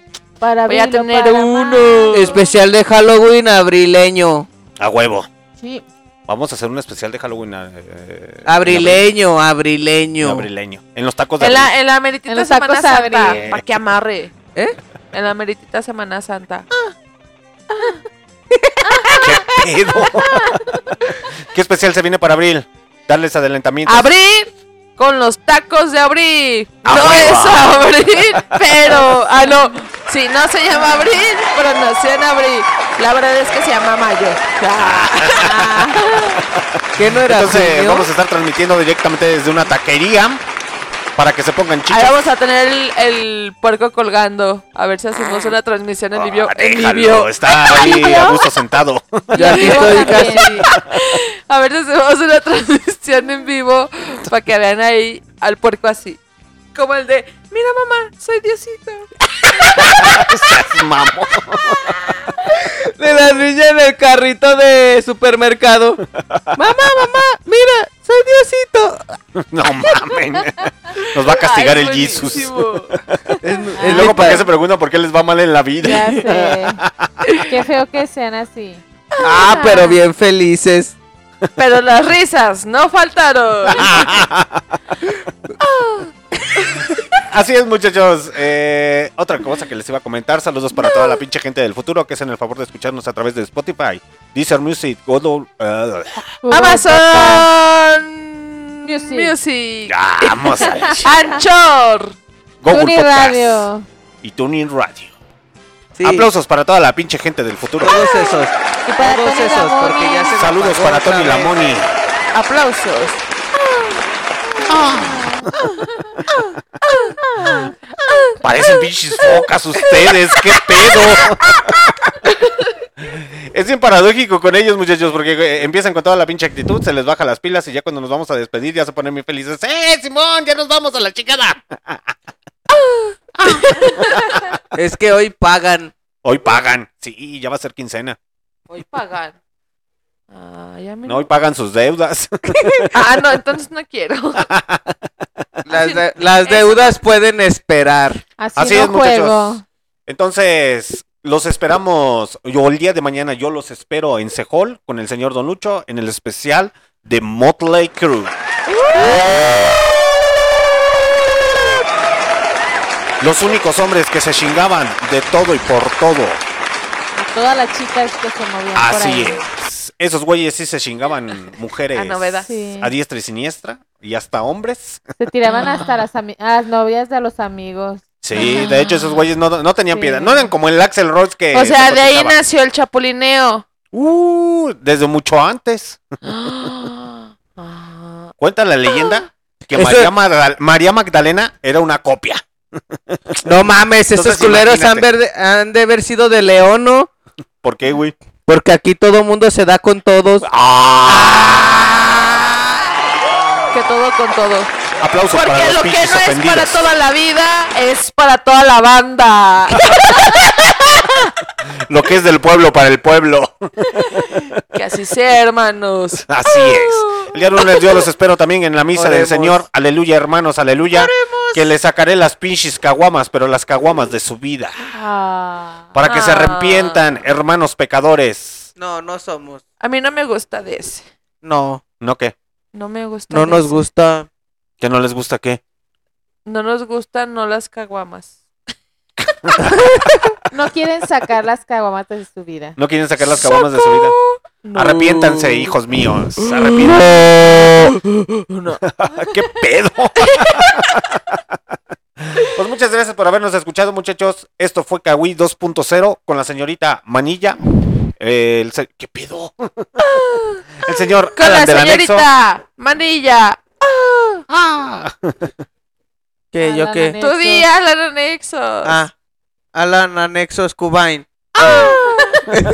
Para voy a tener para uno. Especial de Halloween abrileño. A huevo. Sí. Vamos a hacer un especial de Halloween. eh, Abrileño, en abrileño. abrileño. En los tacos de En la, abril. en la meritita En los Semana tacos Santa. abril. Para que amarre. ¿Eh? En la meritita Semana Santa. [LAUGHS] ¿Qué pedo? ¿Qué especial se viene para abril? Darles adelantamientos. Abril con los tacos de abril. ¡A no huevo! es abril, pero. Ah, no. Sí, no se llama abril, pero nació en abril. La verdad es que se llama mayo. [LAUGHS] ¿Qué no era Entonces junio? vamos a estar transmitiendo directamente desde una taquería para que se pongan Ahí chichos. vamos a tener el, el puerco colgando. A ver si hacemos una transmisión en vivo. Ah, en déjalo, vivo. está [LAUGHS] ahí a gusto sentado. [LAUGHS] Ya aquí estoy casi. A ver si hacemos una transmisión en vivo para que vean ahí al puerco así. Como el de, mira mamá, soy Diosito. [LAUGHS] Mamón. De la niña en el carrito de supermercado. mamá, mamá, mira, soy Diosito. No mames. Nos va a castigar Ay, el Jesus. Es, Y es luego, ¿por qué se pregunta por qué les va mal en la vida? Ya sé. [LAUGHS] Qué feo que sean así. Ah, pero bien felices. Pero las risas no faltaron. [LAUGHS] Así es, muchachos. Eh, otra cosa que les iba a comentar. Saludos para toda la pinche gente del futuro que hacen el favor de escucharnos a través de Spotify, Deezer Music, Google. eh, Amazon Music. Music. vamos a. [LAUGHS] Anchor. Google Tuni Podcast Radio. y Tuning Radio. Sí, Aplausos para toda la pinche gente del futuro. Todos esos. Y para Todos Tony esos, Lamoni. porque ya se Saludos para Tony. Lamoni. Aplausos. [LAUGHS] Parecen pinches focas ustedes, qué pedo. [LAUGHS] Es bien paradójico con ellos, muchachos, porque eh, empiezan con toda la pinche actitud, se les baja las pilas y ya cuando nos vamos a despedir ya se ponen muy felices. ¡Eh, Simón! ¡Ya nos vamos a la chingada! [LAUGHS] Es que hoy pagan. Hoy pagan. Sí, ya va a ser quincena. Hoy pagan. No, hoy pagan sus deudas. Ah, no, entonces no quiero. Las, de- las deudas pueden esperar. Así, Así no es, muchachos. juego. Entonces, los esperamos. Yo el día de mañana yo los espero en Sejol con el señor Don Lucho en el especial de Motley Crue. Los únicos hombres que se chingaban de todo y por todo. A todas las chicas que se movían por Así ahí. es. Esos güeyes sí se chingaban mujeres A novedad. Sí. a diestra y siniestra y hasta hombres. Se tiraban hasta las, ami- a las novias de los amigos. Sí, de hecho esos güeyes no, no tenían Sí. piedad. No eran como el Axel Rose que... O sea, se de ahí nació el chapulineo. Uh, desde mucho antes. [GASPS] Ah, Cuenta la leyenda [GASPS] que Eso- María, Magdal- María Magdalena era una copia. No mames, esos Entonces, culeros han, imagínate. ver- han de haber sido de León, ¿no? ¿Por qué, güey? Porque aquí todo mundo se da con todos. que todo con todo. Aplausos para Porque los lo que no es para toda la vida es para toda la banda. [LAUGHS] Lo que es del pueblo para el pueblo. que así sea, hermanos. Así es. El día lunes yo los espero también en la misa del. Señor. Aleluya, hermanos, aleluya. Que le sacaré las pinches caguamas, pero las caguamas de su vida. Ah. Para que se Ah. arrepientan, hermanos pecadores. No, no somos. A mí no me gusta de ese. No, ¿No qué? No me gusta. no de nos ese. gusta. ¿Que no les gusta qué? No nos gustan no las caguamas. No quieren sacar las caguamatas de su vida. ¿No quieren sacar las caguamas de su vida? No. Arrepiéntanse, hijos míos. Arrepiéntanse. No. [LAUGHS] ¿Qué pedo? [LAUGHS] Pues muchas gracias por habernos escuchado, muchachos. Esto fue Kawi 2.0 con la señorita Manilla. El se- ¿Qué pedo? [LAUGHS] El señor Con la Alan señorita Manilla. Ah. ¿Qué? ¿Yo Alan qué? Anexo. Tu día, Alan Anexos. Ah, Alan Anexos Cubain. [LAUGHS]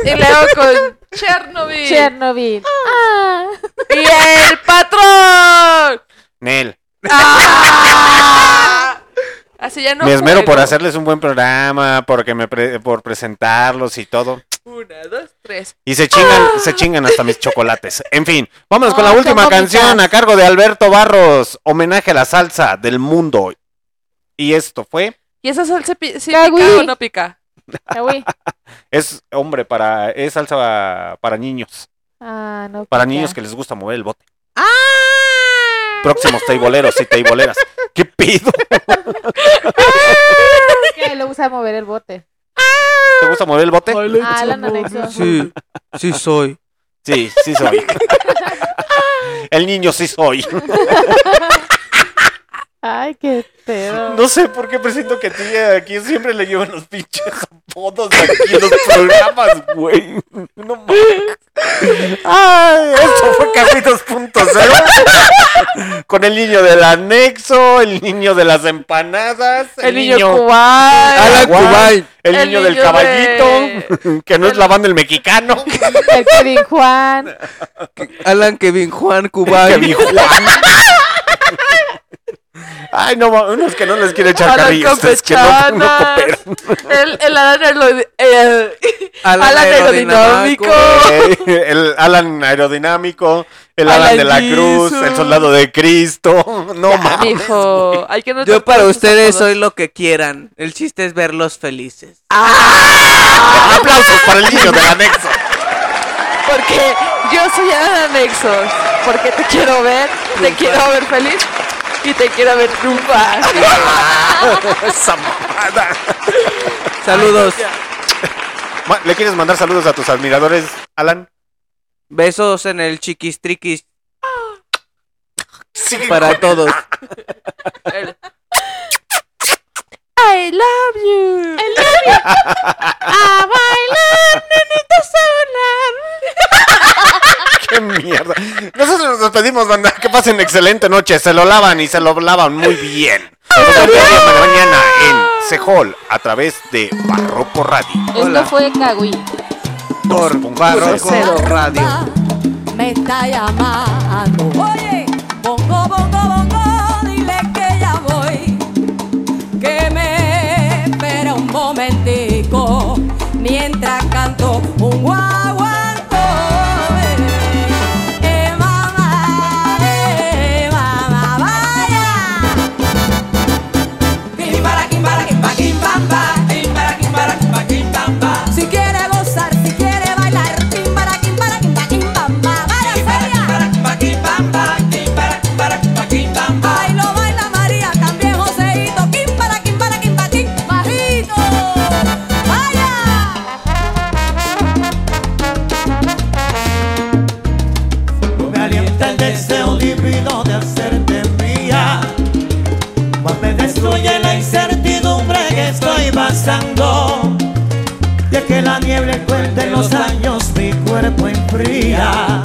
Y luego con [LAUGHS] Chernobyl. Chernobyl. Ah. y el patrón. Nel, ¡Ah! [LAUGHS] Así ya no me esmero juego. por hacerles un buen programa, porque me pre- por presentarlos y todo. Una, dos, tres. Y se chingan, se chingan hasta mis chocolates. En fin, vámonos con la Oh, última canción a cargo de Alberto Barros, homenaje a la salsa del mundo. Y esto fue, ¿Y esa salsa pi- sí pica o no pica? Ah, [LAUGHS] es hombre para, es salsa para niños, Ah, no. para pica. niños que les gusta mover el bote. Próximos teiboleros y teiboleras. [LAUGHS] ¿Qué pido? [LAUGHS] Que lo usa a mover el bote. ¿Te gusta mover el bote? Ah, Anexo. Sí, sí soy. Sí, sí soy. El niño sí soy. Ay, qué pedo. No sé por qué presiento que a ti aquí siempre le llevan los pinches apodos aquí en los programas, güey. No mames. Ay, esto fue Café 2.0. Con el niño del anexo, el niño de las empanadas, El, niño, cubano. Alan Jaguar, Cubain. el, El niño del niño caballito, de- que no es la banda el mexicano. El Kevin Juan. Alan Kevin Juan Cubain. Kevin Juan. Ay, no, unos que no les quiere echar carrillo, ustedes que no, cooperan. El, el Alan, eh, aerodinámico. Eh, el Alan aerodinámico, el Alan, de la Cruz, el soldado de Cristo. [LAUGHS] No ya, mames. Hijo, hay que Yo para ustedes soy lo que quieran. El chiste es verlos felices. Ah. Aplausos para el niño del anexo. Porque yo soy Alan Anexos. Porque te quiero ver, te quiero ver feliz y te quiero ver triunfar. [LAUGHS] Esa mamada. Saludos. ¿Le quieres mandar saludos a tus admiradores, Alan? Besos en el chiquis triquis para todos. I love you. I love you. Ah, I love ah, Mierda! Nosotros nos despedimos, banda. Que pasen excelente noche. Se lo lavan y se lo lavan muy bien. Nosotros nos mañana en Sejol a través de Barroco Radio. Esto fue Cagui. Por Barroco Radio. Me está llamando. Oye. pasando Y es que la niebla encuentre los años mi cuerpo enfría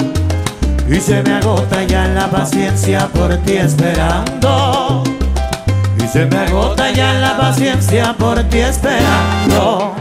Y se me agota ya la paciencia por ti esperando. Y se me agota ya la paciencia por ti esperando.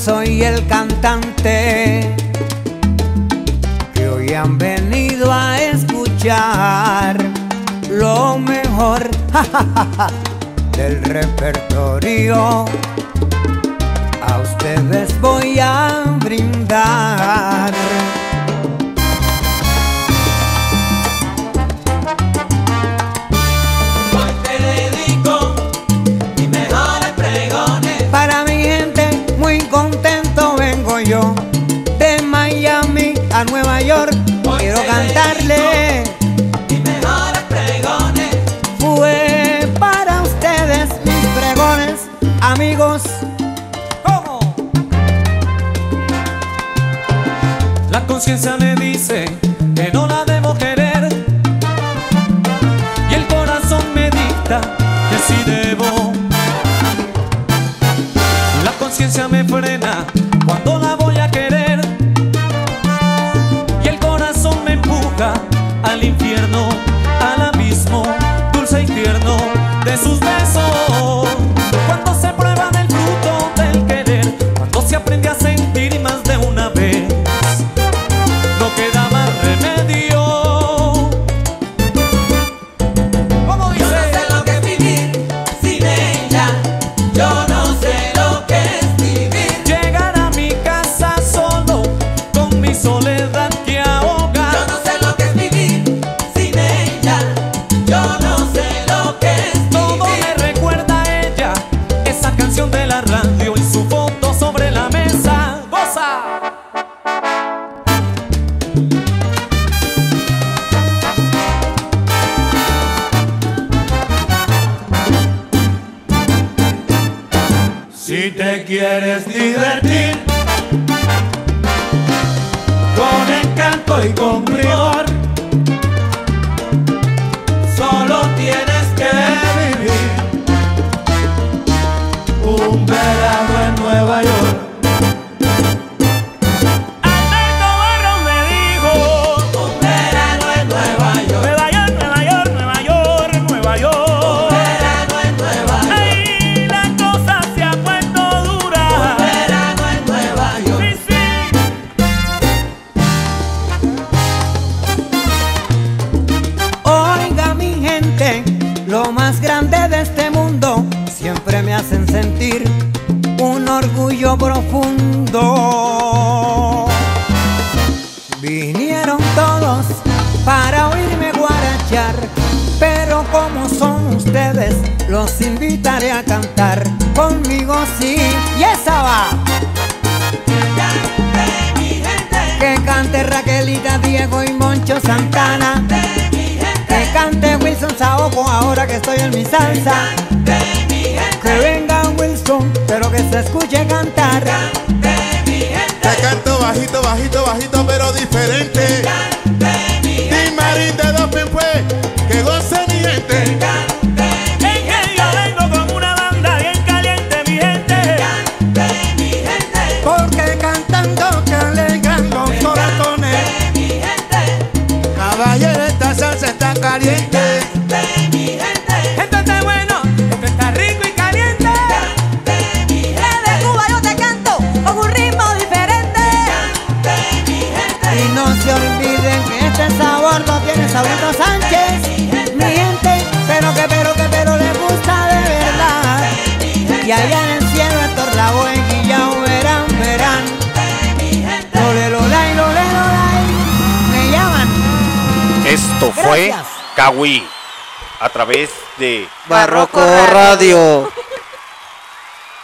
soy el cantante que hoy han venido a escuchar lo mejor [LAUGHS] del repertorio. A ustedes voy a brindar.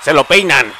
Se lo peinan.